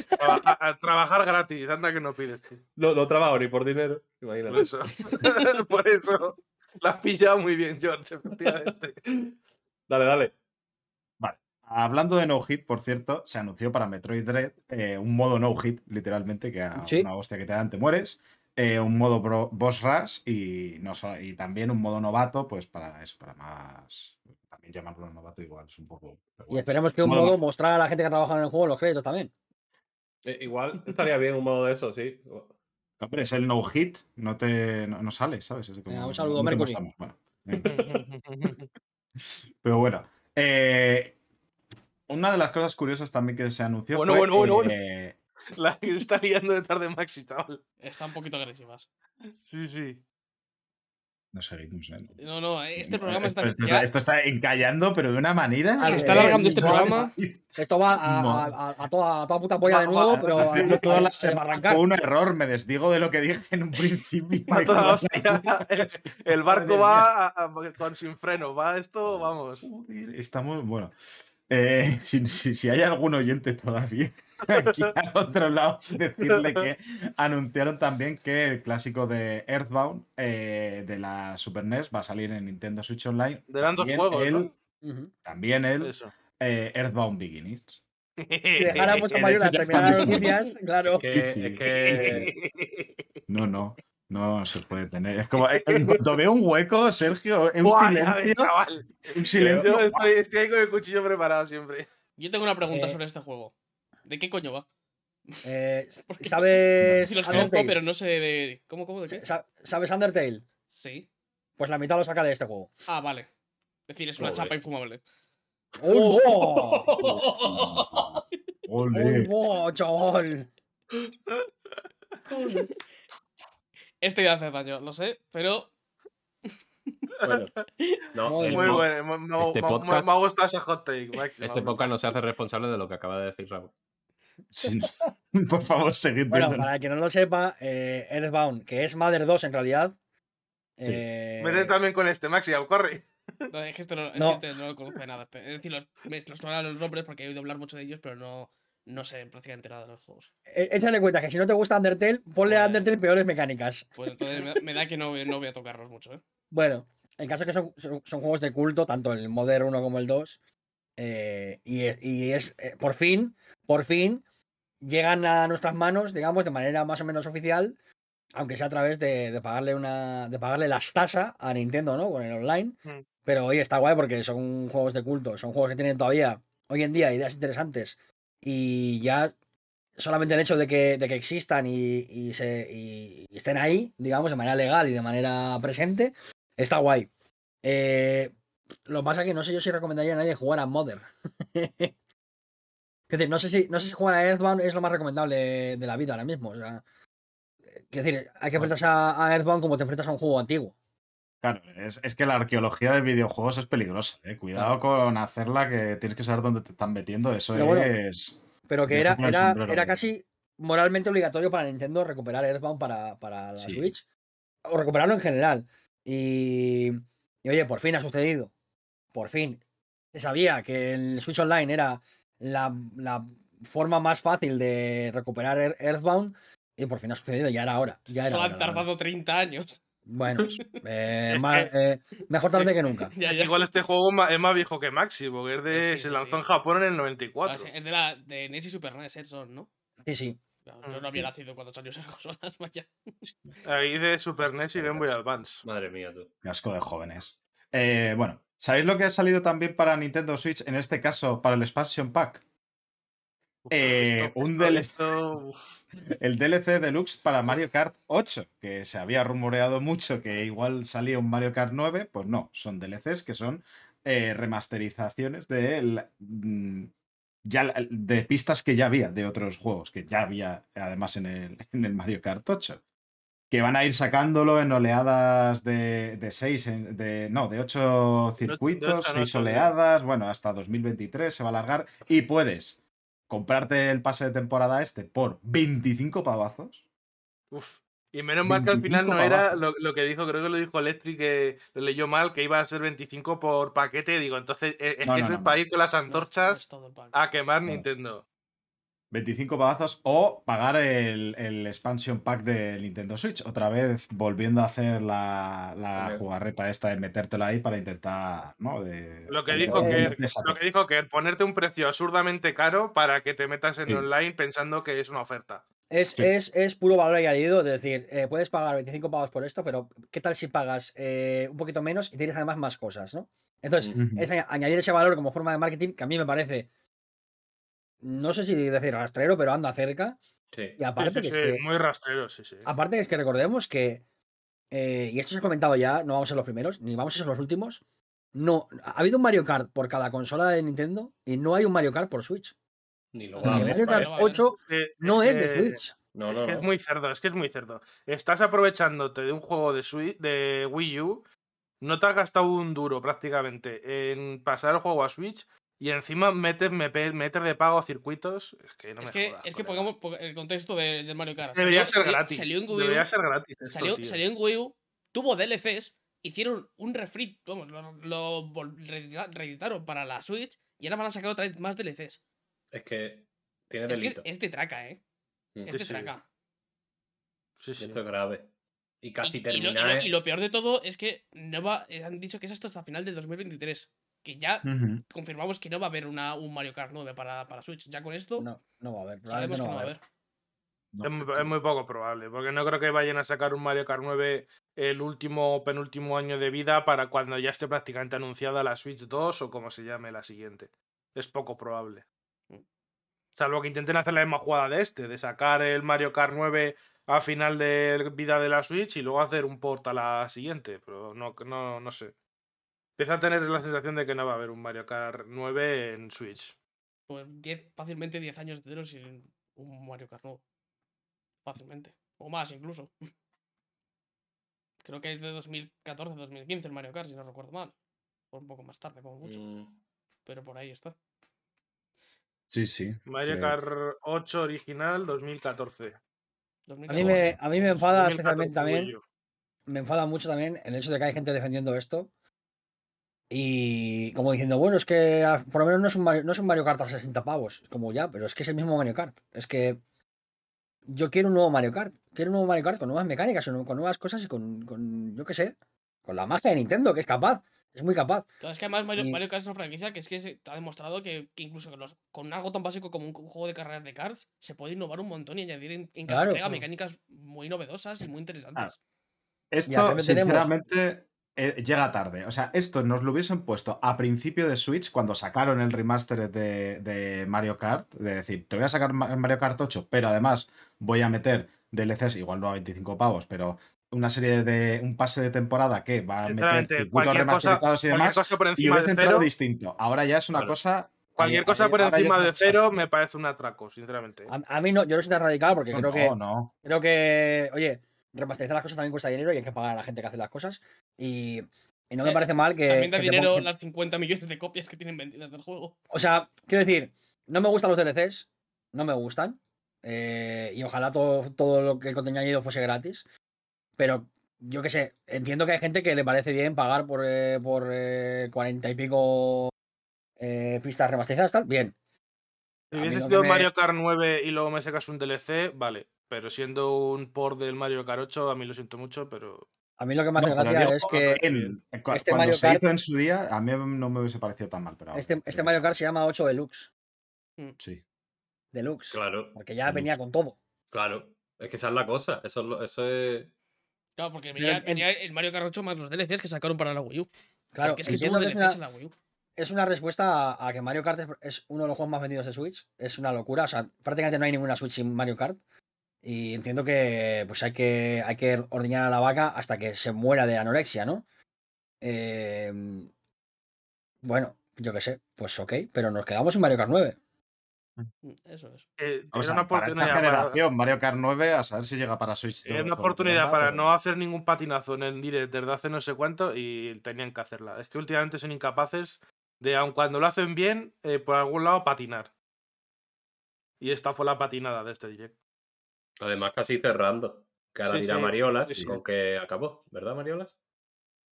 Traba- a- a trabajar gratis, anda que no pides tú. No, no trabajo ni por dinero. Por Imagínate. eso. Por eso. Lo has pillado muy bien, George, efectivamente. Dale, dale. Vale. Hablando de no hit, por cierto, se anunció para Metroid Dread eh, un modo no hit, literalmente, que a Sí. una hostia que te dan te mueres. Eh, un modo bro- boss rush y, no y también un modo novato, pues para eso, para más. También llamarlo novato igual, es un poco. Y esperemos que un Modo modo mostrar a la gente que ha trabajado en el juego los créditos también. Eh, igual estaría bien un modo de eso, sí. Hombre, es el no hit, no te no, no sale, ¿sabes? Es como, Venga, un saludo, no Mercury. bueno. Pero bueno, eh, una de las cosas curiosas también que se anunció Bueno, fue, bueno, bueno, bueno. Eh, La que está liando de tarde Maxi, chaval. Están un poquito agresivas. Sí, sí. No seguimos, ¿eh? No, no, este No, programa esto, está. esto ya- esto está encallando, pero de una manera. Se Ah, está eh, alargando este no, programa. Esto va a, No. a- a- a toda, a toda puta polla de nuevo, pero a- todas las a semanas arrancar. fue un error, me desdigo de lo que dije en un principio. A toda hostia. El, el barco va a- a- con sin freno. Va esto, vamos. Estamos, bueno. eh, si, si- si hay algún oyente todavía aquí al otro lado, decirle que anunciaron también que el clásico de Earthbound eh, de la Super NES va a salir en Nintendo Switch Online. Dos También juegos, el, ¿no? También el eh, Earthbound Beginnings. Dejáramos que a de Mario hecho ya terminar las noticias, claro. Que, que No, no, no se puede tener. Es como, en cuanto veo un hueco, Sergio, un silencio, chaval. un silencio. Yo estoy, estoy ahí con el cuchillo preparado siempre. Yo tengo una pregunta Eh, sobre este juego. ¿De qué coño va? Eh, ¿Sabes Sí los conozco, pero no sé de. ¿Cómo, cómo, de qué? Sa- ¿Sabes Undertale? Sí. Pues la mitad lo saca de este juego. Ah, vale. Es decir, es una Joder. chapa infumable. ¡Oh. ¡Oh, no, chaval! Este ya hace daño, lo sé, pero. Bueno, no, Muy el Muy po- bueno. Me, me- este me- podcast- me ha gustado ese hot take, Este podcast no se hace responsable de lo que acaba de decir Raúl. Sí, Por favor, seguid Bueno, viendo. para el que no lo sepa, eh, Earthbound, que es Mother 2 en realidad. Sí. eh, Métete también con este, Maxi, corre. No, es que esto no, es No. que este no lo conozco de nada. Es decir, los, me, los suenan los nombres porque he oído hablar mucho de ellos, pero no, no sé prácticamente nada de los juegos. eh, échale cuenta que si no te gusta Undertale, ponle a. Undertale peores mecánicas. Pues entonces me, me da que no, no voy a tocarlos mucho, ¿eh? Bueno, en caso que son, son, son juegos de culto, tanto el Modern 1 como el 2. Eh, y, es- y es, eh, por fin, por fin, llegan a nuestras manos, digamos, de manera más o menos oficial, aunque sea a través de, de pagarle una de pagarle las tasas a Nintendo, ¿no? Con el online. Mm. Pero oye, está guay porque son juegos de culto, son juegos que tienen todavía, hoy en día, ideas interesantes. Y ya solamente el hecho de que, de que existan y, y se, y estén ahí, digamos, de manera legal y de manera presente, está guay. Eh, lo que pasa es que no sé yo si recomendaría a nadie jugar a Modern. Es decir, no sé si, no sé si jugar a Earthbound es lo más recomendable de la vida ahora mismo. O sea, es decir, hay que enfrentarse a, a Earthbound como te enfrentas a un juego antiguo. Claro, es, es que la arqueología de videojuegos es peligrosa. ¿eh? Cuidado con hacerla, que tienes que saber dónde te están metiendo. Eso Pero bueno, es. Pero que era, era, casi moralmente obligatorio para Nintendo recuperar Earthbound para, para la Sí. Switch. O recuperarlo en general. Y, y, oye, por fin ha sucedido. Por fin. Se sabía que el Switch Online era la, la forma más fácil de recuperar Ear- Earthbound. Y por fin ha sucedido, ya era hora. Ya era Solo hora, han tardado 30 años. Bueno, eh, más- eh, mejor tarde que nunca. Ya, ya. Igual este juego es más viejo que Maxi, porque es de, Sí, sí, se lanzó sí. en Japón en el Ah, 94. sí, es de la de NES y Super NES, eh, son, ¿no? Sí, sí. Yo yo no había nacido cuando salió esas consolas, vaya. Ahí de Super NES y Game Boy Advance. Madre mía, tú. Qué asco de jóvenes. Eh, bueno, ¿sabéis lo que ha salido también para Nintendo Switch? En este caso, para el Expansion Pack. Uf, Eh, un esto- DLC. esto, uf. El DLC Deluxe para Mario Kart 8, que se había rumoreado mucho que igual salía un Mario Kart 9, pues no, son DLCs que son eh, remasterizaciones de, la- mm, ya, de pistas que ya había de otros juegos, que ya había además en el, en el Mario Kart 8. Que van a ir sacándolo en oleadas de, de seis, en- de, no, de ocho circuitos, ocho en seis ocho, de- oleadas, bueno, hasta 2023 se va a alargar y puedes comprarte el pase de temporada este por 25 pavazos. Uf. Y menos mal que al final 25 no era lo, lo que dijo, creo que lo dijo Electric, que lo leyó mal, que iba a ser 25 por paquete. Digo, entonces eh, es No, que no, es para no. ir con las No, no antorchas es todo el pack. a quemar No. Nintendo. 25 pavazos o pagar el, el expansion pack de Nintendo Switch. Otra vez volviendo a hacer la, la jugarreta esta de metértela ahí para intentar, ¿no? De, Lo que de- dijo de- esa lo que dijo que ponerte un precio absurdamente caro para que te metas en Sí. online pensando que es una oferta. Es, Sí. es, es puro valor añadido, es decir, eh, puedes pagar 25 pavos por esto, pero ¿qué tal si pagas eh, un poquito menos y tienes además más cosas, ¿no? Entonces, Mm. Es añ- añadir ese valor como forma de marketing que a mí me parece, no sé si decir rastrero, pero anda cerca. Sí. Y Sí, aparte, sí, que, sí, es que- muy rastrero, sí, sí. aparte es que recordemos que, eh, y esto se ha comentado ya, no vamos a ser los primeros, ni vamos a ser los últimos, no, ha habido un Mario Kart por cada consola de Nintendo y no hay un Mario Kart por Switch. Ni lo va Mario Kart vale. 8 Eh, no es de que- Switch. No, Es no, que no. es muy cerdo, es que es muy cerdo. Estás aprovechándote de un juego de, Switch, de Wii U, no te has gastado un duro prácticamente en pasar el juego a Switch y encima metes, mepe- meter de pago circuitos. Es que no es me que, jodas, es que pongamos po- el contexto de- del Mario Kart. Debería Salió- ser gratis. Salió en Wii U, Debería ser gratis. esto, salió, en Wii U, tuvo DLCs, hicieron un refrit, vamos, lo, reeditaron para la Switch y ahora van a sacar otra vez más DLCs. Es que tiene Es que delito. es de traca, ¿eh? Mm. Es Sí, de sí. traca. Sí, sí. Esto es grave. Y casi y, y lo, y terminar. lo- ¿eh? y lo peor de todo es que no va, eh, han dicho que es esto hasta final del 2023. Que ya confirmamos que no va a haber una, un Mario Kart 9 para, para Switch. Ya con esto No, no va a haber. sabemos que no va a haber. No. Es muy, es muy poco probable, porque no creo que vayan a sacar un Mario Kart 9 el último o penúltimo año de vida para cuando ya esté prácticamente anunciada la Switch 2 o como se llame la siguiente. Es poco probable. Mm. Salvo que intenten hacer la misma jugada de este, de sacar el Mario Kart 9 a final de vida de la Switch y luego hacer un port a la siguiente, pero no, no, no sé. Empieza a tener la sensación de que no va a haber un Mario Kart 9 en Switch. Pues 10, fácilmente 10 años de sin un Mario Kart nuevo. Fácilmente. O más incluso. Creo que es de 2014-2015 el Mario Kart, si no recuerdo mal. O un poco más tarde, como mucho. Mm, Pero por ahí está. Sí, sí. Mario Kart 8 original 2014. A mí 2014. me, a mí me enfada 2014 especialmente también. Me enfada mucho también el hecho de que hay gente defendiendo esto. Y como diciendo, bueno, es que a- por lo menos no es un Mario, no es un Mario Kart a 60 pavos. Como ya, pero es que es el mismo Mario Kart. Es que yo quiero un nuevo Mario Kart. Quiero un nuevo Mario Kart con nuevas mecánicas, con con nuevas cosas y con, con yo qué sé, con la magia de Nintendo, que es capaz. Es muy capaz. Claro, es que además Mario, Y- Mario Kart es una franquicia que es que se ha demostrado que, que incluso con, los, con algo tan básico como un juego de carreras de karts se puede innovar un montón y añadir en, en cada Claro, entrega claro. mecánicas muy novedosas y muy interesantes. Esto, también tenemos- sinceramente, eh, llega tarde. O sea, esto nos lo hubiesen puesto a principio de Switch cuando sacaron el remaster de, de Mario Kart. De decir, te voy a sacar Ma- Mario Kart 8, pero además voy a meter DLCs, igual no a 25 pavos, pero una serie de. un pase de temporada que va a meter circuitos cualquier cosa, remasterizados y demás. cosa por Y encima hubiese de cero, distinto. Ahora ya es una Claro. cosa. cualquier ahí- cosa por encima de cero me parece un atraco, sinceramente. A, a mí no, yo no soy tan radical porque No, creo no, que no. creo que, oye, remasterizar las cosas también cuesta dinero y hay que pagar a la gente que hace las cosas. Y, y no Sí, me parece mal que. También da que dinero las 50 millones de copias que tienen vendidas del juego. O sea, quiero decir, no me gustan los DLCs, no me gustan. eh, y ojalá todo, todo lo que el contenido añadido fuese gratis. Pero yo qué sé, entiendo que hay gente que le parece bien pagar por, eh, por eh, 40 y pico eh, pistas remasterizadas, tal. Bien. Si hubiese sido me- Mario Kart 9 y luego me sacas un DLC, vale. Pero siendo un port del Mario Kart 8, a mí lo siento mucho, pero. A mí lo que me hace No, gracia digo, es que en- cu- este cuando Mario se Kart- hizo en su día, a mí no me hubiese parecido tan mal, pero ahora, este, este Mario Kart se llama 8 Deluxe. Sí. Deluxe. Claro, Porque ya Deluxe. venía con todo. claro. Es que esa es la cosa. Eso es. lo- Eso es... Claro, porque venía, en- venía el Mario Kart 8 más los DLCs que sacaron para la Wii U. Claro, porque es que tuvo DLCs una, en la Wii U. es una respuesta a, a que Mario Kart es, es uno de los juegos más vendidos de Switch. Es una locura. O sea, prácticamente no hay ninguna Switch sin Mario Kart. Y entiendo que pues hay que, hay que ordeñar a la vaca hasta que se muera de anorexia, ¿no? Eh, bueno, yo qué sé, pues ok, pero nos quedamos sin Mario Kart 9. Mm, Eso es. eh, O era sea, una para esta oportunidad para, generación, Mario Kart 9, a saber si llega para Switch. era todo una oportunidad para pero- no hacer ningún patinazo en el direct desde hace no sé cuánto y tenían que hacerla. Es que últimamente son incapaces de, aun cuando lo hacen bien, eh, por algún lado patinar. Y esta fue la patinada de este direct. Además, casi cerrando. Que ahora Sí, dirá sí, Mariolas sí, con que acabó, ¿verdad, Mariolas?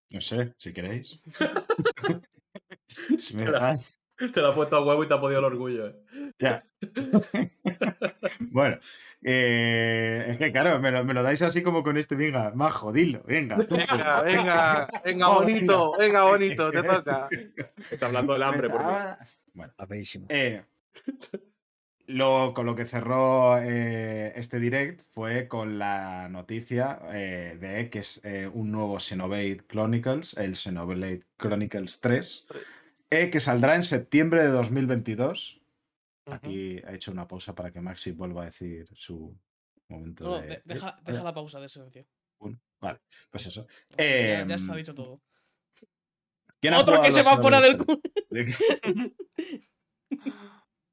No sé, si queréis. si me. Te la ha puesto a huevo y te ha podido el orgullo. ¿eh? Ya. bueno, eh, es que claro, me lo, me lo dais así como con este, venga, majo, dilo, venga. tú, Venga, venga, venga, bonito, venga, bonito, te toca. Está hablando del hambre. Porque... Ah, Bueno, eh, lo, con lo que cerró eh, este direct fue con la noticia eh, de que es eh, un nuevo Xenoblade Chronicles, el Xenoblade Chronicles 3, eh, que saldrá en septiembre de 2022. Aquí he hecho una pausa para que Maxi vuelva a decir su momento No, de... de- deja, deja la pausa de silencio. uno. Vale, pues eso. Ya- Em, ya está dicho todo. ¿Quién ha Otro que se va fuera del Xenoblade cu.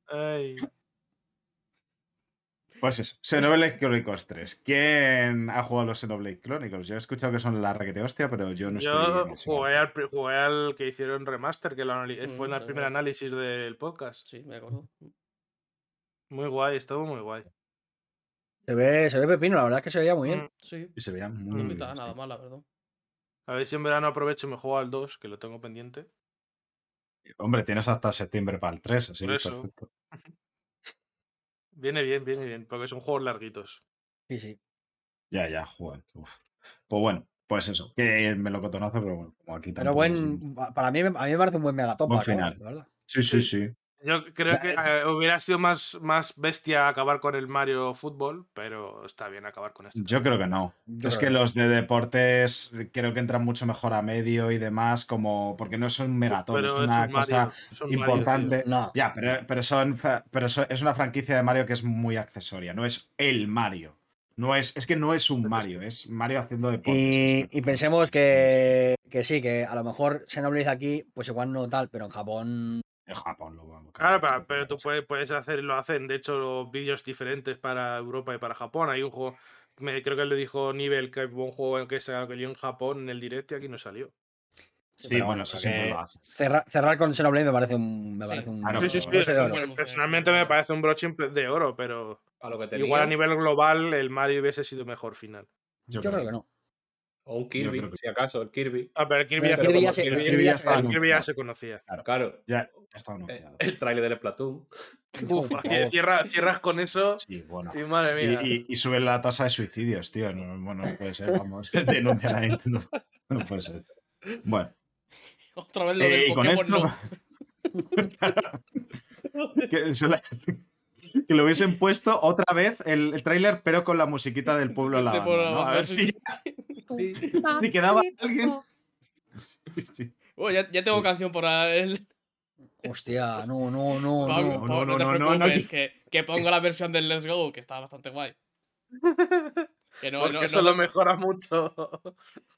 Ay, Pues eso, Xenoblade Chronicles 3. ¿Quién ha jugado los Xenoblade Chronicles? Yo he escuchado que son la requete hostia, pero yo no estoy. Yo en el jugué al, pri- jugué al que hicieron remaster, que lo anali- Mm, fue en el primer análisis del podcast. Sí, me acuerdo. Muy guay, estuvo muy guay. Se ve, se ve pepino, la verdad es que se veía muy bien. Mm, Sí. Y se veía muy, No bien, nada sí. mal, la verdad. A ver si en verano aprovecho y me juego al 2, que lo tengo pendiente. Hombre, tienes hasta septiembre para el 3, así eso. perfecto. Viene bien, viene bien, porque son juegos larguitos. Sí, sí. Ya, ya, joder. uf. Pues bueno, pues eso. Que me lo cotonazo, pero bueno, como aquí Pero tampoco- buen, pa- para mí, me- a mí me parece un buen megatop. Buen juego, final. la verdad. Sí, sí, sí. Yo creo que eh, hubiera sido más, más bestia acabar con el Mario Fútbol, pero está bien acabar con esto. Yo creo que no. Yo es que no. los de deportes creo que entran mucho mejor a medio y demás, como porque no son megatón, es Pero es una un cosa Mario, es un Mario, tío. importante. No. Ya, pero, pero, son, pero es una franquicia de Mario que es muy accesoria, no es el Mario. No es, es que no es un Mario, es Mario haciendo deportes. Y pensemos que, que sí, que a lo mejor Xenoblade aquí, pues igual no tal, pero en Japón. En Japón lo vamos. Claro, claro, pero tú puedes, puedes hacer, lo hacen, de hecho, los vídeos diferentes para Europa y para Japón. Hay un juego, me, creo que le dijo Nivel que hay un juego que se salió en Japón en el directo y aquí no salió. Sí, pero bueno, eso siempre lo hace. Cerrar, cerrar con Xenoblade me parece un. Me Sí. parece un Ah, no, Sí, sí, sí, broche de oro. Bueno, Personalmente me parece un broche de oro, pero A lo que igual a nivel global el Mario hubiese sido mejor final. Yo, Yo creo creo que no. O un Kirby, que- si acaso, el Kirby. Ah, pero el Kirby, Pero ya, el se Kirby ya conocía. se- Kirby el Kirby ya se- El Kirby ya se conocía. Claro, Ya, eh, anunciado. el tráiler de Splatoon. Uf, cierra- cierras con eso Sí, bueno. y madre mía. y, y sube la tasa de suicidios, tío. No, bueno, no puede ser, vamos. Denuncian a Nintendo. No puede ser. Bueno, Otra vez lo eh, del y con Pokémon esto. no. que, la- que lo hubiesen puesto otra vez el, el tráiler, pero con la musiquita del pueblo De Pueblo ¿no? A ver sí. si, quedaba alguien. Sí. Oh, ya, ya tengo canción para él. Hostia, no, no, no. Pongo- no. no, no, no, no, no. que, que pongo la versión del Let's Go, que está bastante guay. Que no, porque no, eso no- lo mejora mucho.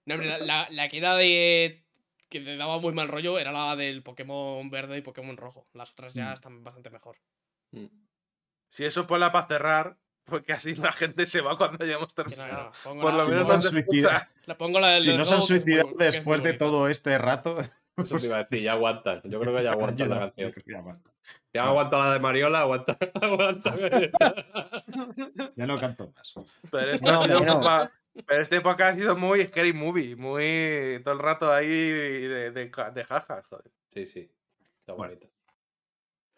no, hombre, la, la, la que era de. que le daba muy mal rollo era la del Pokémon verde y Pokémon rojo. Las otras ya Mm. están bastante mejor. Mm. Si eso ponla para cerrar, porque así la gente se va cuando hayamos no, terminado. no, pongo Por la, lo Si menos no no se suicida- la pongo la del Si no se han suicidado después de todo este rato, Eso te iba a decir, ya aguantan. Yo creo que ya aguantan la canción. ya aguanta. Si han aguantado la de Mariola, aguantan. aguantan. Ya no canto más. Pero este, No, ha sido hombre, no. pero este podcast ha sido muy scary movie, muy todo el rato ahí de, de, de jajas, joder. Sí, sí. Está Bueno. bonito.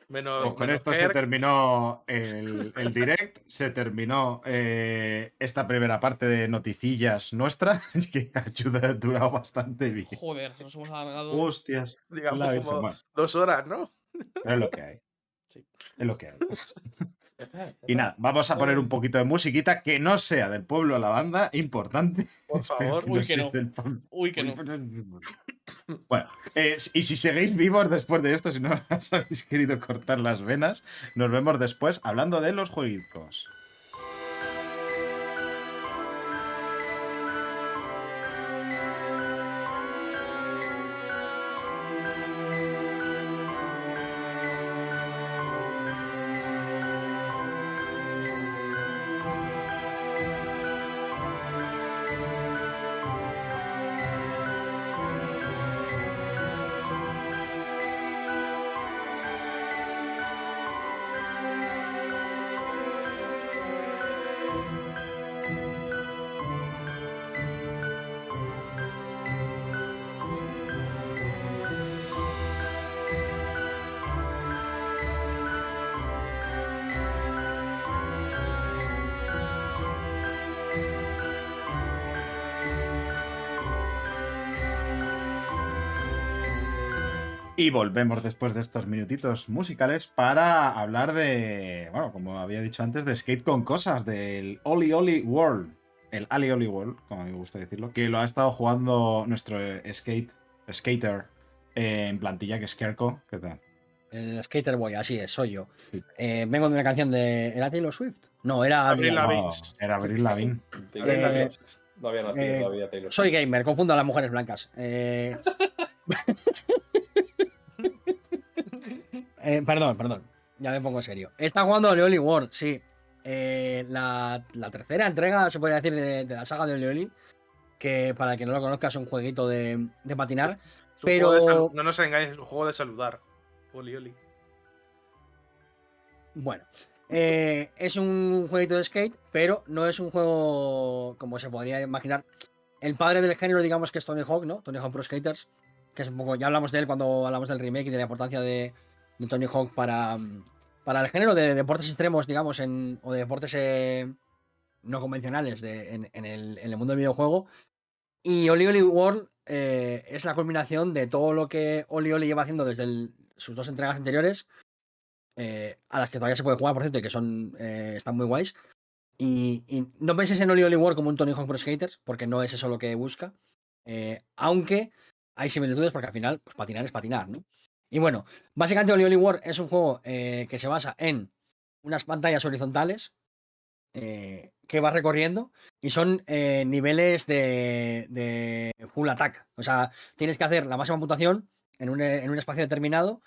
Menos, Pues con menos esto se terminó el, el direct, se terminó eh, esta primera parte de noticillas nuestra, es que ayuda, ha durado bastante bien. Joder, nos hemos alargado. Hostias, digamos, como dos horas, ¿no? pero es lo que hay. Sí. Es lo que hay. Y nada, vamos a poner un poquito de musiquita que no sea del pueblo a la banda, importante. Por favor. Uy, que sea no. del pueblo. Uy, que no. Bueno, eh, y si seguís vivos después de esto, si no os habéis querido cortar las venas, nos vemos después hablando de los jueguicos. Y volvemos después de estos minutitos musicales para hablar de, bueno, como había dicho antes, de Skate con cosas, del Oli Oli World. El Ali Oli World, como me gusta decirlo, que lo ha estado jugando nuestro skate, skater eh, en plantilla, que es Kerko. ¿Qué tal? El Skater Boy, así es, soy yo. Sí. Eh, vengo de una canción de. ¿Era Taylor Swift? No, era. Mira, Lavigne. No, era Abril Lavigne. Taylor Eh. No había nacido eh, todavía Taylor Soy gamer, confundo a las mujeres blancas. Eh... eh, perdón, perdón. Ya me pongo serio. Está jugando Oleoli World, sí. Eh, la, la tercera entrega, se podría decir, de, de la saga de Oleoli. Que para el que no lo conozca es un jueguito de, de patinar. Es un Pero- de no nos engañes, es un juego de saludar. Oli, oli. Bueno, eh, es un jueguito de skate, pero no es un juego como se podría imaginar. El padre del género, digamos que es Tony Hawk, ¿no? Tony Hawk Pro Skaters, que es un poco, ya hablamos de él cuando hablamos del remake y de la importancia de, de Tony Hawk para, para el género de deportes extremos, digamos, en, o de deportes eh, no convencionales de- en, en el, en el mundo del videojuego. Y Oli Oli World eh, es la culminación de todo lo que Oli Oli lleva haciendo desde el- sus dos entregas anteriores eh, a las que todavía se puede jugar, por cierto, y que son eh, están muy guays. Y, y no penséis en Oli Oli World como un Tony Hawk Pro Skaters, porque no es eso lo que busca. eh, aunque hay similitudes, porque al final, pues patinar es patinar, ¿no? Y bueno, básicamente Oli World es un juego eh, que se basa en unas pantallas horizontales eh, que vas recorriendo y son eh, niveles de, full attack. O sea, tienes que hacer la máxima puntuación en un, en un espacio determinado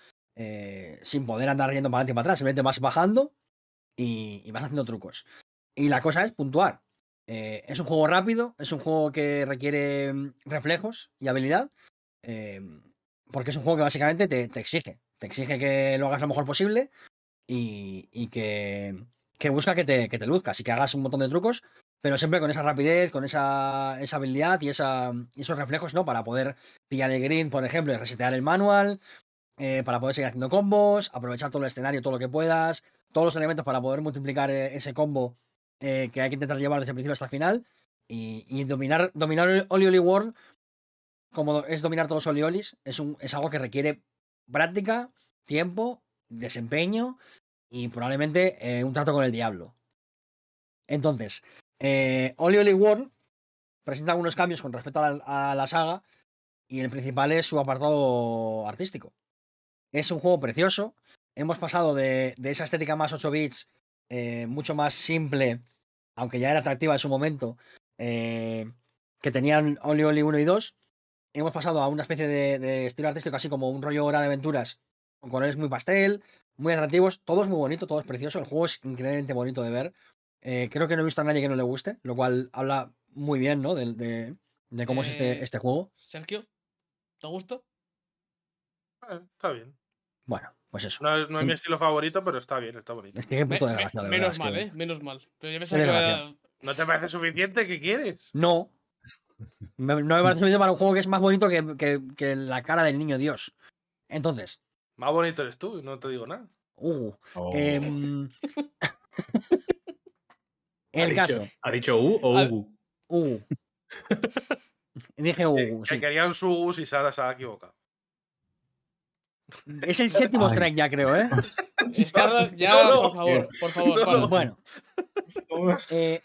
sin poder andar yendo para adelante y para atrás. Simplemente vas bajando y, y vas haciendo trucos. Y la cosa es puntuar. Es un juego rápido, es un juego que requiere mm, reflejos y habilidad. Porque es un juego que básicamente te, te exige. Te exige que lo hagas lo mejor posible y, y que, que busca que te, que te luzcas y que hagas un montón de trucos, pero siempre con esa rapidez, con esa, esa habilidad y, esa, esos reflejos, ¿no? Para poder pillar el green, por ejemplo, y resetear el manual, eh, para poder seguir haciendo combos, aprovechar todo el escenario, todo lo que puedas, todos los elementos para poder multiplicar eh, ese combo eh, que hay que intentar llevar desde el principio hasta el final y, y dominar, dominar Oli Oli World, como es dominar todos los Oliolis, es, un, es algo que requiere práctica, tiempo, desempeño y probablemente eh, un trato con el diablo. Entonces, eh, Oli Oli World presenta algunos cambios con respecto a la, a la saga y el principal es su apartado artístico. Es un juego precioso. Hemos pasado de, de esa estética más 8 bits, eh, mucho más simple, aunque ya era atractiva en su momento, eh, que tenían Oli Oli 1 y 2. Hemos pasado a una especie de, de estilo artístico, así como un rollo hora de aventuras, con colores muy pastel, muy atractivos. Todo es muy bonito, todo es precioso. El juego es increíblemente bonito de ver. Eh, creo que no he visto a nadie que no le guste, lo cual habla muy bien, ¿no? De, de- de cómo es este, Eh, este juego. Sergio, ¿te gusta? Eh, está bien. Bueno, pues eso. No, es- no es mi Mm. estilo favorito, pero está bien, está bonito. Es que qué Me- puto me- desgraciado, de verdad, menos es mal, que- ¿eh? Menos mal. Pero yo pensaba que desgraciado. era... ¿No te parece suficiente? ¿Qué quieres? No. Me- No me parece para un juego que es más bonito que, que- que la cara del niño Dios. Entonces, Más bonito eres tú, y no te digo nada. uh, Oh. em, ¿Ha el dicho- caso, ¿Ha dicho U o Ugu? uh. Dije Que, uh, que sí. querían Sugus y Sara se ha equivocado. Es el séptimo Ay. strike ya creo, ¿eh? Ya, No, no. por favor, por favor, no. Bueno, eh,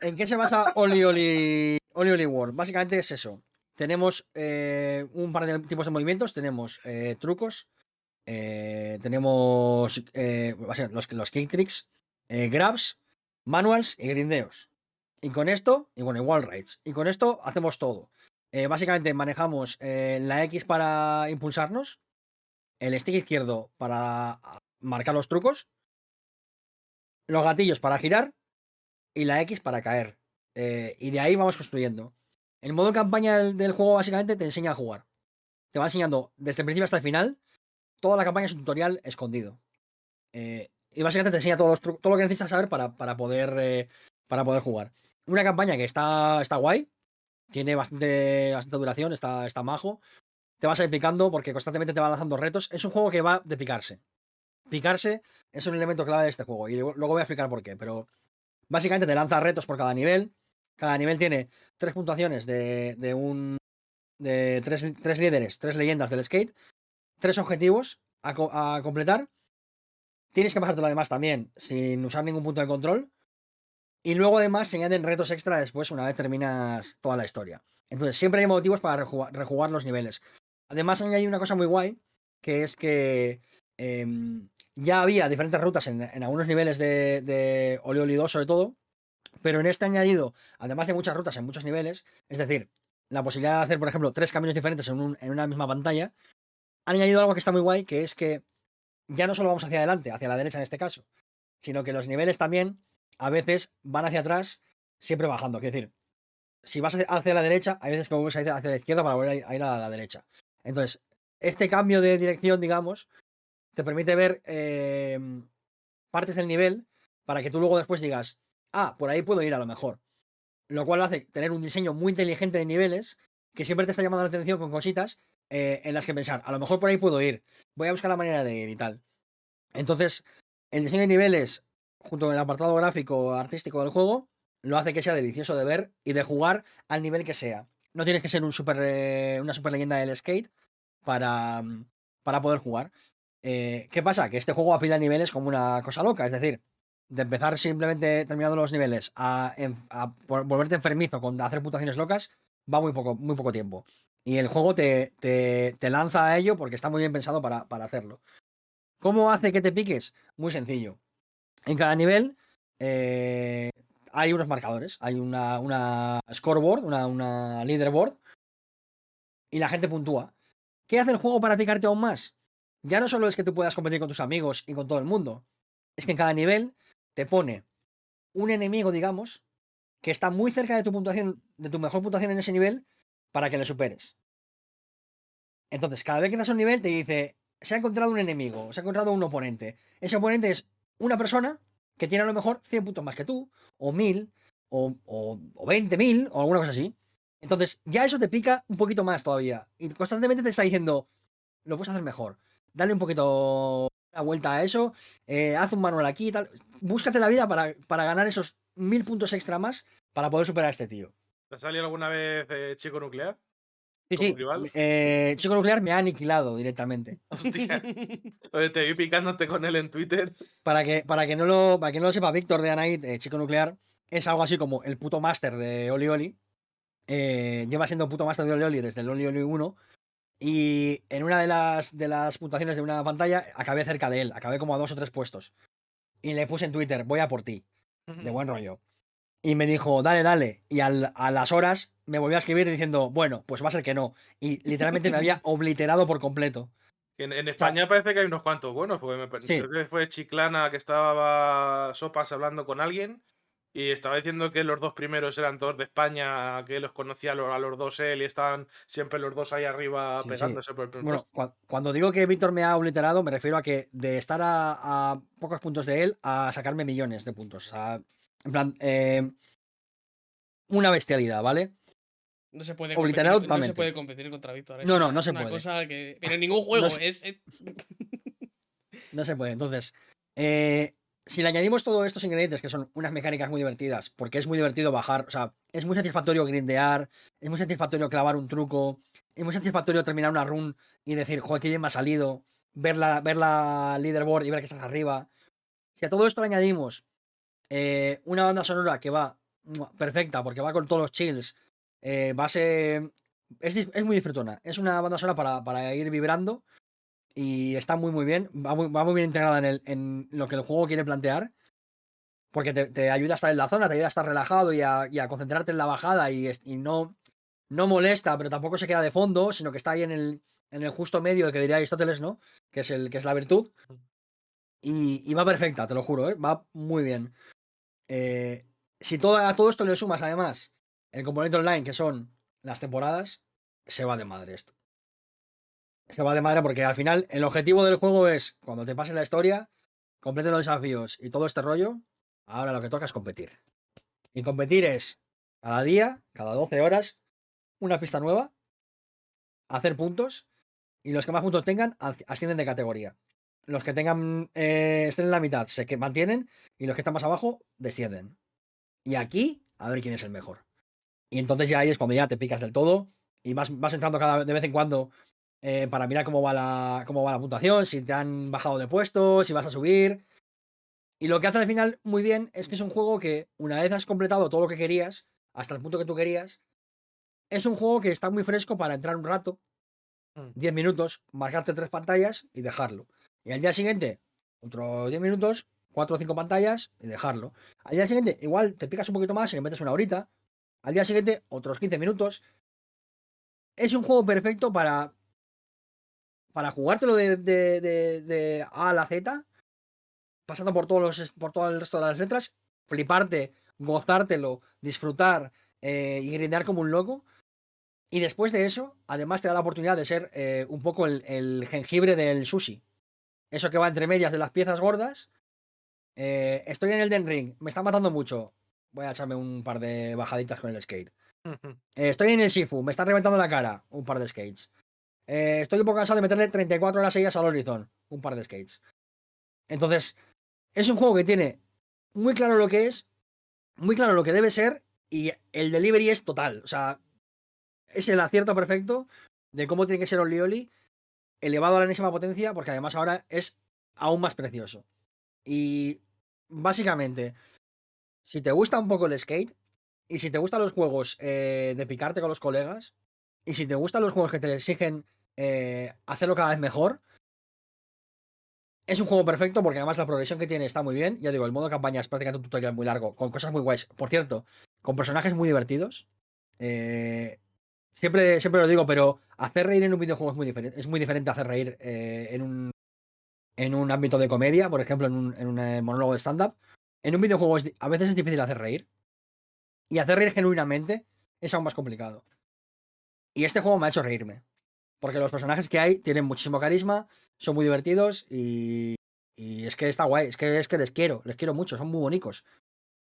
¿en qué se basa Oli Oli, Oli Oli World? Básicamente es eso. Tenemos eh, un par de tipos de movimientos. Tenemos eh, trucos. eh, tenemos los, los kick tricks, grabs, manuals y grindeos. Y con esto, y bueno, wall rides. Y con esto hacemos todo. Básicamente manejamos la X para impulsarnos, el stick izquierdo para marcar los trucos, los gatillos para girar y la X para caer. Eh, y de ahí vamos construyendo. El modo campaña del, juego básicamente te enseña a jugar. Te va enseñando desde el principio hasta el final. Toda la campaña es un tutorial escondido. Eh, y básicamente te enseña todos los todo lo que necesitas saber para, para poder, eh, para poder jugar. Una campaña que está, está guay. Tiene bastante, bastante duración, está, está majo. Te vas a ir picando porque constantemente te va lanzando retos. Es un juego que va de picarse. Picarse es un elemento clave de este juego. Y luego voy a explicar por qué. Pero básicamente te lanza retos por cada nivel. Cada nivel tiene tres puntuaciones de, de un. de tres, tres líderes, tres leyendas del skate. Tres objetivos a, co- a completar. Tienes que pasártelo además también sin usar ningún punto de control. Y luego además se añaden retos extra después una vez terminas toda la historia. Entonces siempre hay motivos para rejugar, los niveles. Además añade una cosa muy guay, que es que em, ya había diferentes rutas en, algunos niveles de, de Oli 2 sobre todo, pero en este añadido, además de muchas rutas en muchos niveles, es decir, la posibilidad de hacer, por ejemplo, tres caminos diferentes en, un- en una misma pantalla, han añadido algo que está muy guay, que es que ya no solo vamos hacia adelante, hacia la derecha en este caso, sino que los niveles también a veces van hacia atrás, siempre bajando. Es decir, si vas hacia- la derecha, hay veces que vuelves hacia la izquierda para volver a ir a la derecha. Entonces, este cambio de dirección, digamos, te permite ver eh, partes del nivel para que tú luego después digas, ah, por ahí puedo ir a lo mejor. Lo cual hace tener un diseño muy inteligente de niveles que siempre te está llamando la atención con cositas eh, en las que pensar, a lo mejor por ahí puedo ir, voy a buscar la manera de ir y tal. Entonces, el diseño de niveles, junto con el apartado gráfico artístico del juego, lo hace que sea delicioso de ver y de jugar al nivel que sea. No tienes que ser un super, eh, una super leyenda del skate para, mm, para poder jugar. Eh, ¿Qué pasa? Que este juego apila niveles como una cosa loca. Es decir, de empezar simplemente terminando los niveles a, volverte enfermizo con hacer puntuaciones locas, va muy poco, muy poco tiempo. Y el juego te, te- te lanza a ello porque está muy bien pensado para, para hacerlo. ¿Cómo hace que te piques? Muy sencillo. En cada nivel eh, hay unos marcadores, hay una, una scoreboard, una, una leaderboard, y la gente puntúa. ¿Qué hace el juego para picarte aún más? Ya no solo es que tú puedas competir con tus amigos y con todo el mundo, es que en cada nivel te pone un enemigo, digamos, que está muy cerca de tu puntuación, de tu mejor puntuación en ese nivel, para que le superes. Entonces, cada vez que das un nivel, te dice: se ha encontrado un enemigo, se ha encontrado un oponente. Ese oponente es una persona que tiene a lo mejor 100 puntos más que tú, o 1000, o, o, o 20.000, o alguna cosa así. Entonces, ya eso te pica un poquito más todavía. Y constantemente te está diciendo: lo puedes hacer mejor. Dale un poquito la vuelta a eso, eh, haz un manual aquí y tal. Búscate la vida para, para ganar esos mil puntos extra más para poder superar a este tío. ¿Te ha salido alguna vez eh, Chico Nuclear? Sí, ¿Como sí. eh, Chico Nuclear me ha aniquilado directamente. Hostia. Oye, te vi picándote con él en Twitter. Para que, para que, no, lo, para que no lo sepa, Víctor de Anait, eh, Chico Nuclear, es algo así como el puto máster de Oli Oli. Lleva siendo puto máster de Oli Oli desde el Oli Oli 1. Y en una de las, de las puntuaciones de una pantalla acabé cerca de él, acabé como a dos o tres puestos. Y le puse en Twitter, voy a por ti, de buen rollo. Y me dijo, dale, dale. Y al- a las horas me volvió a escribir diciendo, bueno, pues va a ser que no. Y literalmente me había obliterado por completo. En, en España parece que hay unos cuantos buenos, porque me, Sí. creo que fue Chiclana que estaba Sopas hablando con alguien Y estaba diciendo que los dos primeros eran todos de España, que los conocía a los, a los dos él y estaban siempre los dos ahí arriba Sí, sí. pegándose por el primer Bueno, puesto. cuando digo que Víctor me ha obliterado, me refiero a que de estar a, a pocos puntos de él a sacarme millones de puntos. O sea, en plan, eh, una bestialidad, ¿vale? No se puede competir, no se puede competir contra Víctor. es No, no, no es se una puede. cosa que. Pero en ningún juego. se- es, es- No se puede. Entonces, eh, si le añadimos todos estos ingredientes, que son unas mecánicas muy divertidas, porque es muy divertido bajar, o sea, es muy satisfactorio grindear, es muy satisfactorio clavar un truco, es muy satisfactorio terminar una run y decir, joder, qué bien me ha salido, ver la, ver la leaderboard y ver que estás arriba. Si a todo esto le añadimos eh, una banda sonora que va perfecta, porque va con todos los chills, eh, va a ser... Es, es muy disfrutona. Es una banda sonora para, para ir vibrando y está muy muy bien. Va muy, va muy bien integrada en, el- en lo que el juego quiere plantear. Porque te, te ayuda a estar en la zona, te ayuda a estar relajado y a, y a concentrarte en la bajada y, y no, no molesta, pero tampoco se queda de fondo, sino que está ahí en el, en el justo medio que diría Aristóteles, ¿no? Que es, el, que es la virtud. Y, y va perfecta, te lo juro, ¿eh? va muy bien. Eh, si todo, a todo esto le sumas además el componente online, que son las temporadas, se va de madre esto. Se va de madre porque al final el objetivo del juego es, cuando te pases la historia, completen los desafíos y todo este rollo, ahora lo que toca es competir. Y competir es cada día, cada 12 horas, una pista nueva, hacer puntos y los que más puntos tengan as- ascienden de categoría. Los que tengan eh, estén en la mitad se que mantienen y los que están más abajo descienden. Y aquí, a ver quién es el mejor. Y entonces ya ahí es cuando ya te picas del todo y vas, vas entrando cada de vez en cuando eh, para mirar cómo va, la, cómo va la puntuación, si te han bajado de puesto, si vas a subir. Y lo que hace al final muy bien es que es un juego que, una vez has completado todo lo que querías, hasta el punto que tú querías, es un juego que está muy fresco para entrar un rato, Mm. 10 minutos, marcarte tres pantallas y dejarlo. Y al día siguiente, otros 10 minutos, 4 o 5 pantallas y dejarlo. Al día siguiente, igual te picas un poquito más y le metes una horita. Al día siguiente, otros 15 minutos. Es un juego perfecto para. Para jugártelo de, de, de- de A a la Z. Pasando por, todos los, por todo el resto de las letras. Fliparte, gozártelo, disfrutar eh, y grindear como un loco. Y después de eso, además te da la oportunidad de ser eh, un poco el, el jengibre del sushi. Eso que va entre medias de las piezas gordas. Eh, estoy en el Den Ring, me está matando mucho. Voy a echarme un par de bajaditas con el skate. Estoy en el Sifu, me está reventando la cara. Un par de skates. Eh, estoy un poco cansado de meterle 34 horas seguidas al Horizon. Un par de skates. Entonces, es un juego que tiene muy claro lo que es, muy claro lo que debe ser, y el delivery es total. O sea, es el acierto perfecto de cómo tiene que ser Olioli, elevado a la enésima potencia, porque además ahora es aún más precioso. Y básicamente, si te gusta un poco el skate, y si te gustan los juegos eh, de picarte con los colegas, y si te gustan los juegos que te exigen eh, hacerlo cada vez mejor, es un juego perfecto porque además la progresión que tiene está muy bien. Ya digo, el modo campaña es prácticamente un tutorial muy largo, con cosas muy guays. Por cierto, con personajes muy divertidos. Eh, siempre, siempre lo digo, pero hacer reír en un videojuego es muy diferente. Es muy diferente hacer reír eh, en, un, en un ámbito de comedia, por ejemplo, en un, en un, monólogo de stand-up. En un videojuego a veces es difícil hacer reír. Y hacer reír genuinamente es aún más complicado. Y este juego me ha hecho reírme. Porque los personajes que hay tienen muchísimo carisma, son muy divertidos y, y es que está guay. Es que, es que les quiero, les quiero mucho, son muy bonitos.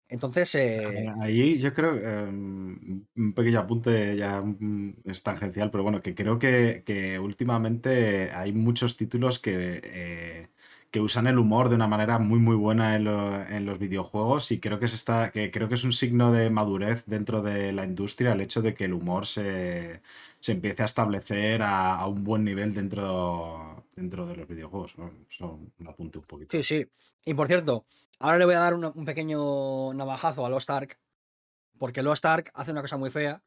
Entonces, eh, Ahí yo creo, eh, un pequeño apunte ya mm, es tangencial, pero bueno, que creo que, que últimamente hay muchos títulos que, eh, que usan el humor de una manera muy muy buena en, en los videojuegos y creo que, se está, que creo que es un signo de madurez dentro de la industria el hecho de que el humor se, se empiece a establecer a, a un buen nivel dentro, dentro de los videojuegos. Eso un apunte un poquito. sí, sí. Y por cierto, ahora le voy a dar un pequeño navajazo a Lost Ark. Porque Lost Ark hace una cosa muy fea,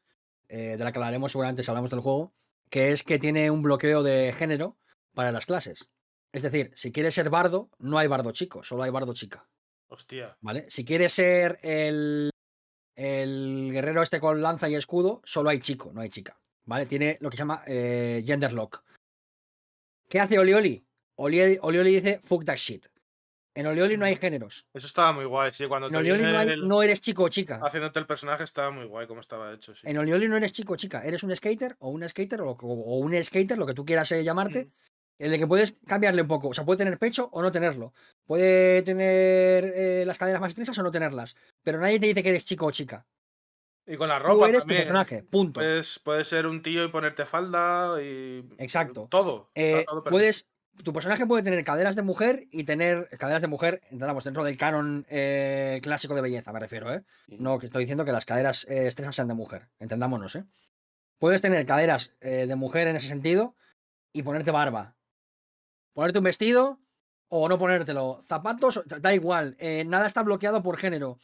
eh, de la que hablaremos seguramente si hablamos del juego, que es que tiene un bloqueo de género para las clases. Es decir, si quieres ser bardo, no hay bardo chico, solo hay bardo chica. Hostia. ¿Vale? Si quieres ser el, el guerrero este con lanza y escudo, solo hay chico, no hay chica. ¿Vale? Tiene lo que se llama eh, gender lock. ¿Qué hace Olioli? Oli Olioli dice fuck that shit. En Olioli no hay géneros. Eso estaba muy guay, sí. Cuando En te Olioli no, hay- el- no eres chico o chica. haciéndote el personaje estaba muy guay como estaba hecho, sí. En Olioli no eres chico o chica. Eres un skater o una skater o, o un skater, lo que tú quieras eh, llamarte. Mm. El de que puedes cambiarle un poco. O sea, puede tener pecho o no tenerlo. Puede tener eh, las caderas más estrechas o no tenerlas. Pero nadie te dice que eres chico o chica. Y con la Tú ropa eres también. tu personaje. Punto. Puedes, puedes ser un tío y ponerte falda y. Exacto. Todo. Eh, todo puedes, tu personaje puede tener caderas de mujer y tener caderas de mujer, entendamos, dentro del canon eh, clásico de belleza, me refiero, ¿eh? No que estoy diciendo que las caderas eh, estrechas sean de mujer, entendámonos, ¿eh? Puedes tener caderas eh, de mujer en ese sentido y ponerte barba. Ponerte un vestido o no ponértelo. Zapatos, da igual, eh, nada está bloqueado por género.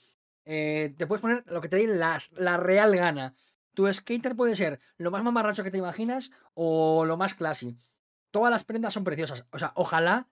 Eh, te puedes poner lo que te dé la real gana. Tu skater puede ser lo más mamarracho que te imaginas o lo más classy. Todas las prendas son preciosas. O sea, ojalá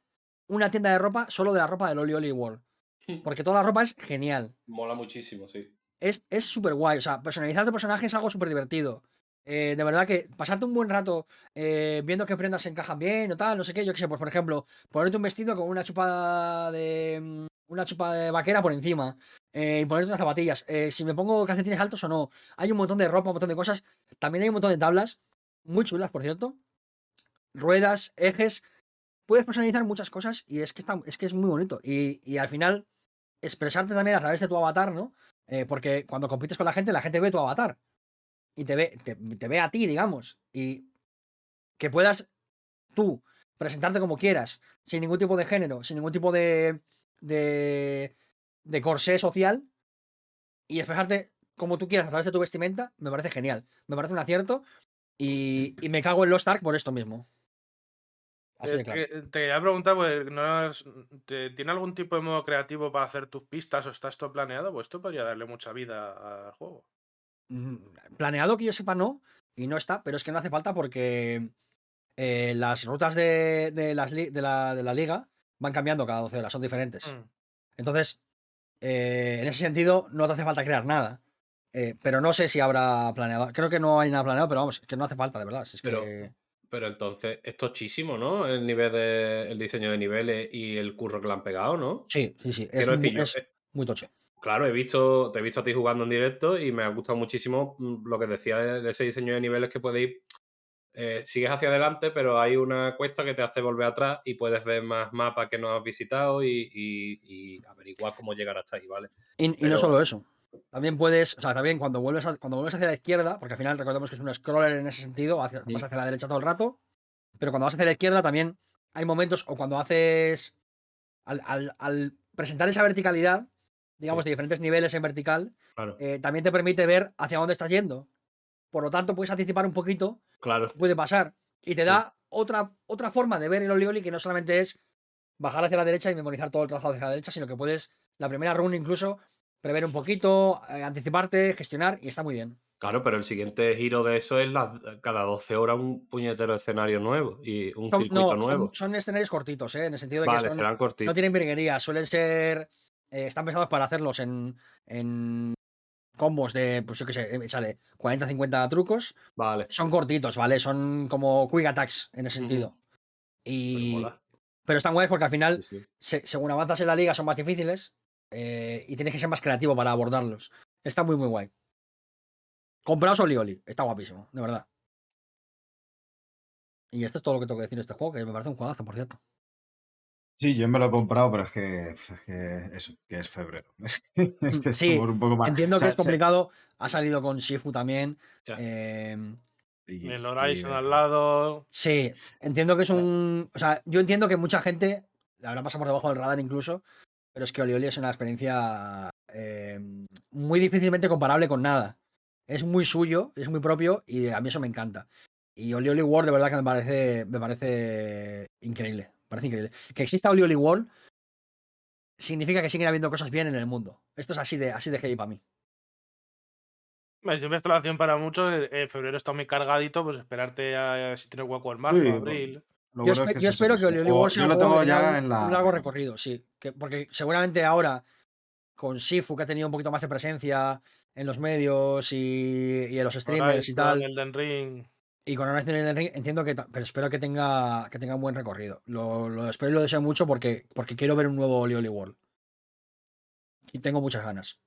una tienda de ropa solo de la ropa del Oli Oli World. Porque toda la ropa es genial. Mola muchísimo, sí. Es es súper guay. O sea, personalizar tu personaje es algo súper divertido. Eh, de verdad que pasarte un buen rato eh, viendo qué prendas se encajan bien o tal, no sé qué, yo qué sé, pues por ejemplo, ponerte un vestido con una chupa de. mm, una chupa de vaquera por encima. eh, y ponerte unas zapatillas. si me pongo calcetines altos o no. Hay un montón de ropa, un montón de cosas. También hay un montón de tablas. Muy chulas, por cierto. Ruedas, ejes. Puedes personalizar muchas cosas y es que, es, que es muy bonito. Y, y al final, expresarte también a través de tu avatar, ¿no? Porque cuando compites con la gente, la gente ve tu avatar. Y te ve, te, te ve a ti, digamos. Y que puedas tú presentarte como quieras, sin ningún tipo de género, sin ningún tipo de, de, de corsé social, y expresarte como tú quieras a través de tu vestimenta, me parece genial. Me parece un acierto. Y, y me cago en los Stark por esto mismo. Así Eh, claro. te, te quería preguntar, pues, ¿no te- ¿tiene algún tipo de modo creativo para hacer tus pistas o está esto planeado? Pues esto podría darle mucha vida al juego. Mm, Planeado que yo sepa no, y no está, pero es que no hace falta porque eh, las rutas de, de las de, la, de la liga van cambiando cada 12 horas, son diferentes. Mm. Entonces, eh, en ese sentido, no te hace falta crear nada. Eh, pero no sé si habrá planeado. Creo que no hay nada planeado, pero vamos, es que no hace falta, de verdad. si es Pero- que- Pero entonces es tochísimo, ¿no? El nivel de, el diseño de niveles y el curro que le han pegado, ¿no? Sí, sí, sí. Es, Quiero mu- decir, yo- es muy tocho. Claro, he visto, te he visto a ti jugando en directo y me ha gustado muchísimo mm, lo que decía de, de ese diseño de niveles que puedes ir. eh, sigues hacia adelante, pero hay una cuesta que te hace volver atrás y puedes ver más mapas que no has visitado y, y- y averiguar cómo llegar hasta ahí, ¿vale? Y, y no solo eso. También puedes, o sea, también cuando vuelves, a- cuando vuelves hacia la izquierda, porque al final recordemos que es un scroller en ese sentido, hacia- vas hacia la derecha todo el rato, pero cuando vas hacia la izquierda también hay momentos, o cuando haces, al, al- al presentar esa verticalidad, digamos, de diferentes niveles en vertical, Claro, eh, también te permite ver hacia dónde estás yendo. Por lo tanto, puedes anticipar un poquito claro. puede pasar. Y te da otra, otra forma de ver el Olioli que no solamente es bajar hacia la derecha y memorizar todo el trazado hacia la derecha, sino que puedes, la primera run incluso, prever un poquito, eh, anticiparte, gestionar, y está muy bien. Claro, pero el siguiente giro de eso es cada 12 horas un puñetero escenario nuevo y un Son, circuito no, son- nuevo. son, escenarios cortitos, ¿eh? en el sentido de Vale, que son- serán no tienen virguerías, suelen ser. Eh, están pensados para hacerlos en, en combos de, pues yo qué sé, eh, sale 40-50 trucos. Vale. Son cortitos, ¿vale? Son como quick attacks en ese sentido. Y, mola. pero están guays porque al final Sí, sí. se- según avanzas en la liga son más difíciles eh, y tienes que ser más creativo para abordarlos. Está muy, muy guay. Compraos Oli Oli, está guapísimo, de verdad. Y esto es todo lo que tengo que decir de este juego, que me parece un juegazo, por cierto. Sí, yo me lo he comprado, pero es que, es que eso, que es febrero. Es que Sí, un poco más. Entiendo o sea, que es complicado, ha salido con Shifu también. Em, y- El y- Horizon al lado. Sí, entiendo que es un. O sea, yo entiendo que mucha gente la habrá pasado por debajo del radar incluso, pero es que Oli Oli es una experiencia eh, muy difícilmente comparable con nada. Es muy suyo, es muy propio y a mí eso me encanta. Y Oli Oli World de verdad que me parece, me parece increíble. Parece increíble. Que exista Oli Oli World significa que siguen habiendo cosas bien en el mundo. Esto es así de, así de heavy para mí. Siempre está la opción para muchos. En en febrero está muy cargadito, pues esperarte a, si tienes hueco en marzo, Sí, abril. Yo, bueno es espe- que yo es eso, espero es que Oli Oli World sea un ya largo- en la. un largo recorrido, sí. Que, porque seguramente ahora, con Shifu, que ha tenido un poquito más de presencia en los medios y, y en los streamers y tal, Elden Ring. Y con Ring entiendo que, pero espero que tenga, que tenga un buen recorrido. Lo, lo espero y lo deseo mucho porque, porque quiero ver un nuevo Oli Oli World. Y tengo muchas ganas.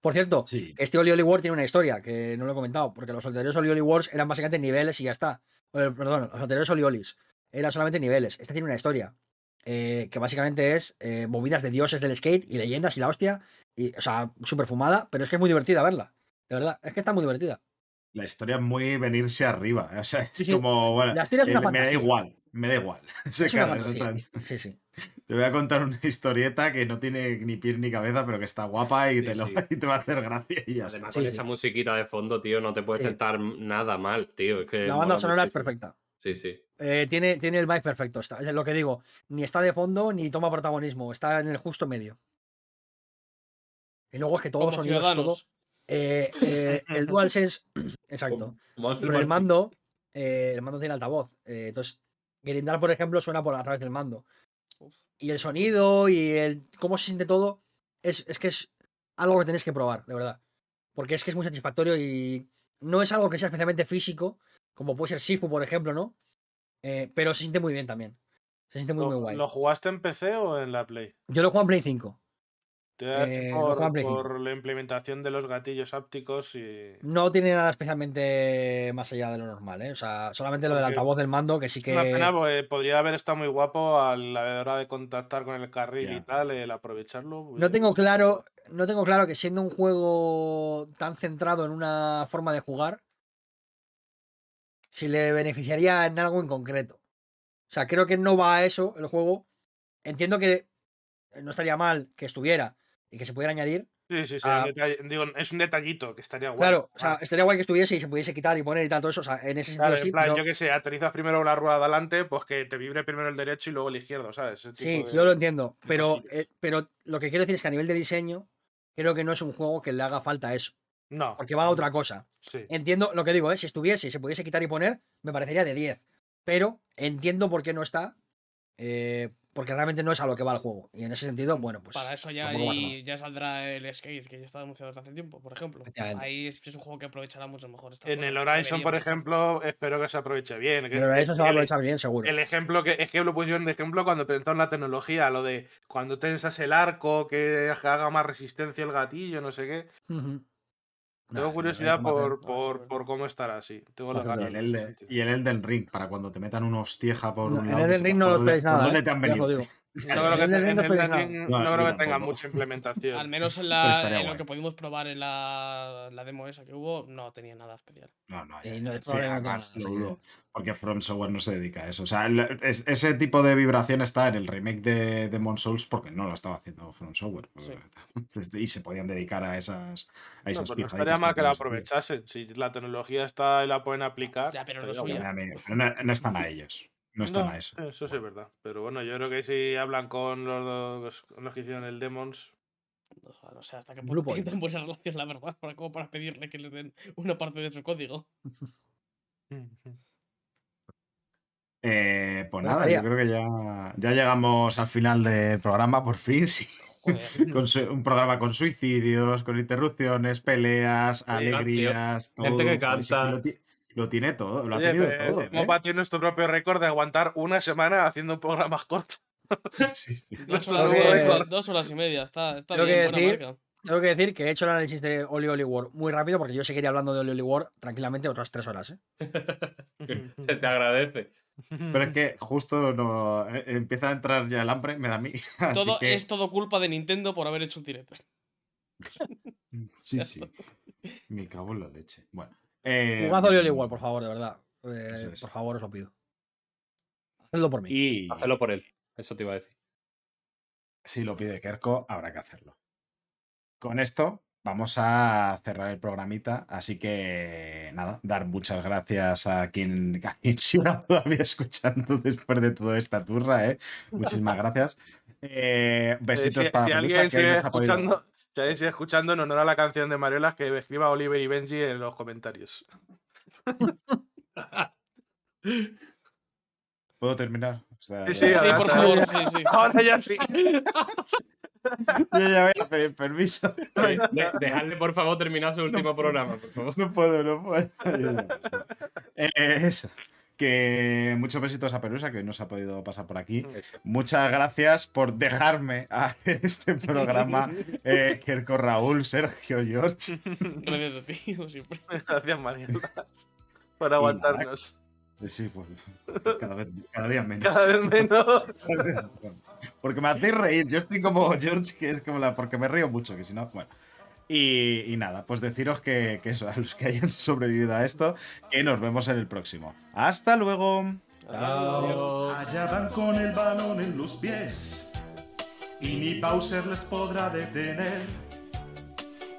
Por cierto, Sí. este Oli Oli World tiene una historia que no lo he comentado, porque los anteriores Oli Oli Worlds eran básicamente niveles y ya está. Perdón, los anteriores Oli Olis eran solamente niveles. Este tiene una historia eh, que básicamente es eh, movidas de dioses del skate y leyendas y la hostia. Y, o sea, súper fumada, pero es que es muy divertida verla. De verdad, es que está muy divertida. La historia es muy venirse arriba. O sea, es Sí, sí. como, bueno, La historia es una eh, me da igual, me da igual. Se Es exactamente. Sí, sí. Te voy a contar una historieta que no tiene ni pie ni cabeza, pero que está guapa y, Sí, te, lo- sí. y te va a hacer gracia y ya está. Además, Sí, con sí. esa musiquita de fondo, tío, no te puedes Sí. sentar nada mal, tío. Es que La banda sonora es perfecta. Sí, sí. Eh, tiene, tiene el vibe perfecto. Está, es lo que digo, ni está de fondo ni toma protagonismo. Está en el justo medio. Y luego es que todos los sonidos. todo- ciudadanos. Eh, eh, el DualSense. Exacto. Con el mando. eh, el mando tiene altavoz. eh, entonces, Grindar, por ejemplo, suena por a través del mando. Y el sonido y el cómo se siente todo. Es, es que es algo que tenéis que probar, de verdad. Porque es que es muy satisfactorio y no es algo que sea especialmente físico, como puede ser Sifu, por ejemplo, ¿no? Eh, pero se siente muy bien también. Se siente muy, ¿Lo, muy guay. lo jugaste en PC o en la Play? Yo lo juego en Play 5. Te voy a decir Eh, por, la implementación de los gatillos ápticos y. No tiene nada especialmente más allá de lo normal, ¿eh? O sea, solamente lo del altavoz del mando, que sí Es una que. pena podría haber estado muy guapo a la hora de contactar con el carril y tal, el aprovecharlo. No pues, tengo claro. No tengo claro que siendo un juego tan centrado en una forma de jugar, si le beneficiaría en algo en concreto. O sea, creo que no va a eso el juego. Entiendo que no estaría mal que estuviera y que se pudiera añadir. Sí, sí, sí. Detalle- digo, es un detallito que estaría guay. Claro, o sea, Ah, estaría guay que estuviese y se pudiese quitar y poner y tal, todo eso. O sea, en ese sentido Claro, sí, en plan, pero- yo que sé, aterrizas primero una rueda de adelante, pues que te vibre primero el derecho y luego el izquierdo, ¿sabes? Ese Sí, tipo sí, de- yo lo entiendo. Pero, eh, pero lo que quiero decir es que a nivel de diseño, creo que no es un juego que le haga falta eso. No. Porque va a otra cosa. Sí. Entiendo lo que digo, ¿eh? si estuviese y se pudiese quitar y poner, me parecería de 10. Pero entiendo por qué no está. eh, porque realmente no es a lo que va el juego. Y en ese sentido, bueno, pues. Para eso ya, ya saldrá el Skate, que ya está anunciado desde hace tiempo, por ejemplo. Ahí es, es un juego que aprovechará mucho mejor. estas En el Horizon, por ejemplo, espero que se aproveche bien. que- Pero eso se va a el- aprovechar bien, seguro. El ejemplo que es que lo pusieron de ejemplo cuando presentaron la tecnología, lo de cuando tensas el arco, que haga más resistencia el gatillo, no sé qué. Ujú. Tengo Nah, curiosidad por, por, por cómo estará así. Tengo Va a las ser Y el, en Elden, y el Elden Ring, para cuando te metan una hostieja por No, un en lado. Elden dices, Ring no ¿por lo por nada. dónde ¿eh? te han Ya os lo venido? No creo que, en no creo que tenga mucha implementación. Al menos en, la, en lo que pudimos probar en la, la demo esa que hubo, no tenía nada especial. No, no, Y ya, no sí, además dudo, porque From Software no se dedica a eso. O sea, el- es- ese tipo de vibración está en el remake de Demon Souls porque no lo estaba haciendo From Software. Y se podían dedicar a esas, a No, esas pues no pijaditas estaría mal que la aprovechasen. Si la tecnología está y la pueden aplicar. Ya, no suya. pero No, no están a ellos. No están No, a eso. Eso sí es verdad. Pero bueno, yo creo que si hablan con los, dos- con los que hicieron el Demons. O sea, no sé hasta qué punto tienen buena relación, la verdad, para, como para pedirle que les den una parte de su código. Eh, pues Ya nada, yo creo que ya, ya llegamos al final del programa, por fin. sí. Joder. Con su- un programa con suicidios, con interrupciones, peleas, alegrías, todo. Gente que canta. Lo, ti- lo tiene todo, lo ha Oye, tenido todo. hemos ¿eh? batido nuestro propio récord de aguantar una semana haciendo un programa más corto. Sí, sí. Dos horas, que- dos y media, está, está Tengo bien, que buena decir- marca. Tengo que decir que he hecho el análisis de Oli Oli World muy rápido porque yo seguiría hablando de Oli Oli World tranquilamente otras tres horas. ¿eh? Se te agradece. Pero es que justo no eh, empieza a entrar ya el hambre, me da a mí. Así Todo, que, Es todo culpa de Nintendo por haber hecho el directo. Sí, sí. Me cago en la leche. Bueno. Eh, Jugad Oli Oli World, por favor, de verdad. Eh, es. Por favor, os lo pido. Hacedlo por mí. Y Hazlo por él. Eso te iba a decir. si lo pide Kerko, habrá que hacerlo. Con esto vamos a cerrar el programita, así que nada, dar muchas gracias a quien, a quien siga todavía escuchando después de toda esta turra, ¿eh? Muchísimas gracias. Eh, Eh, besitos si, para si alguien sigue escuchando, si escuchando en honor a la canción de Mariolas, que escriba Oliver y Benji en los comentarios. ¿Puedo terminar? O sea, Sí, sí, ya- Sí, por favor, sí, sí. Ahora ya sí. yo ya voy a pedir permiso. De- dejadle, por favor, terminar su último programa, por favor. No puedo, no puedo. Eh, eso. Que muchos besitos a Perusa, que hoy no se ha podido pasar por aquí. Eso. Muchas gracias por dejarme hacer este programa. Eh, Kerko, Raúl, Sergio, George. Gracias a ti, como siempre. Gracias, Mariolas, por aguantarnos. Sí, pues cada, vez, cada día menos. Cada vez menos. Porque me hacéis reír. Yo estoy como George, que es como la. Porque me río mucho, que si no. Bueno. Y, y nada, pues deciros que, que eso, a los que hayan sobrevivido a esto, que nos vemos en el próximo. ¡Hasta luego! Adiós. Allá van con el balón en los pies y ni Bowser les podrá detener.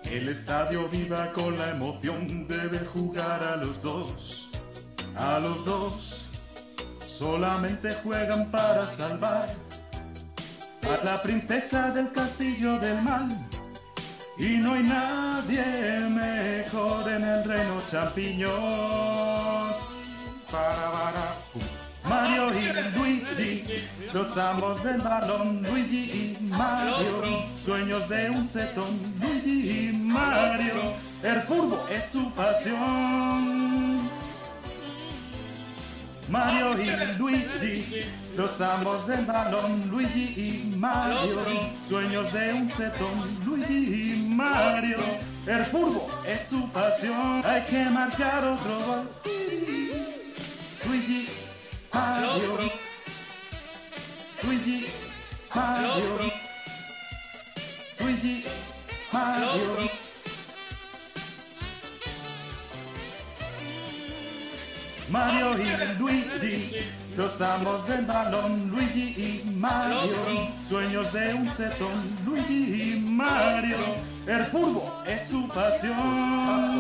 El estadio viva con la emoción, debe jugar a los dos, a los dos. Solamente juegan para salvar a la princesa del castillo del mal. Y no hay nadie mejor en el reino champiñón. Para, para. Mario y Luigi, los amos del balón, Luigi y Mario, dueños de un setón, Luigi y Mario, el fútbol es su pasión. Mario y Luigi, los amos del balón, Luigi y Mario, dueños de un setón, Luigi y Mario, el fútbol es su pasión, hay que marcar otro gol. Luigi, Mario, Luigi, Mario, Luigi, Mario. Mario y Luigi, los amos del balón, Luigi y Mario, dueños de un setón, Luigi y Mario, el fútbol es su pasión.